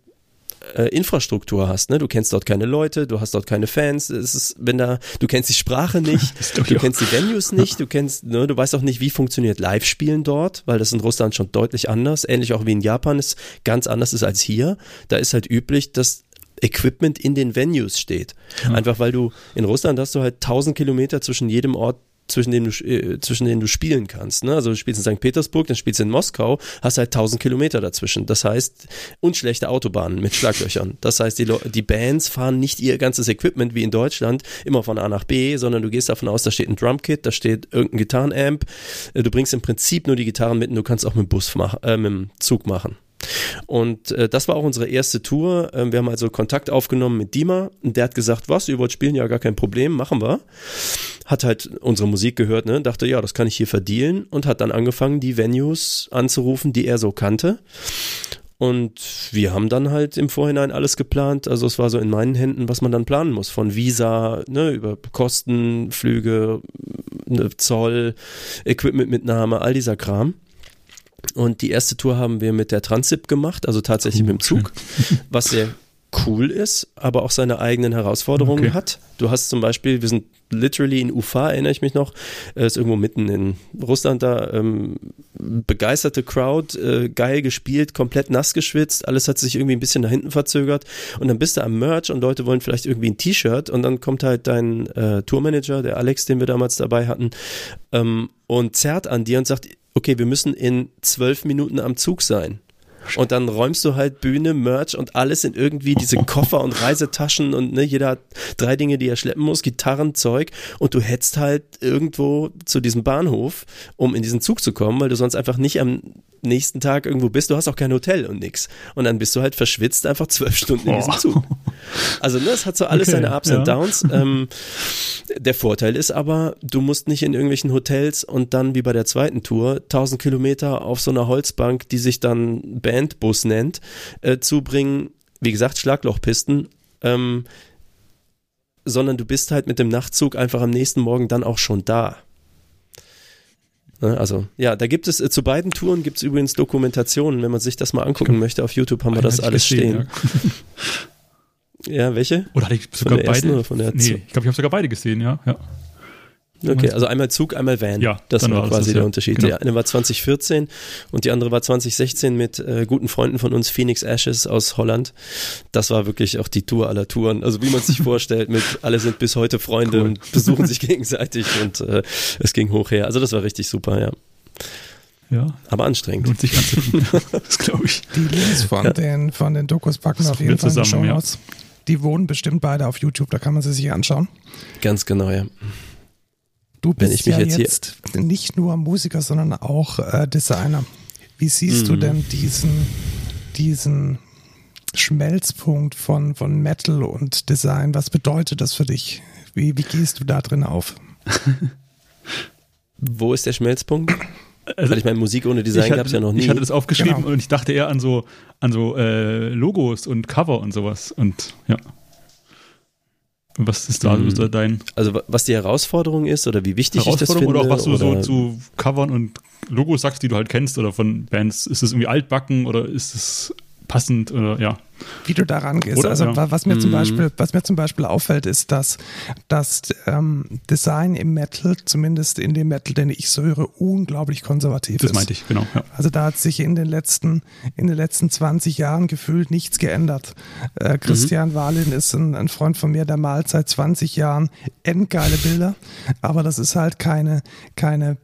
äh, Infrastruktur hast, ne? Du kennst dort keine Leute, du hast dort keine Fans, es ist, wenn da, du kennst die Sprache nicht, du kennst die Venues nicht, du kennst, ne, du weißt auch nicht, wie funktioniert Live-Spielen dort, weil das in Russland schon deutlich anders, ähnlich auch wie in Japan ist, ganz anders ist als hier. Da ist halt üblich, dass Equipment in den Venues steht. Ja. Einfach weil du in Russland hast du halt 1000 Kilometer zwischen jedem Ort zwischen denen du, äh, zwischen denen du spielen kannst. Ne? Also du spielst in St. Petersburg, dann spielst du in Moskau, hast halt 1000 Kilometer dazwischen. Das heißt, und schlechte Autobahnen mit Schlaglöchern. Das heißt, die, die Bands fahren nicht ihr ganzes Equipment wie in Deutschland immer von A nach B, sondern du gehst davon aus, da steht ein Drumkit, da steht irgendein Gitarrenamp. Äh, du bringst im Prinzip nur die Gitarren mit und du kannst auch mit dem Bus machen, äh, mit dem Zug machen. Und äh, das war auch unsere erste Tour. Ähm, wir haben also Kontakt aufgenommen mit Dima und der hat gesagt, was, ihr wollt spielen, ja gar kein Problem, machen wir. Hat halt unsere Musik gehört, ne, dachte, ja, das kann ich hier verdienen und hat dann angefangen, die Venues anzurufen, die er so kannte. Und wir haben dann halt im Vorhinein alles geplant. Also es war so in meinen Händen, was man dann planen muss. Von Visa, ne, über Kosten, Flüge, ne, Zoll, Equipmentmitnahme, all dieser Kram. Und die erste Tour haben wir mit der Transip gemacht, also tatsächlich cool, mit dem Zug, schön. was sehr cool ist, aber auch seine eigenen Herausforderungen okay. hat. Du hast zum Beispiel, wir sind literally in Ufa, erinnere ich mich noch, äh, ist irgendwo mitten in Russland da, ähm, begeisterte Crowd, äh, geil gespielt, komplett nass geschwitzt, alles hat sich irgendwie ein bisschen nach hinten verzögert und dann bist du am Merch und Leute wollen vielleicht irgendwie ein T-Shirt und dann kommt halt dein äh, Tourmanager, der Alex, den wir damals dabei hatten, ähm, und zerrt an dir und sagt, okay, wir müssen in zwölf Minuten am Zug sein. Und dann räumst du halt Bühne, Merch und alles in irgendwie diese Koffer und Reisetaschen und ne, jeder hat drei Dinge, die er schleppen muss, Gitarren, Zeug und du hetzt halt irgendwo zu diesem Bahnhof, um in diesen Zug zu kommen, weil du sonst einfach nicht am nächsten Tag irgendwo bist. Du hast auch kein Hotel und nix. Und dann bist du halt verschwitzt einfach zwölf Stunden in diesem Zug. Also ne, es hat so alles okay, seine Ups ja. und Downs. Ähm, der Vorteil ist aber, du musst nicht in irgendwelchen Hotels und dann wie bei der zweiten Tour 1000 Kilometer auf so einer Holzbank, die sich dann Bandbus nennt, äh, zubringen. Wie gesagt, Schlaglochpisten. Ähm, sondern du bist halt mit dem Nachtzug einfach am nächsten Morgen dann auch schon da. Ne, also, ja, da gibt es, äh, zu beiden Touren gibt es übrigens Dokumentationen, wenn man sich das mal angucken glaub, möchte. Auf YouTube haben wir das alles gesehen, stehen. Ja. ja. welche? Oder hatte ich sogar beide? Oder von der nee, ich glaube, ich habe sogar beide gesehen, ja. ja. Okay, also einmal Zug, einmal Van. Ja, das war quasi das, der ja. Unterschied. Genau. Die eine war 2014 und die andere war 2016 mit äh, guten Freunden von uns, Phoenix Ashes aus Holland. Das war wirklich auch die Tour aller Touren. Also wie man sich vorstellt, mit alle sind bis heute Freunde cool. und besuchen sich gegenseitig und äh, es ging hoch her. Also das war richtig super, ja. Ja. Aber anstrengend. Lohnt sich anzugucken. das glaube ich. Die Links von, ja. den, von den Dokus packen auf jeden Fall zusammen, ja. Die wohnen bestimmt beide auf YouTube, da kann man sie sich anschauen. Ganz genau, ja. Du bist ich ja jetzt, jetzt nicht nur Musiker, sondern auch äh, Designer. Wie siehst mhm. du denn diesen, diesen Schmelzpunkt von, von Metal und Design? Was bedeutet das für dich? Wie, wie gehst du da drin auf? Wo ist der Schmelzpunkt? Also, Weil ich meine, Musik ohne Design gab es ja noch nie. Ich hatte das aufgeschrieben genau. und ich dachte eher an so, an so äh, Logos und Cover und sowas. Und ja. Was ist da mhm. dein. Also, was die Herausforderung ist oder wie wichtig ich das finde? Oder auch was du so zu Covern und Logos sagst, die du halt kennst oder von Bands. Ist das irgendwie altbacken oder ist es passend oder ja. Wie du daran gehst. Oder, also ja. was mir zum mhm. Beispiel, was mir zum Beispiel auffällt, ist, dass das ähm, Design im Metal, zumindest in dem Metal, den ich so höre, unglaublich konservativ das ist. Das meinte ich, genau. Ja. Also da hat sich in den letzten, in den letzten 20 Jahren gefühlt nichts geändert. Äh, Christian mhm. Wahlin ist ein, ein Freund von mir, der malt seit 20 Jahren endgeile Bilder, aber das ist halt keine, keine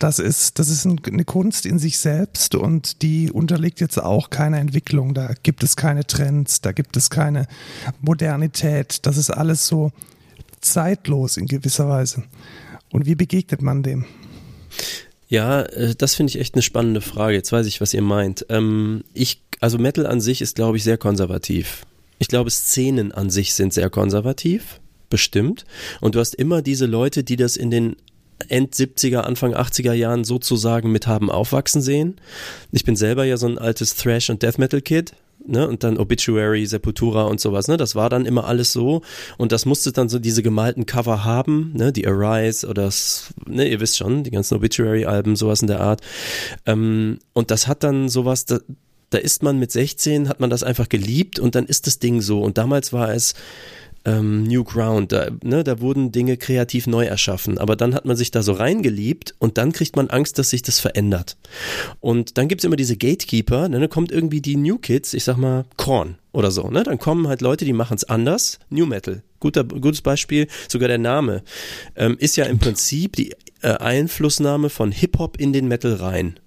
das ist, das ist eine Kunst in sich selbst und die unterliegt jetzt auch keiner Entwicklung. Da gibt es keine Trends, da gibt es keine Modernität. Das ist alles so zeitlos in gewisser Weise. Und wie begegnet man dem? Ja, äh, das finde ich echt eine spannende Frage. Jetzt weiß ich, was ihr meint. Ähm, ich, also Metal an sich ist, glaube ich, sehr konservativ. Ich glaube, Szenen an sich sind sehr konservativ, bestimmt. Und du hast immer diese Leute, die das in den End 70er, Anfang 80er Jahren sozusagen mit haben aufwachsen sehen. Ich bin selber ja so ein altes Thrash- und Death Metal-Kid. Ne, und dann Obituary, Sepultura und sowas, ne, das war dann immer alles so und das musste dann so diese gemalten Cover haben, ne, die Arise oder das, ne, ihr wisst schon, die ganzen Obituary-Alben, sowas in der Art. Ähm, und das hat dann sowas, da, da ist man mit 16, hat man das einfach geliebt und dann ist das Ding so. Und damals war es, ähm, New Ground, da, ne, da wurden Dinge kreativ neu erschaffen, aber dann hat man sich da so reingeliebt und dann kriegt man Angst, dass sich das verändert. Und dann gibt's immer diese Gatekeeper, ne, dann kommt irgendwie die New Kids, ich sag mal Korn oder so, ne, dann kommen halt Leute, die machen's anders, New Metal, guter, gutes Beispiel, sogar der Name, ähm, ist ja im Prinzip die äh, Einflussnahme von Hip-Hop in den Metal rein.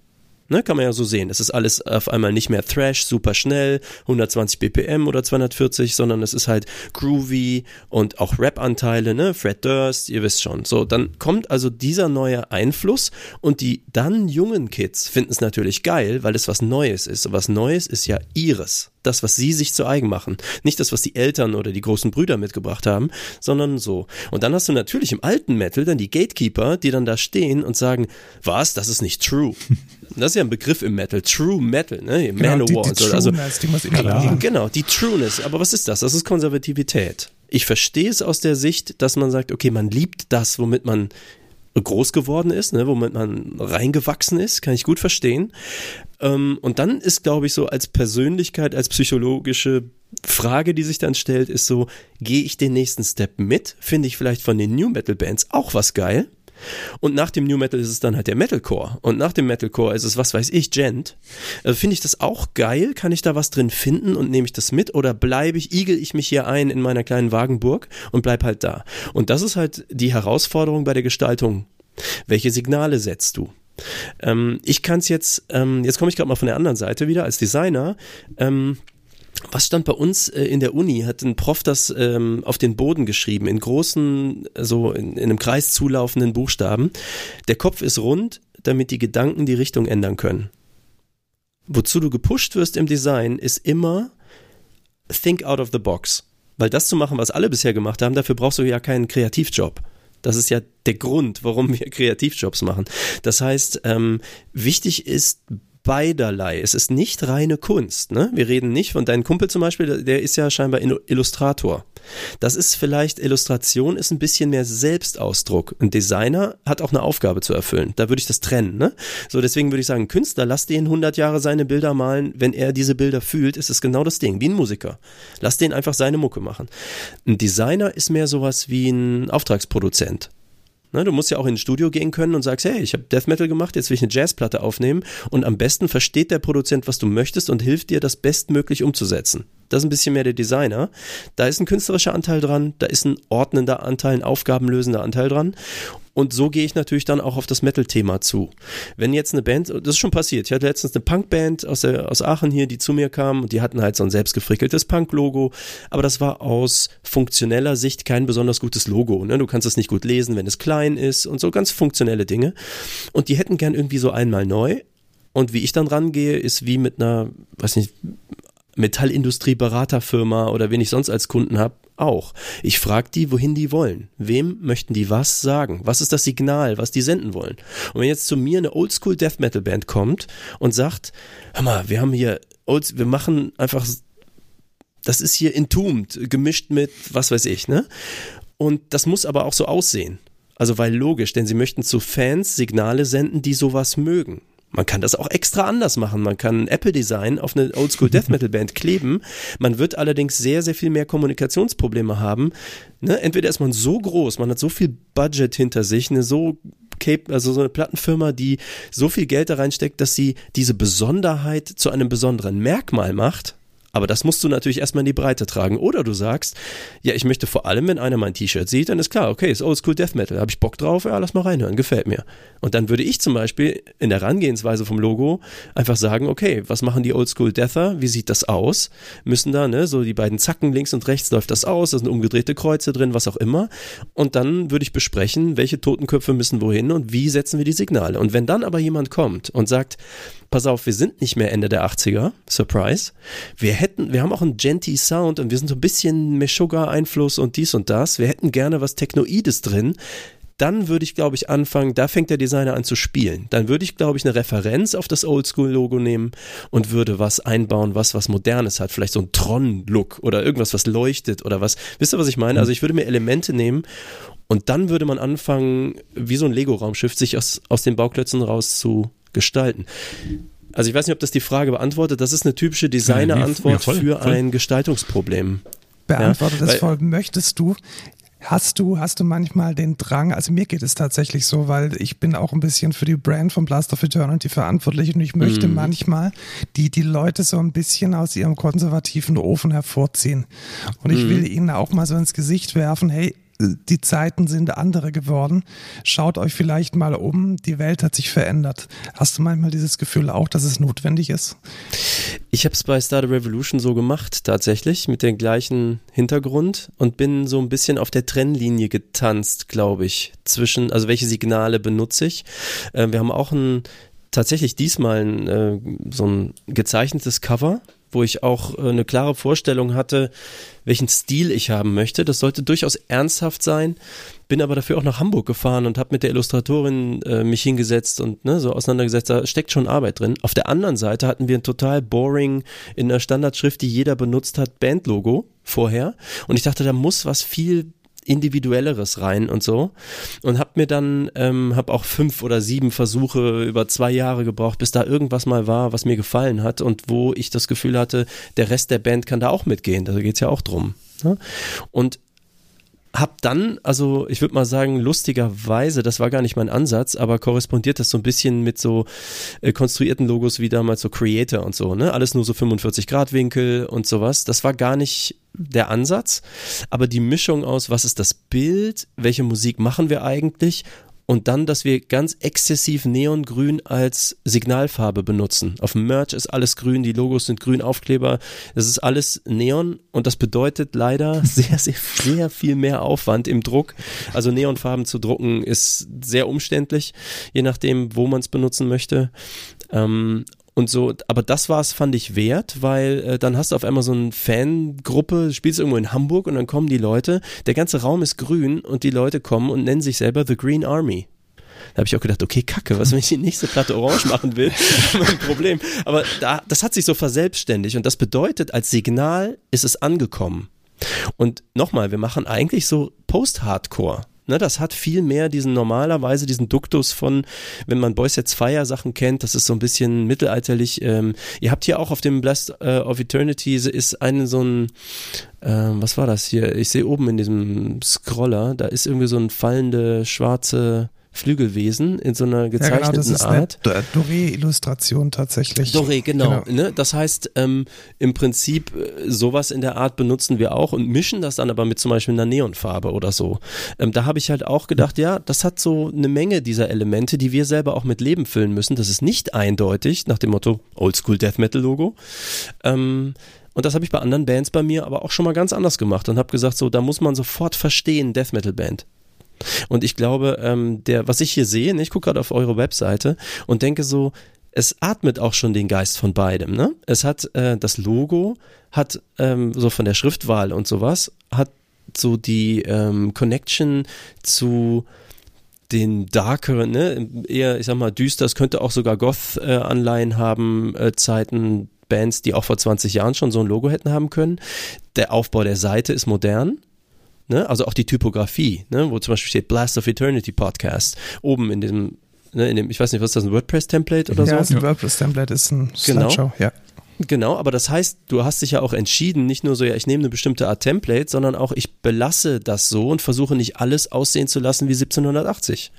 Ne, kann man ja so sehen. Es ist alles auf einmal nicht mehr Thrash, super schnell, 120 BPM oder 240, sondern es ist halt groovy und auch Rap-Anteile, ne? Fred Durst, ihr wisst schon. So, dann kommt also dieser neue Einfluss und die dann jungen Kids finden es natürlich geil, weil es was Neues ist. Und was Neues ist ja ihres das, was sie sich zu eigen machen. Nicht das, was die Eltern oder die großen Brüder mitgebracht haben, sondern so. Und dann hast du natürlich im alten Metal dann die Gatekeeper, die dann da stehen und sagen, was, das ist nicht true. Das ist ja ein Begriff im Metal, True Metal, ne? Genau, Manowar. Die, die also, die. Genau, die Trueness. Aber was ist das? Das ist Konservativität. Ich verstehe es aus der Sicht, dass man sagt, okay, man liebt das, womit man groß geworden ist, ne, womit man reingewachsen ist, kann ich gut verstehen. Ähm, und dann ist, glaube ich, so als Persönlichkeit, als psychologische Frage, die sich dann stellt, ist so, gehe ich den nächsten Step mit? Finde ich vielleicht von den New Metal Bands auch was geil? Und nach dem New Metal ist es dann halt der Metalcore. Und nach dem Metalcore ist es, was weiß ich, Gent. Also finde ich das auch geil? Kann ich da was drin finden und nehme ich das mit? Oder bleibe ich, igel ich mich hier ein in meiner kleinen Wagenburg und bleib halt da? Und das ist halt die Herausforderung bei der Gestaltung. Welche Signale setzt du? Ähm, ich kann es jetzt, ähm, jetzt komme ich gerade mal von der anderen Seite wieder als Designer. Ähm, was stand bei uns äh, in der Uni? Hat ein Prof das ähm, auf den Boden geschrieben, in großen, so in, in einem Kreis zulaufenden Buchstaben. Der Kopf ist rund, damit die Gedanken die Richtung ändern können. Wozu du gepusht wirst im Design, ist immer think out of the box. Weil das zu machen, was alle bisher gemacht haben, dafür brauchst du ja keinen Kreativjob. Das ist ja der Grund, warum wir Kreativjobs machen. Das heißt, ähm, wichtig ist beiderlei. Es ist nicht reine Kunst. Ne? Wir reden nicht von deinem Kumpel zum Beispiel, der ist ja scheinbar Illustrator. Das ist vielleicht, Illustration ist ein bisschen mehr Selbstausdruck. Ein Designer hat auch eine Aufgabe zu erfüllen. Da würde ich das trennen. Ne? So, deswegen würde ich sagen, Künstler, lass den 100 Jahre seine Bilder malen. Wenn er diese Bilder fühlt, ist es genau das Ding, wie ein Musiker. Lass den einfach seine Mucke machen. Ein Designer ist mehr sowas wie ein Auftragsproduzent. Ne, du musst ja auch ins Studio gehen können und sagst, hey, ich habe Death Metal gemacht, jetzt will ich eine Jazzplatte aufnehmen und am besten versteht der Produzent, was du möchtest und hilft dir, das bestmöglich umzusetzen. Das ist ein bisschen mehr der Designer. Da ist ein künstlerischer Anteil dran, da ist ein ordnender Anteil, ein aufgabenlösender Anteil dran. Und so gehe ich natürlich dann auch auf das Metal-Thema zu. Wenn jetzt eine Band, das ist schon passiert, ich hatte letztens eine Punkband aus, aus Aachen hier, die zu mir kam und die hatten halt so ein selbstgefrickeltes Punk-Logo, aber das war aus funktioneller Sicht kein besonders gutes Logo. Ne? Du kannst es nicht gut lesen, wenn es klein ist und so ganz funktionelle Dinge. Und die hätten gern irgendwie so einmal neu. Und wie ich dann rangehe, ist wie mit einer, weiß nicht, Metallindustrie-Beraterfirma oder wen ich sonst als Kunden habe, auch. Ich frage die, wohin die wollen. Wem möchten die was sagen? Was ist das Signal, was die senden wollen? Und wenn jetzt zu mir eine Oldschool Death Metal Band kommt und sagt, hör mal, wir haben hier, Old, wir machen einfach, das ist hier entombed, gemischt mit was weiß ich, ne? Und das muss aber auch so aussehen. Also weil logisch, denn sie möchten zu Fans Signale senden, die sowas mögen. Man kann das auch extra anders machen. Man kann Apple-Design auf eine Oldschool Death Metal Band kleben. Man wird allerdings sehr, sehr viel mehr Kommunikationsprobleme haben. Ne? Entweder ist man so groß, man hat so viel Budget hinter sich, eine so also so eine Plattenfirma, die so viel Geld da reinsteckt, dass sie diese Besonderheit zu einem besonderen Merkmal macht. Aber das musst du natürlich erstmal in die Breite tragen. Oder du sagst, ja, ich möchte vor allem, wenn einer mein T-Shirt sieht, dann ist klar, okay, ist Oldschool Death Metal, habe ich Bock drauf, ja, lass mal reinhören, gefällt mir. Und dann würde ich zum Beispiel in der Herangehensweise vom Logo einfach sagen, okay, was machen die Oldschool Deather, wie sieht das aus? Müssen da, ne, so die beiden Zacken links und rechts läuft das aus, da sind umgedrehte Kreuze drin, was auch immer. Und dann würde ich besprechen, welche Totenköpfe müssen wohin und wie setzen wir die Signale. Und wenn dann aber jemand kommt und sagt, pass auf, wir sind nicht mehr Ende der 80er, Surprise. Wir hätten, wir haben auch einen Genty Sound und wir sind so ein bisschen Meshuggah-Einfluss und dies und das. Wir hätten gerne was Technoides drin dann würde ich, glaube ich, anfangen, da fängt der Designer an zu spielen. Dann würde ich, glaube ich, eine Referenz auf das Oldschool-Logo nehmen und würde was einbauen, was was Modernes hat. Vielleicht so ein Tron-Look oder irgendwas, was leuchtet oder was. Wisst ihr, was ich meine? Also ich würde mir Elemente nehmen und dann würde man anfangen, wie so ein Lego-Raumschiff, sich aus, aus den Bauklötzen raus zu gestalten. Also ich weiß nicht, ob das die Frage beantwortet. Das ist eine typische Designer-Antwort ja, für ein Gestaltungsproblem. Beantwortet ja, das voll. Möchtest du Hast du, hast du manchmal den Drang, also mir geht es tatsächlich so, weil ich bin auch ein bisschen für die Brand von Blast of Eternity verantwortlich und ich möchte mm. manchmal die, die Leute so ein bisschen aus ihrem konservativen Ofen hervorziehen. Und ich mm. will ihnen auch mal so ins Gesicht werfen, hey, die Zeiten sind andere geworden. Schaut euch vielleicht mal um, die Welt hat sich verändert. Hast du manchmal dieses Gefühl auch, dass es notwendig ist? Ich habe es bei Star Revolution so gemacht, tatsächlich, mit dem gleichen Hintergrund und bin so ein bisschen auf der Trennlinie getanzt, glaube ich, zwischen, also welche Signale benutze ich. Äh, wir haben auch ein tatsächlich diesmal ein, äh, so ein gezeichnetes Cover wo ich auch äh, eine klare Vorstellung hatte, welchen Stil ich haben möchte. Das sollte durchaus ernsthaft sein. Bin aber dafür auch nach Hamburg gefahren und habe mit der Illustratorin äh, mich hingesetzt und ne, so auseinandergesetzt. Da steckt schon Arbeit drin. Auf der anderen Seite hatten wir ein total boring in der Standardschrift, die jeder benutzt hat, Bandlogo vorher. Und ich dachte, da muss was viel individuelleres rein und so und habe mir dann ähm, habe auch fünf oder sieben Versuche über zwei Jahre gebraucht, bis da irgendwas mal war, was mir gefallen hat und wo ich das Gefühl hatte, der Rest der Band kann da auch mitgehen. Da geht's ja auch drum. Ne? Und hab dann, also ich würde mal sagen, lustigerweise, das war gar nicht mein Ansatz, aber korrespondiert das so ein bisschen mit so äh, konstruierten Logos wie damals so Creator und so, ne? Alles nur so 45 Grad Winkel und sowas. Das war gar nicht der Ansatz, aber die Mischung aus, was ist das Bild, welche Musik machen wir eigentlich und dann, dass wir ganz exzessiv Neongrün als Signalfarbe benutzen. Auf dem Merch ist alles grün, die Logos sind grün, Aufkleber, das ist alles Neon und das bedeutet leider sehr, sehr, sehr viel mehr Aufwand im Druck. Also Neonfarben zu drucken ist sehr umständlich, je nachdem, wo man es benutzen möchte. Ähm, und so, aber das war es, fand ich wert, weil äh, dann hast du auf einmal so eine Fangruppe, spielst irgendwo in Hamburg und dann kommen die Leute, der ganze Raum ist grün und die Leute kommen und nennen sich selber The Green Army. Da habe ich auch gedacht, okay, kacke, was wenn ich die nächste Platte orange machen will? mein Problem. Aber da, das hat sich so verselbstständigt und das bedeutet, als Signal ist es angekommen. Und nochmal, wir machen eigentlich so Post-Hardcore. Ne, das hat viel mehr diesen normalerweise diesen Duktus von, wenn man Boys Sets Fire Sachen kennt, das ist so ein bisschen mittelalterlich. Ähm, ihr habt hier auch auf dem Blast äh, of Eternity ist einen so ein, äh, was war das hier? Ich sehe oben in diesem Scroller, da ist irgendwie so ein fallende schwarze Flügelwesen in so einer gezeichneten ja, genau, das ist Art. Eine Doré-Illustration tatsächlich. Doré, genau. genau. Ne? Das heißt, ähm, im Prinzip äh, sowas in der Art benutzen wir auch und mischen das dann aber mit zum Beispiel einer Neonfarbe oder so. Ähm, da habe ich halt auch gedacht, ja, das hat so eine Menge dieser Elemente, die wir selber auch mit Leben füllen müssen. Das ist nicht eindeutig nach dem Motto Oldschool Death Metal Logo. Ähm, und das habe ich bei anderen Bands bei mir aber auch schon mal ganz anders gemacht und habe gesagt, so, da muss man sofort verstehen, Death Metal Band. Und ich glaube, ähm, der, was ich hier sehe, ne, ich gucke gerade auf eure Webseite und denke so, es atmet auch schon den Geist von beidem. Ne? Es hat äh, das Logo, hat ähm, so von der Schriftwahl und sowas, hat so die ähm, Connection zu den darker, ne, eher, ich sag mal, düster, es könnte auch sogar Goth-Anleihen äh, haben, äh, Zeiten, Bands, die auch vor 20 Jahren schon so ein Logo hätten haben können. Der Aufbau der Seite ist modern. Ne? Also auch die Typografie, ne? wo zum Beispiel steht Blast of Eternity Podcast, oben in dem, ne, in dem ich weiß nicht, was ist das, ein WordPress-Template oder ja, so? Ja, ein WordPress-Template ist ein genau. Slideshow, ja. Genau, aber das heißt, du hast dich ja auch entschieden, nicht nur so, ja, ich nehme eine bestimmte Art Template, sondern auch, ich belasse das so und versuche nicht alles aussehen zu lassen wie 1780.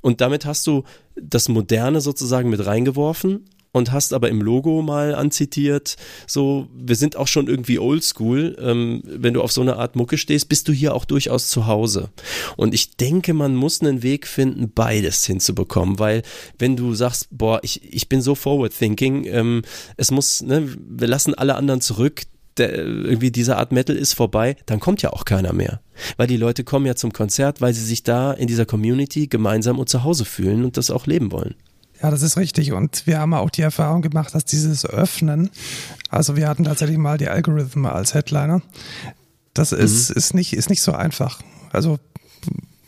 Und damit hast du das Moderne sozusagen mit reingeworfen und hast aber im Logo mal anzitiert, so, wir sind auch schon irgendwie oldschool. Ähm, wenn du auf so eine Art Mucke stehst, bist du hier auch durchaus zu Hause. Und ich denke, man muss einen Weg finden, beides hinzubekommen, weil wenn du sagst, boah, ich, ich bin so forward thinking, ähm, es muss, ne, wir lassen alle anderen zurück, der, irgendwie diese Art Metal ist vorbei, dann kommt ja auch keiner mehr. Weil die Leute kommen ja zum Konzert, weil sie sich da in dieser Community gemeinsam und zu Hause fühlen und das auch leben wollen. Ja, das ist richtig. Und wir haben auch die Erfahrung gemacht, dass dieses Öffnen, also wir hatten tatsächlich mal die Algorithmen als Headliner. Das mhm. ist, mhm. ist, nicht, ist nicht so einfach. Also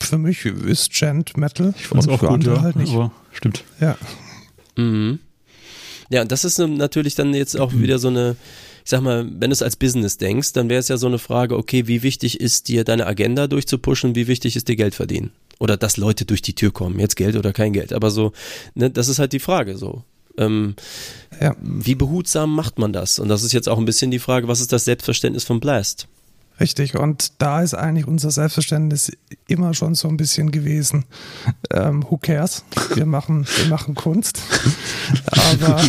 für mich ist Gent Metal ich und auch für gut, andere ja, halt nicht. Aber stimmt. Ja. Mhm. Ja, und das ist natürlich dann jetzt auch wieder so eine, ich sag mal, wenn du es als Business denkst, dann wäre es ja so eine Frage, okay, wie wichtig ist dir deine Agenda durchzupushen, wie wichtig ist dir Geld verdienen? Oder dass Leute durch die Tür kommen, jetzt Geld oder kein Geld. Aber so, ne, das ist halt die Frage so. Ähm, ja. Wie behutsam macht man das? Und das ist jetzt auch ein bisschen die Frage, was ist das Selbstverständnis von Blast? Richtig, und da ist eigentlich unser Selbstverständnis immer schon so ein bisschen gewesen. Ähm, who cares? Wir machen, wir machen Kunst. Aber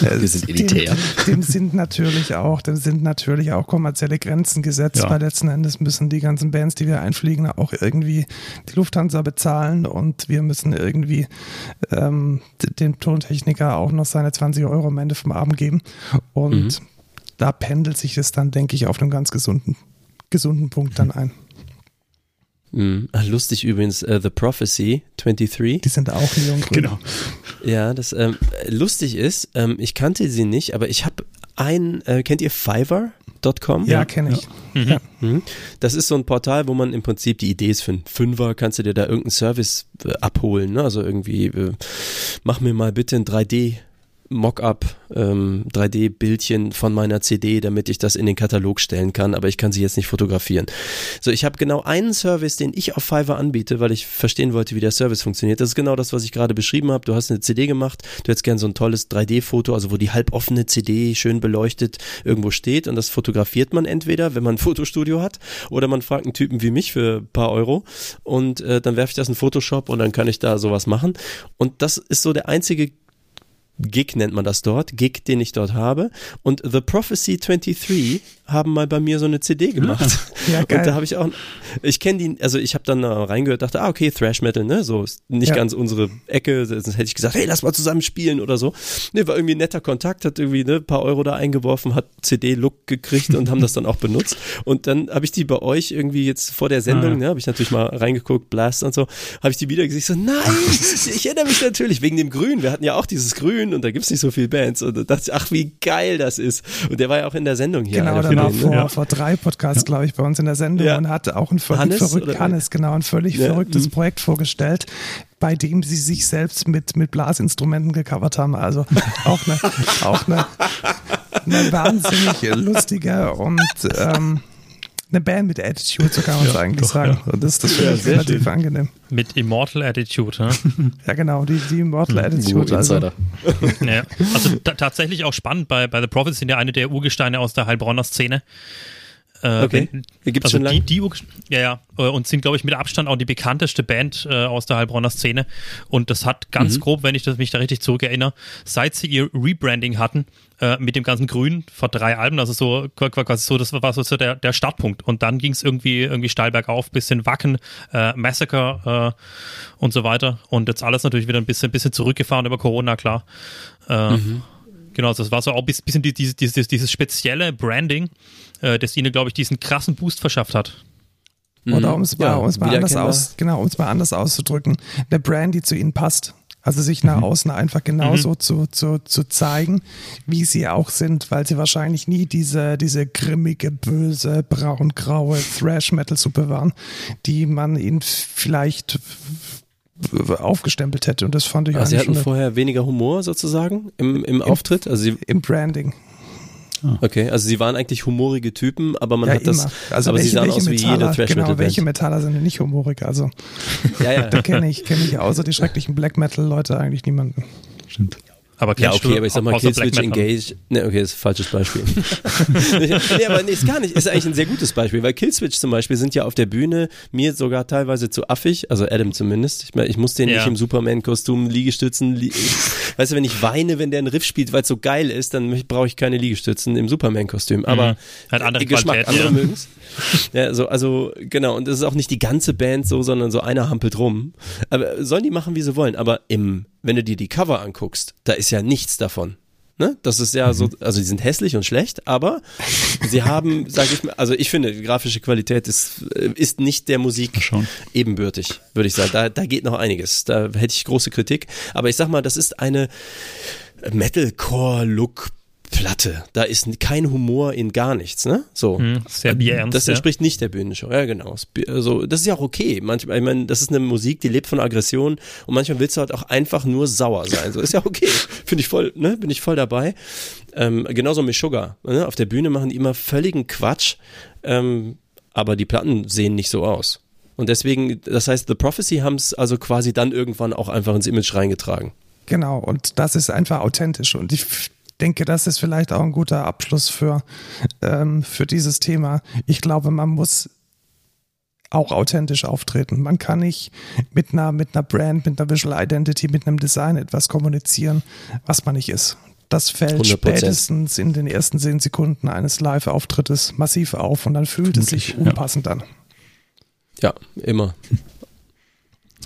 wir sind elitär. Dem, dem, sind natürlich auch, dem sind natürlich auch kommerzielle Grenzen gesetzt, ja. weil letzten Endes müssen die ganzen Bands, die wir einfliegen, auch irgendwie die Lufthansa bezahlen und wir müssen irgendwie ähm, dem Tontechniker auch noch seine 20 Euro am Ende vom Abend geben. Und mhm da pendelt sich das dann, denke ich, auf einem ganz gesunden, gesunden Punkt dann ein. Mhm. Lustig übrigens, uh, The Prophecy 23. Die sind auch neongrün. Genau. Ja, das ähm, lustig ist, ähm, ich kannte sie nicht, aber ich habe ein, äh, kennt ihr Fiverr.com? Ja, kenne ich. Ja. Ja. Mhm. Das ist so ein Portal, wo man im Prinzip die Idee ist für einen Fünfer, kannst du dir da irgendeinen Service äh, abholen, ne? Also irgendwie, äh, mach mir mal bitte ein 3D Mockup, ähm, 3D-Bildchen von meiner CD, damit ich das in den Katalog stellen kann, aber ich kann sie jetzt nicht fotografieren. So, ich habe genau einen Service, den ich auf Fiverr anbiete, weil ich verstehen wollte, wie der Service funktioniert. Das ist genau das, was ich gerade beschrieben habe. Du hast eine CD gemacht, du hättest gern so ein tolles 3D-Foto, also wo die halboffene CD schön beleuchtet irgendwo steht und das fotografiert man entweder, wenn man ein Fotostudio hat, oder man fragt einen Typen wie mich für ein paar Euro und äh, dann werfe ich das in Photoshop und dann kann ich da sowas machen. Und das ist so der einzige Gig nennt man das dort, Gig, den ich dort habe. Und The Prophecy 23 haben mal bei mir so eine CD gemacht. Ja, geil. Und da habe ich auch, ich kenne die, also ich habe dann reingehört, dachte, ah, okay, Thrash Metal, ne, so ist nicht ja. ganz unsere Ecke, sonst hätte ich gesagt, hey, lass mal zusammen spielen oder so. Ne, war irgendwie ein netter Kontakt, hat irgendwie ne, ein paar Euro da eingeworfen, hat CD-Look gekriegt und haben das dann auch benutzt. Und dann habe ich die bei euch irgendwie jetzt vor der Sendung, ah, ja. ne, habe ich natürlich mal reingeguckt, Blast und so, habe ich die wieder gesehen, so, nein, ich erinnere mich natürlich, wegen dem Grün, wir hatten ja auch dieses Grün und da gibt's nicht so viele Bands und da dachte ich, ach, wie geil das ist. Und der war ja auch in der Sendung hier. Genau, der war vor, ja. vor drei Podcasts, ja. glaube ich, bei uns in der Sendung ja. und hat auch ein völlig Hannes, verrückt, Hannes, genau, ein völlig verrücktes mhm. Projekt vorgestellt, bei dem sie sich selbst mit, mit Blasinstrumenten gecovert haben. Also auch eine, auch eine, eine wahnsinnig lustige und ähm, eine Band mit Attitude, so kann man es ja, eigentlich doch, sagen. Ja. Und das, das finde ich relativ schön. angenehm. Mit Immortal Attitude, ne? ja, genau, die, die Immortal hm. Attitude. Uh, also. ja, also tatsächlich auch spannend, bei, bei The Prophets sind ja eine der Urgesteine aus der Heilbronner Szene. Äh, okay. Gibt es also schon lange? Die, die, ja, ja. Äh, und sind, glaube ich, mit Abstand auch die bekannteste Band äh, aus der Heilbronner Szene. Und das hat ganz mhm. grob, wenn ich das, mich da richtig zurückerinnere, seit sie ihr Rebranding hatten, äh, mit dem ganzen Grün vor drei Alben, also so quasi so, das war so der, der Startpunkt. Und dann ging es irgendwie, irgendwie steil bergauf, bisschen Wacken, äh, Massacre äh, und so weiter. Und jetzt alles natürlich wieder ein bisschen, bisschen zurückgefahren über Corona, klar. Äh, mhm. Genau, das war so auch ein bisschen dieses, dieses, dieses spezielle Branding, äh, das ihnen, glaube ich, diesen krassen Boost verschafft hat. Oder um es mal, ja, mal anders aus, genau, um es mal anders auszudrücken, eine Brand, die zu ihnen passt. Also sich nach mhm. außen einfach genauso mhm. zu, zu, zu zeigen, wie sie auch sind, weil sie wahrscheinlich nie diese, diese grimmige, böse, braun-graue Thrash-Metal-Suppe waren, die man ihnen vielleicht aufgestempelt hätte. Und das fand ich also Sie hatten vorher weniger Humor sozusagen im, im, im Auftritt? Also Sie, Im Branding. Ah. Okay, also sie waren eigentlich humorige Typen, aber man ja, hat immer. das. Also aber welche, sie sahen aus wie jede Trash Metal Genau, welche Metaller sind denn nicht humorig? Also ja, ja. da kenne ich, kenne ich außer die schrecklichen Black Metal Leute eigentlich niemanden. Stimmt. Aber ja, okay, aber ich sag mal, Killswitch Engage. Ne, okay, das ist ein falsches Beispiel. nee, aber nee, ist gar nicht. Ist eigentlich ein sehr gutes Beispiel, weil Killswitch zum Beispiel sind ja auf der Bühne mir sogar teilweise zu affig, also Adam zumindest. Ich meine, ich muss den ja. nicht im Superman-Kostüm Liegestützen. Li weißt du, wenn ich weine, wenn der einen Riff spielt, weil es so geil ist, dann brauche ich keine Liegestützen im Superman-Kostüm. Aber mhm. Hat andere Geschmack, Qualität, andere ja. mögen's. Ja, so, also genau, und es ist auch nicht die ganze Band so, sondern so einer hampelt rum. Aber sollen die machen, wie sie wollen. Aber im wenn du dir die Cover anguckst, da ist ja nichts davon. Ne? Das ist ja mhm. so, also die sind hässlich und schlecht, aber sie haben, sage ich mal, also ich finde, die grafische Qualität ist, äh, ist nicht der Musik ebenbürtig, würde ich sagen. Da, da geht noch einiges. Da hätte ich große Kritik. Aber ich sag mal, das ist eine Metalcore-Look Platte. Da ist kein Humor in gar nichts, ne? So. Hm, sehr bierernst. Das entspricht ja. nicht der Bühnenshow. Ja, genau. Also, das ist ja auch okay. Manchmal, ich meine, das ist eine Musik, die lebt von Aggression und manchmal willst du halt auch einfach nur sauer sein. So ist ja okay. Finde ich voll, ne? Bin ich voll dabei. Ähm, genauso mit Sugar. Ne? Auf der Bühne machen die immer völligen Quatsch, ähm, aber die Platten sehen nicht so aus. Und deswegen, das heißt, The Prophecy haben es also quasi dann irgendwann auch einfach ins Image reingetragen. Genau, und das ist einfach authentisch. Und ich denke, das ist vielleicht auch ein guter Abschluss für, ähm, für dieses Thema. Ich glaube, man muss auch authentisch auftreten. Man kann nicht mit einer, mit einer Brand, mit einer Visual Identity, mit einem Design etwas kommunizieren, was man nicht ist. Das fällt 100%. spätestens in den ersten zehn Sekunden eines Live-Auftrittes massiv auf und dann fühlt es sich unpassend ja. an. Ja, immer.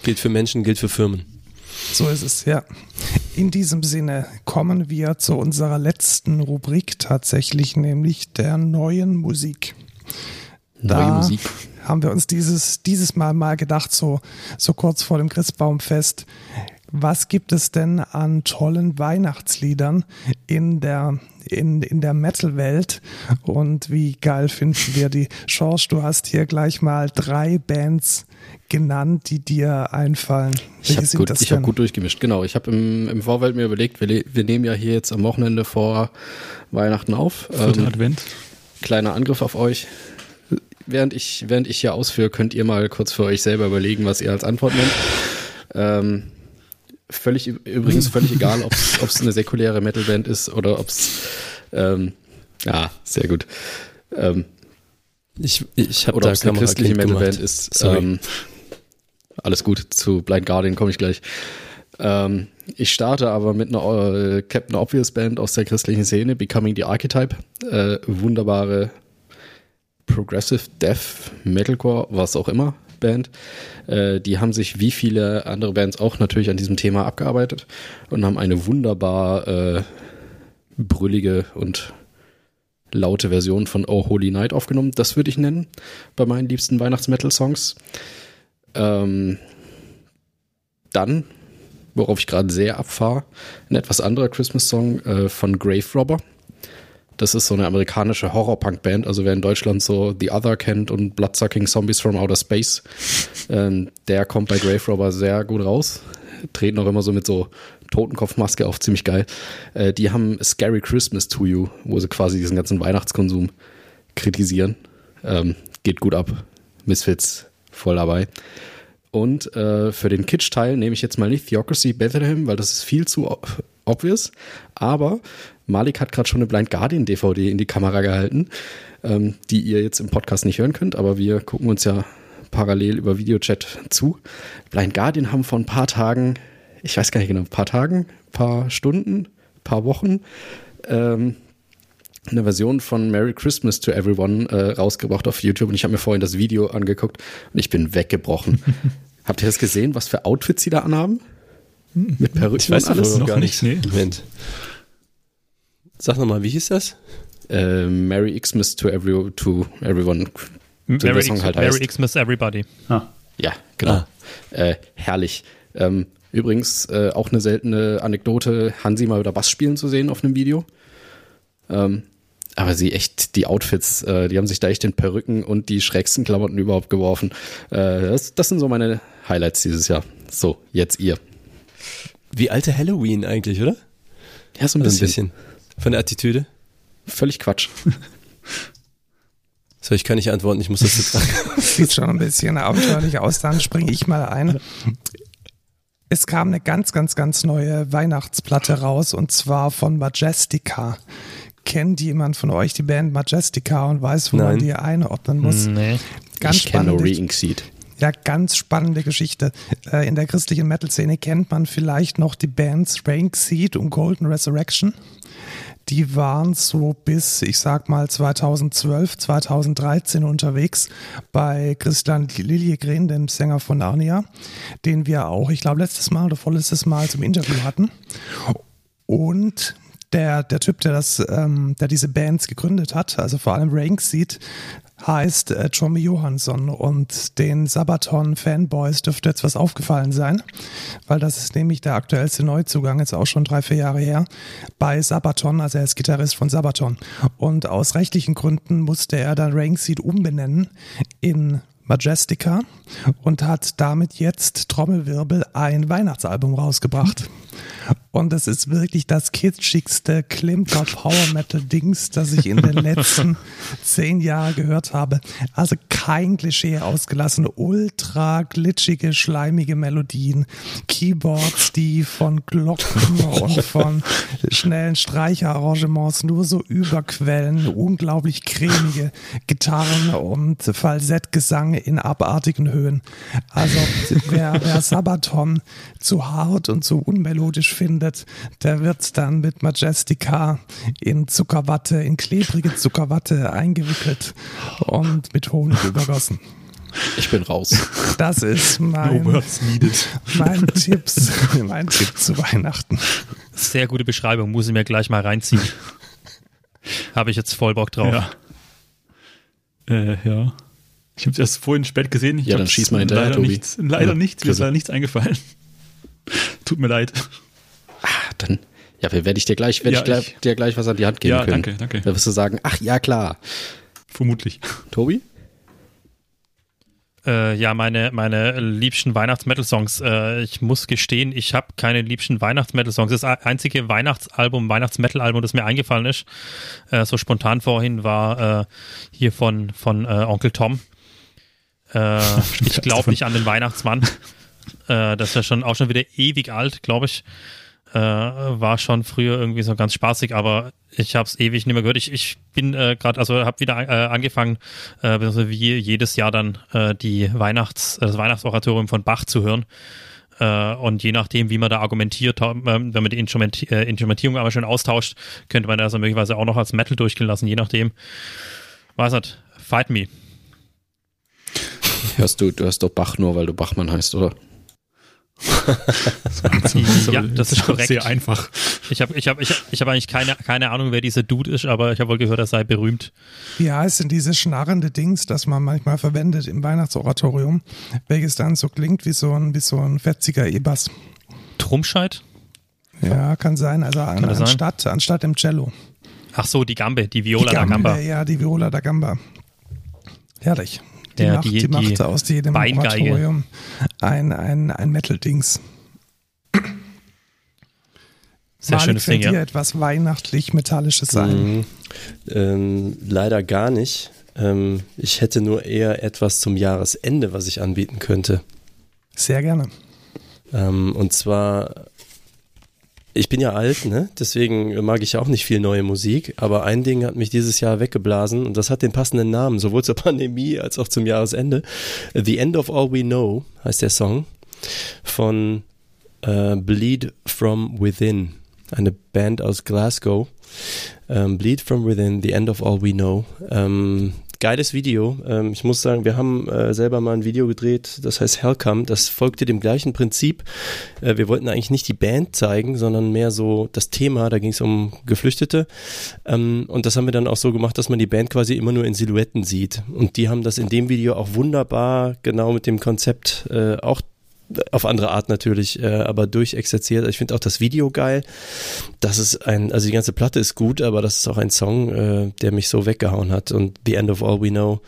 Gilt für Menschen, gilt für Firmen. So ist es, ja. In diesem Sinne kommen wir zu unserer letzten Rubrik tatsächlich, nämlich der neuen Musik. Da Neue Musik. haben wir uns dieses, dieses Mal mal gedacht, so, so kurz vor dem Christbaumfest, was gibt es denn an tollen Weihnachtsliedern in der, in, in der Metal-Welt? Und wie geil finden wir die? George, du hast hier gleich mal drei Bands genannt, die dir einfallen. ich habe gut, hab gut durchgemischt, genau. Ich habe im, im Vorfeld mir überlegt, wir, wir nehmen ja hier jetzt am Wochenende vor Weihnachten auf. Vierter ähm, Advent. Kleiner Angriff auf euch. Während ich, während ich hier ausführe, könnt ihr mal kurz für euch selber überlegen, was ihr als Antwort nennt. Ähm, Völlig, übrigens völlig egal, ob es eine säkuläre Metalband ist oder ob es, ähm, ja, sehr gut. Ähm, ich ich habe es eine christliche Metalband ist. Ähm, alles gut, zu Blind Guardian komme ich gleich. Ähm, ich starte aber mit einer äh, Captain Obvious Band aus der christlichen Szene, Becoming the Archetype. Äh, wunderbare Progressive Death, Metalcore, was auch immer. Band. Äh, die haben sich wie viele andere Bands auch natürlich an diesem Thema abgearbeitet und haben eine wunderbar äh, brüllige und laute Version von Oh Holy Night aufgenommen. Das würde ich nennen bei meinen liebsten Weihnachts-Metal-Songs. Ähm, dann, worauf ich gerade sehr abfahre, ein etwas anderer Christmas-Song äh, von Grave Robber. Das ist so eine amerikanische Horror-Punk-Band. Also wer in Deutschland so The Other kennt und Bloodsucking Zombies from Outer Space, ähm, der kommt bei Grave Robber sehr gut raus. Treten auch immer so mit so Totenkopfmaske auf, ziemlich geil. Äh, die haben Scary Christmas to You, wo sie quasi diesen ganzen Weihnachtskonsum kritisieren. Ähm, geht gut ab. Misfits voll dabei. Und äh, für den Kitsch-Teil nehme ich jetzt mal nicht Theocracy Bethlehem, weil das ist viel zu obvious. Aber Malik hat gerade schon eine Blind Guardian DVD in die Kamera gehalten, ähm, die ihr jetzt im Podcast nicht hören könnt, aber wir gucken uns ja parallel über Videochat zu. Blind Guardian haben vor ein paar Tagen, ich weiß gar nicht genau, ein paar Tagen, paar Stunden, paar Wochen, ähm, eine Version von Merry Christmas to Everyone äh, rausgebracht auf YouTube und ich habe mir vorhin das Video angeguckt und ich bin weggebrochen. Habt ihr das gesehen, was für Outfits sie da anhaben? Mit Perücken ich weiß und alles? Noch gar nicht. Nee. Moment. Sag nochmal, wie hieß das? Äh, Merry Xmas to, every, to everyone. Merry, X, halt Merry Xmas everybody. Ah. Ja, genau. Ah. Äh, herrlich. Ähm, übrigens äh, auch eine seltene Anekdote, Hansi mal wieder Bass spielen zu sehen auf einem Video. Ähm, aber sie echt, die Outfits, äh, die haben sich da echt den Perücken und die schrägsten Klamotten überhaupt geworfen. Äh, das, das sind so meine Highlights dieses Jahr. So, jetzt ihr. Wie alte Halloween eigentlich, oder? Ja, so ein also bisschen. Ein bisschen. Von der Attitüde? Völlig Quatsch. So, ich kann nicht antworten, ich muss das jetzt sagen. Sieht schon ein bisschen abenteuerlich aus, dann springe ich mal ein. Es kam eine ganz, ganz, ganz neue Weihnachtsplatte raus und zwar von Majestica. Kennt jemand von euch die Band Majestica und weiß, wo Nein. man die einordnen muss? Nee. Ganz ich kenne nur Re-Ink Seed. Ja, ganz spannende Geschichte. Äh, in der christlichen Metal-Szene kennt man vielleicht noch die Bands Rank Seed und Golden Resurrection. Die waren so bis, ich sag mal, 2012, 2013 unterwegs bei Christian Liljegren, dem Sänger von Narnia, den wir auch, ich glaube, letztes Mal oder vorletztes Mal zum Interview hatten. Und der, der Typ, der das, ähm, der diese Bands gegründet hat, also vor allem Rank Seed, heißt äh, Tommy Johansson und den Sabaton-Fanboys dürfte jetzt was aufgefallen sein, weil das ist nämlich der aktuellste Neuzugang, jetzt auch schon drei, vier Jahre her, bei Sabaton, also er ist Gitarrist von Sabaton. Und aus rechtlichen Gründen musste er dann Rankseed umbenennen in Majestica und hat damit jetzt Trommelwirbel ein Weihnachtsalbum rausgebracht. Und es ist wirklich das kitschigste Klimper Power Metal Dings, das ich in den letzten zehn Jahren gehört habe. Also kein Klischee ausgelassen, ultra glitschige, schleimige Melodien, Keyboards, die von Glocken und von schnellen Streicherarrangements nur so überquellen, unglaublich cremige Gitarren und Falsettgesang in abartigen Höhen. Also wer, wer Sabaton zu hart und zu unmelodisch findet, der wird dann mit Majestica in Zuckerwatte, in klebrige Zuckerwatte eingewickelt und mit Honig übergossen. Ich bin raus. Das ist mein, mein, Tipps, mein Tipp zu Weihnachten. Sehr gute Beschreibung, muss ich mir gleich mal reinziehen. Habe ich jetzt voll Bock drauf. Ja. Äh, ja. Ich habe es erst vorhin spät gesehen. Ich ja, dann schieß mal hinterher, leider Tobi. Nichts, leider ja, nichts, mir ist leider nichts eingefallen. Tut mir leid. Ah, dann, ja, werde ich dir gleich, werde ja, ich, dir gleich was an die Hand geben ja, können. danke, danke. Da wirst du sagen, ach ja, klar. Vermutlich. Tobi? Äh, ja, meine, meine liebsten Weihnachts-Metal-Songs. Äh, ich muss gestehen, ich habe keine liebsten Weihnachts-Metal-Songs. Das einzige Weihnachtsalbum, Weihnachts-Metal-Album, das mir eingefallen ist, äh, so spontan vorhin, war äh, hier von, von äh, Onkel Tom. Äh, ich glaube nicht an den Weihnachtsmann. das ist ja schon auch schon wieder ewig alt, glaube ich. Äh, war schon früher irgendwie so ganz spaßig, aber ich habe es ewig nicht mehr gehört. Ich, ich bin äh, gerade, also habe wieder äh, angefangen, äh, wie jedes Jahr dann äh, die Weihnachts, das Weihnachtsoratorium von Bach zu hören. Äh, und je nachdem, wie man da argumentiert, äh, wenn man die Instrument, äh, Instrumentierung aber schon austauscht, könnte man das möglicherweise auch noch als Metal durchgehen lassen, je nachdem. Was hat? Fight Me. Hörst du, du hörst doch Bach nur, weil du Bachmann heißt, oder? ja, das ist korrekt. Sehr einfach. Ich habe ich hab, ich hab, ich hab eigentlich keine, keine Ahnung, wer dieser Dude ist, aber ich habe wohl gehört, er sei berühmt. Wie heißt denn dieses schnarrende Dings, das man manchmal verwendet im Weihnachtsoratorium, welches dann so klingt wie so ein, wie so ein fetziger E-Bass? Trumscheid? Ja, kann sein. Also an, anstatt, sein? anstatt im Cello. Ach so, die Gambe, die Viola die Gambe, da Gamba. Ja, die Viola da Gamba. Herrlich. Die, ja, macht, die, die macht aus jedem Beingeige. Oratorium ein, ein, ein Metal-Dings. Sehr Malik, schönes Ding, ja. dir etwas weihnachtlich-metallisches sein? Mhm. Ähm, leider gar nicht. Ähm, ich hätte nur eher etwas zum Jahresende, was ich anbieten könnte. Sehr gerne. Ähm, und zwar ich bin ja alt, ne? Deswegen mag ich auch nicht viel neue Musik. Aber ein Ding hat mich dieses Jahr weggeblasen und das hat den passenden Namen, sowohl zur Pandemie als auch zum Jahresende. The End of All We Know heißt der Song von äh, Bleed from Within, eine Band aus Glasgow. Ähm, Bleed from Within, The End of All We Know. Ähm, geiles Video. Ähm, ich muss sagen, wir haben äh, selber mal ein Video gedreht, das heißt Hellcome. Das folgte dem gleichen Prinzip. Äh, wir wollten eigentlich nicht die Band zeigen, sondern mehr so das Thema. Da ging es um Geflüchtete. Ähm, und das haben wir dann auch so gemacht, dass man die Band quasi immer nur in Silhouetten sieht. Und die haben das in dem Video auch wunderbar genau mit dem Konzept äh, auch auf andere Art natürlich, äh, aber durchexerziert. Ich finde auch das Video geil. Das ist ein, also die ganze Platte ist gut, aber das ist auch ein Song, äh, der mich so weggehauen hat. Und The End of All We Know,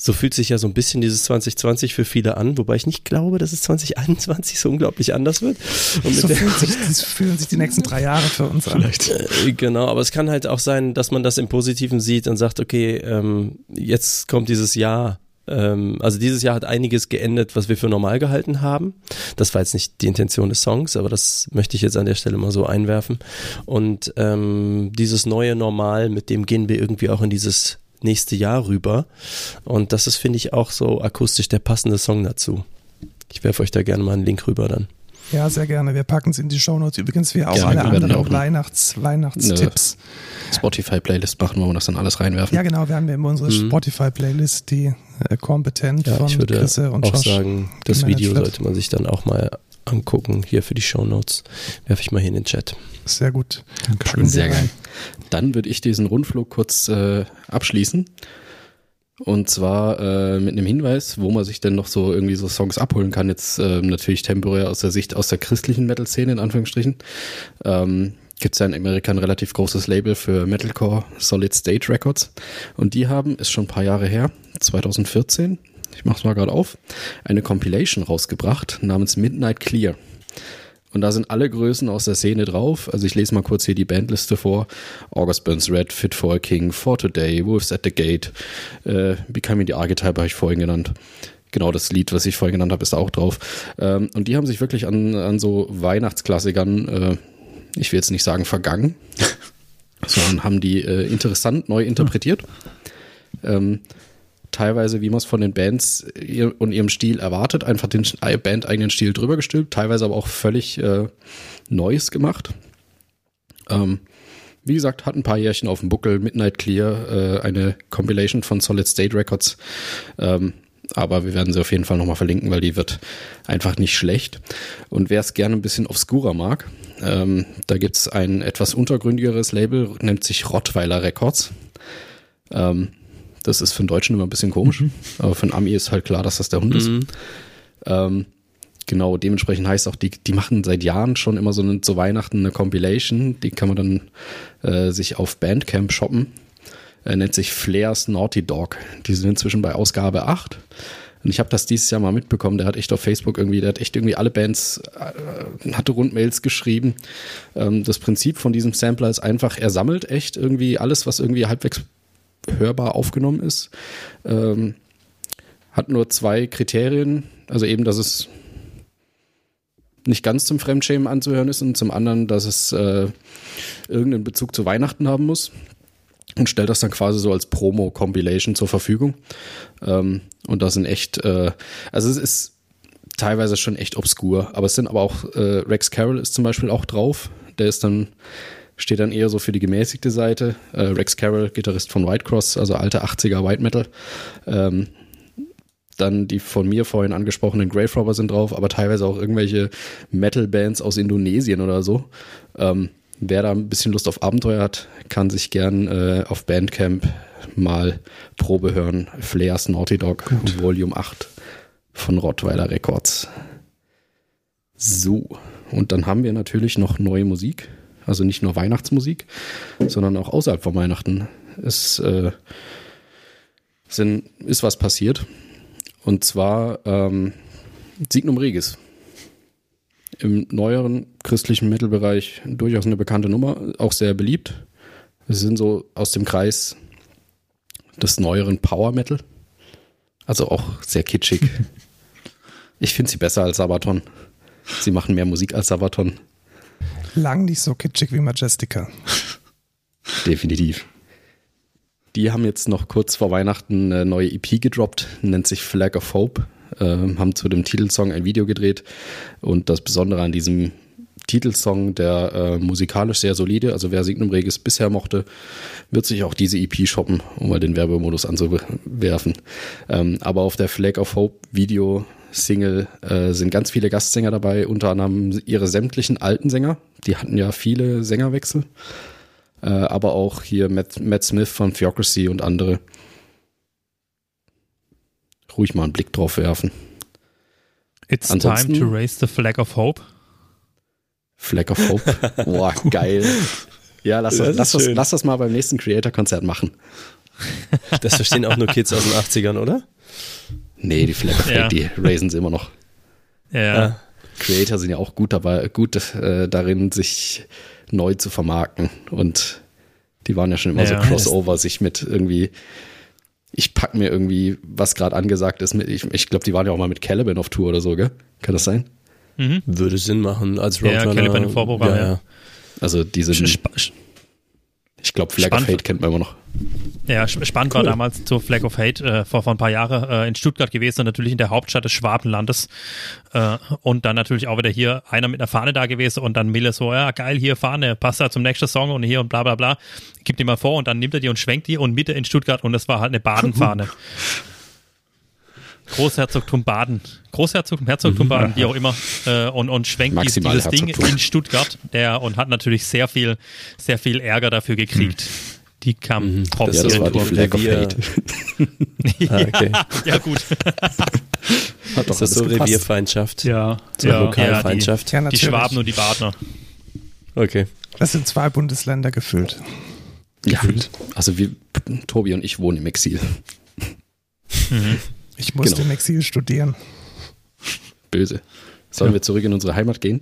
so fühlt sich ja so ein bisschen dieses 2020 für viele an, wobei ich nicht glaube, dass es 2021 so unglaublich anders wird. Und so fühlen sich, fühlen sich die nächsten drei Jahre für uns an. Vielleicht. Äh, genau, aber es kann halt auch sein, dass man das im Positiven sieht und sagt, okay, ähm, jetzt kommt dieses Jahr ähm, also dieses Jahr hat einiges geendet, was wir für normal gehalten haben. Das war jetzt nicht die Intention des Songs, aber das möchte ich jetzt an der Stelle mal so einwerfen. Und ähm, dieses neue Normal, mit dem gehen wir irgendwie auch in dieses nächste Jahr rüber. Und das ist, finde ich, auch so akustisch der passende Song dazu. Ich werfe euch da gerne mal einen Link rüber dann. Ja, sehr gerne. Wir packen es in die Shownotes. Übrigens, wir auch ja, alle anderen auch Weihnachts, Weihnachtstipps. Spotify-Playlist machen, wo wir das dann alles reinwerfen. Ja, genau. Wir haben ja immer unsere mhm. Spotify-Playlist, die äh, kompetent ja, von ich würde Chrisse und auch Josh sagen, das Video wird. sollte man sich dann auch mal angucken, hier für die Shownotes. Werfe ich mal hier in den Chat. Sehr gut. Dankeschön. Sehr geil. Dann würde ich diesen Rundflug kurz äh, abschließen. Und zwar äh, mit einem Hinweis, wo man sich denn noch so irgendwie so Songs abholen kann. Jetzt äh, natürlich temporär aus der Sicht aus der christlichen Metal-Szene, in Anführungsstrichen. Ähm, Gibt es ja in Amerika ein relativ großes Label für Metalcore, Solid State Records. Und die haben, ist schon ein paar Jahre her, 2014, ich mach's mal gerade auf, eine Compilation rausgebracht namens Midnight Clear. Und da sind alle Größen aus der Szene drauf. Also ich lese mal kurz hier die Bandliste vor. August Burns Red, Fit for a King, For Today, Wolves at the Gate, äh, Becoming the Archetype habe ich vorhin genannt. Genau das Lied, was ich vorhin genannt habe, ist da auch drauf. Ähm, und die haben sich wirklich an, an so Weihnachtsklassikern, äh, ich will jetzt nicht sagen vergangen, sondern haben die äh, interessant neu interpretiert. Ähm, teilweise, wie man es von den Bands und ihrem Stil erwartet, einfach den Band-eigenen Stil drüber gestülpt, teilweise aber auch völlig äh, Neues gemacht. Ähm, wie gesagt, hat ein paar Jährchen auf dem Buckel, Midnight Clear, äh, eine Compilation von Solid State Records. Ähm, aber wir werden sie auf jeden Fall nochmal verlinken, weil die wird einfach nicht schlecht. Und wer es gerne ein bisschen obskurer mag, ähm, da gibt es ein etwas untergründigeres Label, nennt sich Rottweiler Records. Ähm, das ist für einen Deutschen immer ein bisschen komisch, mhm. aber für einen Ami ist halt klar, dass das der Hund ist. Mhm. Ähm, genau, dementsprechend heißt auch, die, die machen seit Jahren schon immer so eine, zu Weihnachten eine Compilation, die kann man dann äh, sich auf Bandcamp shoppen. Er nennt sich Flares Naughty Dog. Die sind inzwischen bei Ausgabe 8. Und ich habe das dieses Jahr mal mitbekommen. Der hat echt auf Facebook irgendwie, der hat echt irgendwie alle Bands, äh, hatte Rundmails geschrieben. Ähm, das Prinzip von diesem Sampler ist einfach, er sammelt echt irgendwie alles, was irgendwie halbwegs hörbar aufgenommen ist. Ähm, hat nur zwei Kriterien, also eben, dass es nicht ganz zum Fremdschämen anzuhören ist und zum anderen, dass es äh, irgendeinen Bezug zu Weihnachten haben muss und stellt das dann quasi so als Promo-Compilation zur Verfügung. Ähm, und da sind echt, äh, also es ist teilweise schon echt obskur, aber es sind aber auch, äh, Rex Carroll ist zum Beispiel auch drauf, der ist dann steht dann eher so für die gemäßigte Seite. Äh, Rex Carroll, Gitarrist von Whitecross, also alte 80er White Metal. Ähm, dann die von mir vorhin angesprochenen Grave Robber sind drauf, aber teilweise auch irgendwelche Metal-Bands aus Indonesien oder so. Ähm, wer da ein bisschen Lust auf Abenteuer hat, kann sich gern äh, auf Bandcamp mal Probe hören. Flares Naughty Dog Gut. Volume 8 von Rottweiler Records. So, und dann haben wir natürlich noch neue Musik. Also nicht nur Weihnachtsmusik, sondern auch außerhalb von Weihnachten. Es äh, sind, ist was passiert. Und zwar ähm, Signum Regis. Im neueren christlichen Mittelbereich durchaus eine bekannte Nummer, auch sehr beliebt. Sie sind so aus dem Kreis des neueren Power Metal. Also auch sehr kitschig. Ich finde sie besser als Sabaton. Sie machen mehr Musik als Sabaton. Lang nicht so kitschig wie Majestica. Definitiv. Die haben jetzt noch kurz vor Weihnachten eine neue EP gedroppt, nennt sich Flag of Hope, äh, haben zu dem Titelsong ein Video gedreht und das Besondere an diesem Titelsong, der äh, musikalisch sehr solide, also wer Signum Regis bisher mochte, wird sich auch diese EP shoppen, um mal den Werbemodus anzuwerfen. Ähm, aber auf der Flag of Hope Video Single äh, sind ganz viele Gastsänger dabei, unter anderem ihre sämtlichen alten Sänger. Die hatten ja viele Sängerwechsel. Äh, aber auch hier Matt, Matt Smith von Theocracy und andere. Ruhig mal einen Blick drauf werfen. It's Ansonsten, time to raise the flag of hope. Flag of Hope. Boah, geil. Ja, lass das, lass, das, lass das mal beim nächsten Creator-Konzert machen. Das verstehen auch nur Kids aus den 80ern, oder? Nee, die Flag of ja. die raisen sie immer noch. Ja. Creator sind ja auch gut dabei, gut äh, darin, sich neu zu vermarkten. Und die waren ja schon immer ja, so Crossover, sich mit irgendwie ich pack mir irgendwie, was gerade angesagt ist. Ich, ich glaube, die waren ja auch mal mit Caliban auf Tour oder so, gell? Kann das sein? Mhm. Würde Sinn machen als Roadrunner. Ja, Caliban im Vorprogramm, ja, ja. Also diese. Ich glaube, Flag Spannend. of Hate kennt man immer noch. Ja, spannend cool. war damals zu Flag of Hate äh, vor, vor ein paar Jahren äh, in Stuttgart gewesen, natürlich in der Hauptstadt des Schwabenlandes. Äh, und dann natürlich auch wieder hier einer mit einer Fahne da gewesen und dann Mille so, ja geil, hier Fahne, passt da zum nächsten Song und hier und bla bla bla. Gibt die mal vor und dann nimmt er die und schwenkt die und Mitte in Stuttgart und das war halt eine Badenfahne. Großherzogtum Baden, Großherzogtum, Herzogtum mhm. Baden, wie auch immer, äh, und, und schwenkt dieses, dieses Ding in Stuttgart der, und hat natürlich sehr viel, sehr viel Ärger dafür gekriegt. Mhm. Die kam mhm. Hops ja, das war die Flag of Hate. ja, ah, okay. ja, gut. Hat ist das so gepasst. Revierfeindschaft? Ja, so ja. Lokalfeindschaft? Ja, die, die Schwaben und die Badner. Okay. Das sind zwei Bundesländer gefüllt. Ja, also wir, Tobi und ich wohnen im Exil. Mhm. Ich musste genau. im Exil studieren. Böse. Sollen ja. wir zurück in unsere Heimat gehen?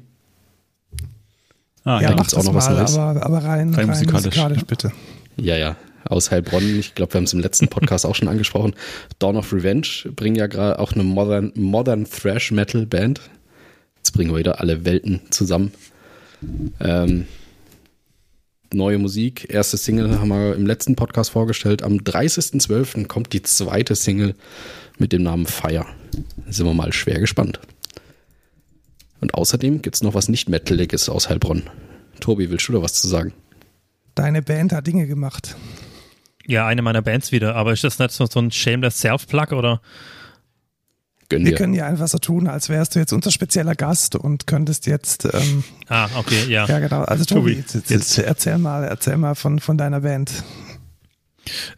Ah, ja, da gibt es auch noch was Neues. Aber, aber rein, rein, musikalisch. musikalisch, bitte. Ja, ja. Aus Heilbronn, ich glaube, wir haben es im letzten Podcast auch schon angesprochen. Dawn of Revenge bringen ja gerade auch eine Modern, Modern Thrash Metal Band. Jetzt bringen wir wieder alle Welten zusammen. Ähm, neue Musik, erste Single haben wir im letzten Podcast vorgestellt. Am 30.12. kommt die zweite Single mit dem Namen Fire. Da sind wir mal schwer gespannt. Und außerdem gibt es noch was nicht Metaliges aus Heilbronn. Tobi, willst du da was zu sagen? Deine Band hat Dinge gemacht. Ja, eine meiner Bands wieder. Aber ist das nicht so, so ein Shameless Self-Plug oder? Gönn wir dir. können ja einfach so tun, als wärst du jetzt unser spezieller Gast und könntest jetzt. Ähm, ah, okay, ja. Ja, genau. Also Tobi, jetzt, jetzt, jetzt erzähl mal, erzähl mal von, von deiner Band.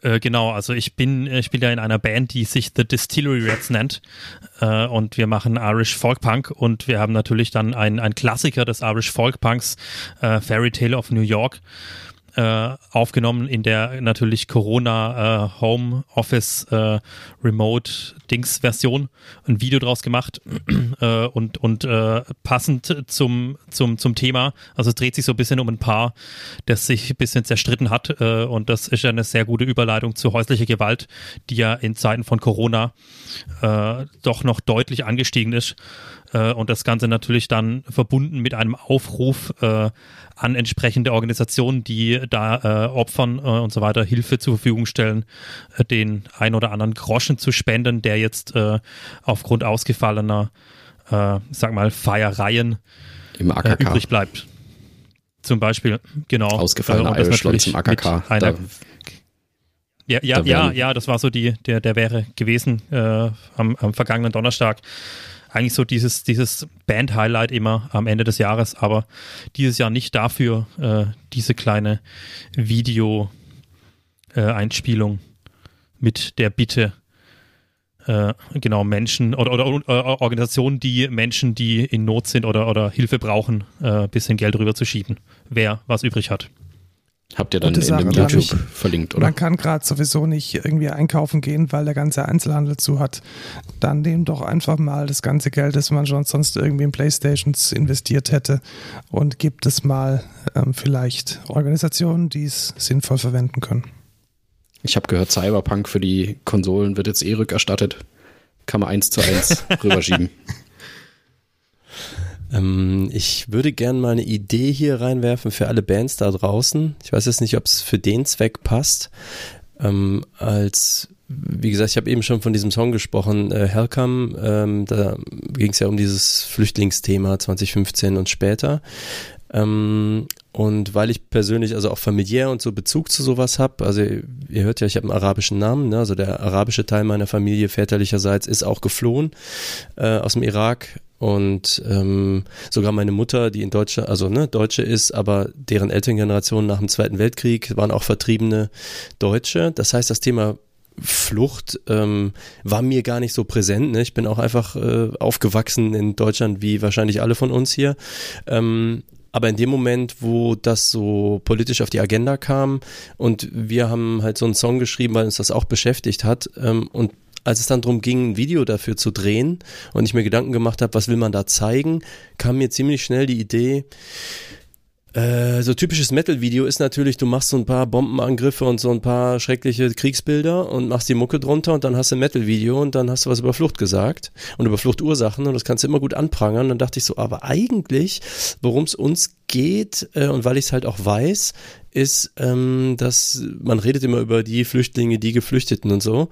Äh, genau, also ich bin, ich spiele ja in einer Band, die sich The Distillery Rats nennt. Äh, und wir machen Irish Folk Punk und wir haben natürlich dann einen Klassiker des Irish Folk Punks, äh, Fairy Tale of New York äh, aufgenommen in der natürlich Corona äh, Home Office äh, Remote Dings Version ein Video draus gemacht äh, und und äh, passend zum zum zum Thema. Also es dreht sich so ein bisschen um ein Paar das sich ein bisschen zerstritten hat äh, und das ist eine sehr gute Überleitung zu häuslicher Gewalt die ja in Zeiten von Corona äh, doch noch deutlich angestiegen ist äh, und das Ganze natürlich dann verbunden mit einem Aufruf äh, an entsprechende Organisationen, die da äh, Opfern äh, und so weiter Hilfe zur Verfügung stellen, äh, den ein oder anderen Groschen zu spenden, der jetzt aufgrund ausgefallener, sag mal, Feiereien Im AKK. Übrig bleibt. Zum Beispiel, genau. Ausgefallener äh, Irish im AKK. Einer, ja, ja, ja, ja, das war so die, der, der wäre gewesen äh, am, am vergangenen Donnerstag eigentlich so dieses, dieses Band-Highlight immer am Ende des Jahres, aber dieses Jahr nicht dafür äh, diese kleine Video-Einspielung mit der Bitte, äh, genau Menschen oder, oder, oder, Organisationen, die Menschen, die in Not sind oder, oder Hilfe brauchen, ein äh, bisschen Geld rüber zu schieben, wer was übrig hat. Habt ihr dann in dem YouTube nicht, verlinkt, oder? Man kann gerade sowieso nicht irgendwie einkaufen gehen, weil der ganze Einzelhandel zu hat. Dann nehmen doch einfach mal das ganze Geld, das man schon sonst irgendwie in Playstations investiert hätte und gibt es mal ähm, vielleicht Organisationen, die es sinnvoll verwenden können. Ich habe gehört, Cyberpunk für die Konsolen wird jetzt eh rückerstattet. Kann man eins zu eins rüberschieben. Ähm, ich würde gerne mal eine Idee hier reinwerfen für alle Bands da draußen. Ich weiß jetzt nicht, ob es für den Zweck passt. Ähm, als wie gesagt, ich habe eben schon von diesem Song gesprochen, äh, Hellcome, ähm, da ging es ja um dieses Flüchtlingsthema 2015 und später. Ähm, und weil ich persönlich also auch familiär und so Bezug zu sowas habe, also ihr hört ja, ich habe einen arabischen Namen, ne? also der arabische Teil meiner Familie väterlicherseits ist auch geflohen äh, aus dem Irak und ähm, sogar meine Mutter, die in Deutschland, also ne, Deutsche ist, aber deren Elterngeneration nach dem Zweiten Weltkrieg waren auch vertriebene Deutsche. Das heißt, das Thema Flucht ähm, war mir gar nicht so präsent. Ne? Ich bin auch einfach äh, aufgewachsen in Deutschland, wie wahrscheinlich alle von uns hier. Ähm, aber in dem Moment, wo das so politisch auf die Agenda kam und wir haben halt so einen Song geschrieben, weil uns das auch beschäftigt hat ähm, und als es dann darum ging, ein Video dafür zu drehen und ich mir Gedanken gemacht habe, was will man da zeigen, kam mir ziemlich schnell die Idee, Äh, so typisches Metal-Video ist natürlich, du machst so ein paar Bombenangriffe und so ein paar schreckliche Kriegsbilder und machst die Mucke drunter und dann hast du ein Metal-Video und dann hast du was über Flucht gesagt und über Fluchtursachen und das kannst du immer gut anprangern. Und dann dachte ich so, aber eigentlich, worum es uns geht äh, und weil ich es halt auch weiß, ist, ähm, dass man redet immer über die Flüchtlinge, die Geflüchteten und so.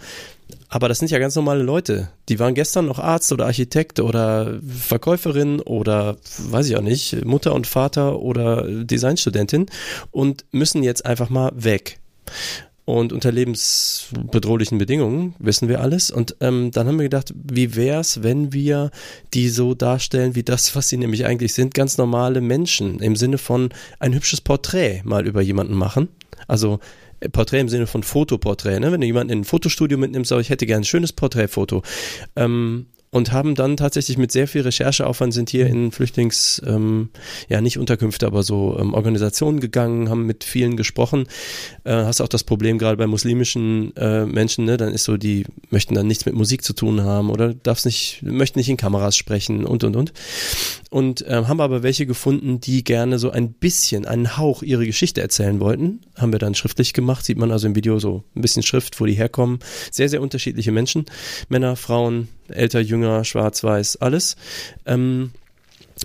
Aber das sind ja ganz normale Leute. Die waren gestern noch Arzt oder Architekt oder Verkäuferin oder weiß ich auch nicht, Mutter und Vater oder Designstudentin und müssen jetzt einfach mal weg. Und unter lebensbedrohlichen Bedingungen wissen wir alles. Und ähm, dann haben wir gedacht, wie wär's, wenn wir die so darstellen wie das, was sie nämlich eigentlich sind, ganz normale Menschen im Sinne von ein hübsches Porträt mal über jemanden machen. Also Porträt im Sinne von Fotoporträt, ne? Wenn du jemanden in ein Fotostudio mitnimmst, sag ich hätte gern ein schönes Porträtfoto. Ähm, und haben dann tatsächlich mit sehr viel Rechercheaufwand sind hier in Flüchtlings, ähm, ja nicht Unterkünfte, aber so ähm, Organisationen gegangen, haben mit vielen gesprochen. Äh, hast auch das Problem gerade bei muslimischen äh, Menschen, ne, dann ist so, die möchten dann nichts mit Musik zu tun haben oder darfst nicht, möchten nicht in Kameras sprechen und und und. Und äh, haben aber welche gefunden, die gerne so ein bisschen, einen Hauch ihre Geschichte erzählen wollten. Haben wir dann schriftlich gemacht, sieht man also im Video so ein bisschen Schrift, wo die herkommen. Sehr, sehr unterschiedliche Menschen. Männer, Frauen, älter, jünger, schwarz, weiß, alles. Ähm,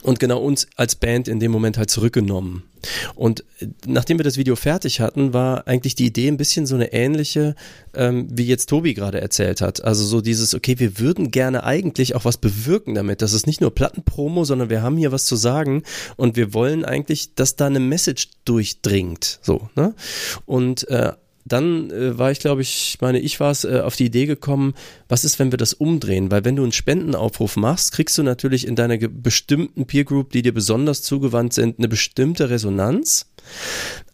und genau uns als Band in dem Moment halt zurückgenommen. Und äh, nachdem wir das Video fertig hatten, war eigentlich die Idee ein bisschen so eine ähnliche, ähm, wie jetzt Tobi gerade erzählt hat. Also so dieses, okay, wir würden gerne eigentlich auch was bewirken damit. Das ist nicht nur Plattenpromo, sondern wir haben hier was zu sagen und wir wollen eigentlich, dass da eine Message durchdringt. So, ne? Und äh, dann äh, war ich, glaube ich, meine, ich war es, äh, auf die Idee gekommen, was ist, wenn wir das umdrehen? Weil wenn du einen Spendenaufruf machst, kriegst du natürlich in deiner bestimmten Peer Group, die dir besonders zugewandt sind, eine bestimmte Resonanz.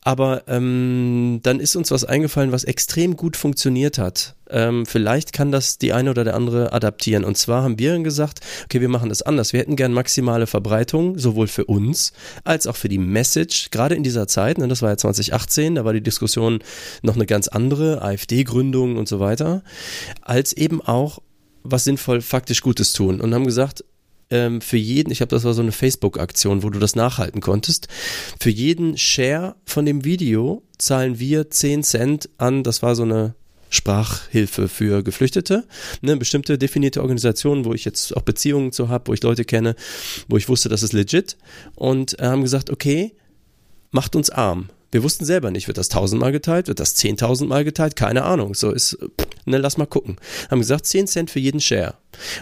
Aber ähm, dann ist uns was eingefallen, was extrem gut funktioniert hat. Ähm, vielleicht kann das die eine oder der andere adaptieren. Und zwar haben wir gesagt, okay, wir machen das anders. Wir hätten gern maximale Verbreitung, sowohl für uns als auch für die Message. Gerade in dieser Zeit, ne, das war ja 2018, da war die Diskussion noch eine ganz andere, AfD-Gründung und so weiter, als eben auch was sinnvoll faktisch Gutes tun. Und haben gesagt, ähm, für jeden, ich habe das war so eine Facebook-Aktion, wo du das nachhalten konntest, für jeden Share von dem Video zahlen wir 10 Cent an, das war so eine Sprachhilfe für Geflüchtete, eine bestimmte definierte Organisation, wo ich jetzt auch Beziehungen zu habe, wo ich Leute kenne, wo ich wusste, das ist legit und äh, haben gesagt, okay, macht uns arm. Wir wussten selber nicht, wird das tausendmal geteilt, wird das zehntausendmal geteilt, keine Ahnung. So ist, ne, lass mal gucken. Haben gesagt, zehn Cent für jeden Share.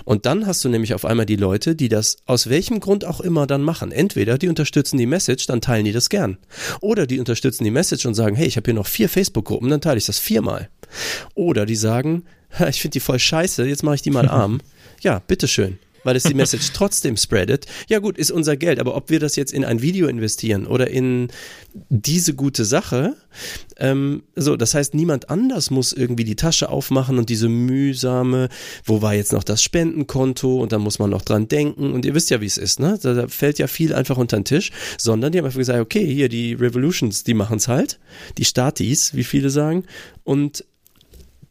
Und dann hast du nämlich auf einmal die Leute, die das aus welchem Grund auch immer dann machen. Entweder die unterstützen die Message, dann teilen die das gern. Oder die unterstützen die Message und sagen, hey, ich habe hier noch vier Facebook-Gruppen, dann teile ich das viermal. Oder die sagen, ich finde die voll scheiße, jetzt mache ich die mal arm. ja, bitteschön weil es die Message trotzdem spreadet. Ja gut, ist unser Geld, aber ob wir das jetzt in ein Video investieren oder in diese gute Sache, ähm, so, das heißt, niemand anders muss irgendwie die Tasche aufmachen und diese mühsame, wo war jetzt noch das Spendenkonto und da muss man noch dran denken und ihr wisst ja, wie es ist, ne? Da, da fällt ja viel einfach unter den Tisch, sondern die haben einfach gesagt, okay, hier die Revolutions, die machen es halt, die Statis, wie viele sagen, und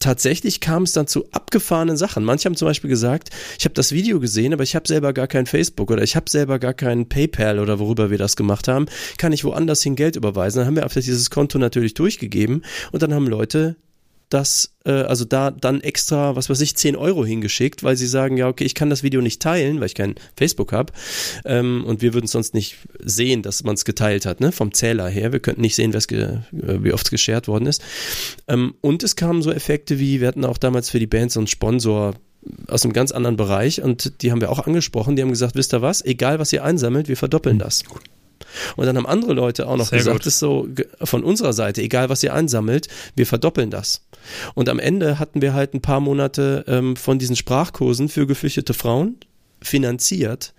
tatsächlich kam es dann zu abgefahrenen Sachen. Manche haben zum Beispiel gesagt, ich habe das Video gesehen, aber ich habe selber gar kein Facebook oder ich habe selber gar kein PayPal oder worüber wir das gemacht haben. Kann ich woanders hin Geld überweisen? Dann haben wir einfach dieses Konto natürlich durchgegeben und dann haben Leute das, äh, also da dann extra, was weiß ich, 10 Euro hingeschickt, weil sie sagen, ja, okay, ich kann das Video nicht teilen, weil ich kein Facebook habe. Ähm, und wir würden sonst nicht sehen, dass man es geteilt hat, ne? Vom Zähler her. Wir könnten nicht sehen, äh, wie oft es geshared worden ist. Ähm, und es kamen so Effekte wie, wir hatten auch damals für die Band so einen Sponsor aus einem ganz anderen Bereich und die haben wir auch angesprochen. Die haben gesagt, wisst ihr was, egal was ihr einsammelt, wir verdoppeln das. Und dann haben andere Leute auch noch Sehr gesagt, gut. ist so von unserer Seite, egal was ihr ansammelt, wir verdoppeln das. Und am Ende hatten wir halt ein paar Monate ähm, von diesen Sprachkursen für geflüchtete Frauen finanziert,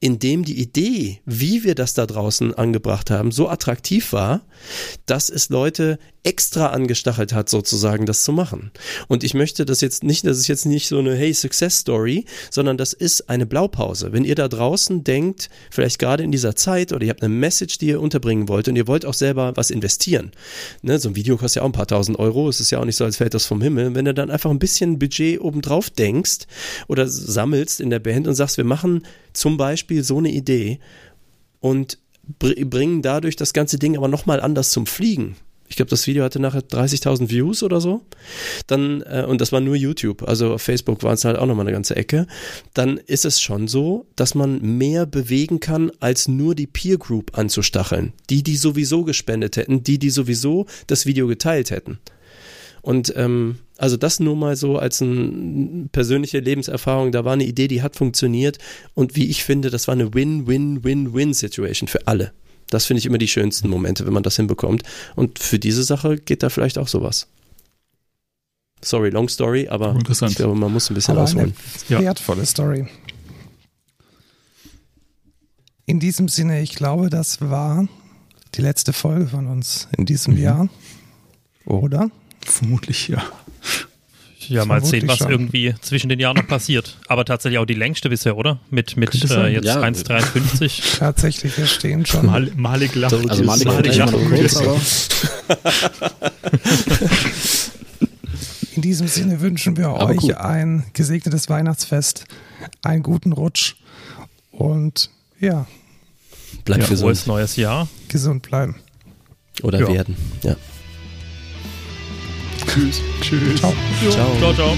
indem die Idee, wie wir das da draußen angebracht haben, so attraktiv war, dass es Leute extra angestachelt hat, sozusagen das zu machen. Und ich möchte das jetzt nicht, das ist jetzt nicht so eine Hey Success Story, sondern das ist eine Blaupause. Wenn ihr da draußen denkt, vielleicht gerade in dieser Zeit oder ihr habt eine Message, die ihr unterbringen wollt und ihr wollt auch selber was investieren. Ne, so ein Video kostet ja auch ein paar tausend Euro. Es ist ja auch nicht so, als fällt das vom Himmel. Wenn du dann einfach ein bisschen Budget obendrauf denkst oder sammelst in der Band und sagst, wir machen zum Beispiel so eine Idee und bringen dadurch das ganze Ding aber nochmal anders zum Fliegen. Ich glaube, das Video hatte nachher 30.000 Views oder so. Dann, äh, und das war nur YouTube, also auf Facebook waren es halt auch nochmal eine ganze Ecke. Dann ist es schon so, dass man mehr bewegen kann, als nur die Peer Group anzustacheln. Die, die sowieso gespendet hätten, die, die sowieso das Video geteilt hätten. Und ähm, also das nur mal so als eine persönliche Lebenserfahrung. Da war eine Idee, die hat funktioniert. Und wie ich finde, das war eine Win-Win-Win-Win-Situation für alle. Das finde ich immer die schönsten Momente, wenn man das hinbekommt. Und für diese Sache geht da vielleicht auch sowas. Sorry, long story, aber ich glaube, man muss ein bisschen aber ausholen. Eine wertvolle ja. Story. In diesem Sinne, ich glaube, das war die letzte Folge von uns in diesem mhm. Jahr. Oder? Vermutlich, ja. Ja, mal sehen, was schon. irgendwie zwischen den Jahren noch passiert. Aber tatsächlich auch die längste bisher, oder? Mit, mit äh, jetzt ja. 1,53. Tatsächlich, wir stehen schon. Mal, Malik lacht. Also Malik, Malik lacht kurz. In diesem Sinne wünschen wir aber euch gut. ein gesegnetes Weihnachtsfest, einen guten Rutsch und ja. Bleibt ja, gesund. neues Jahr. Gesund bleiben. Oder ja. werden, ja. Tschüss. Tschüss. Ciao. Ciao. ciao. ciao.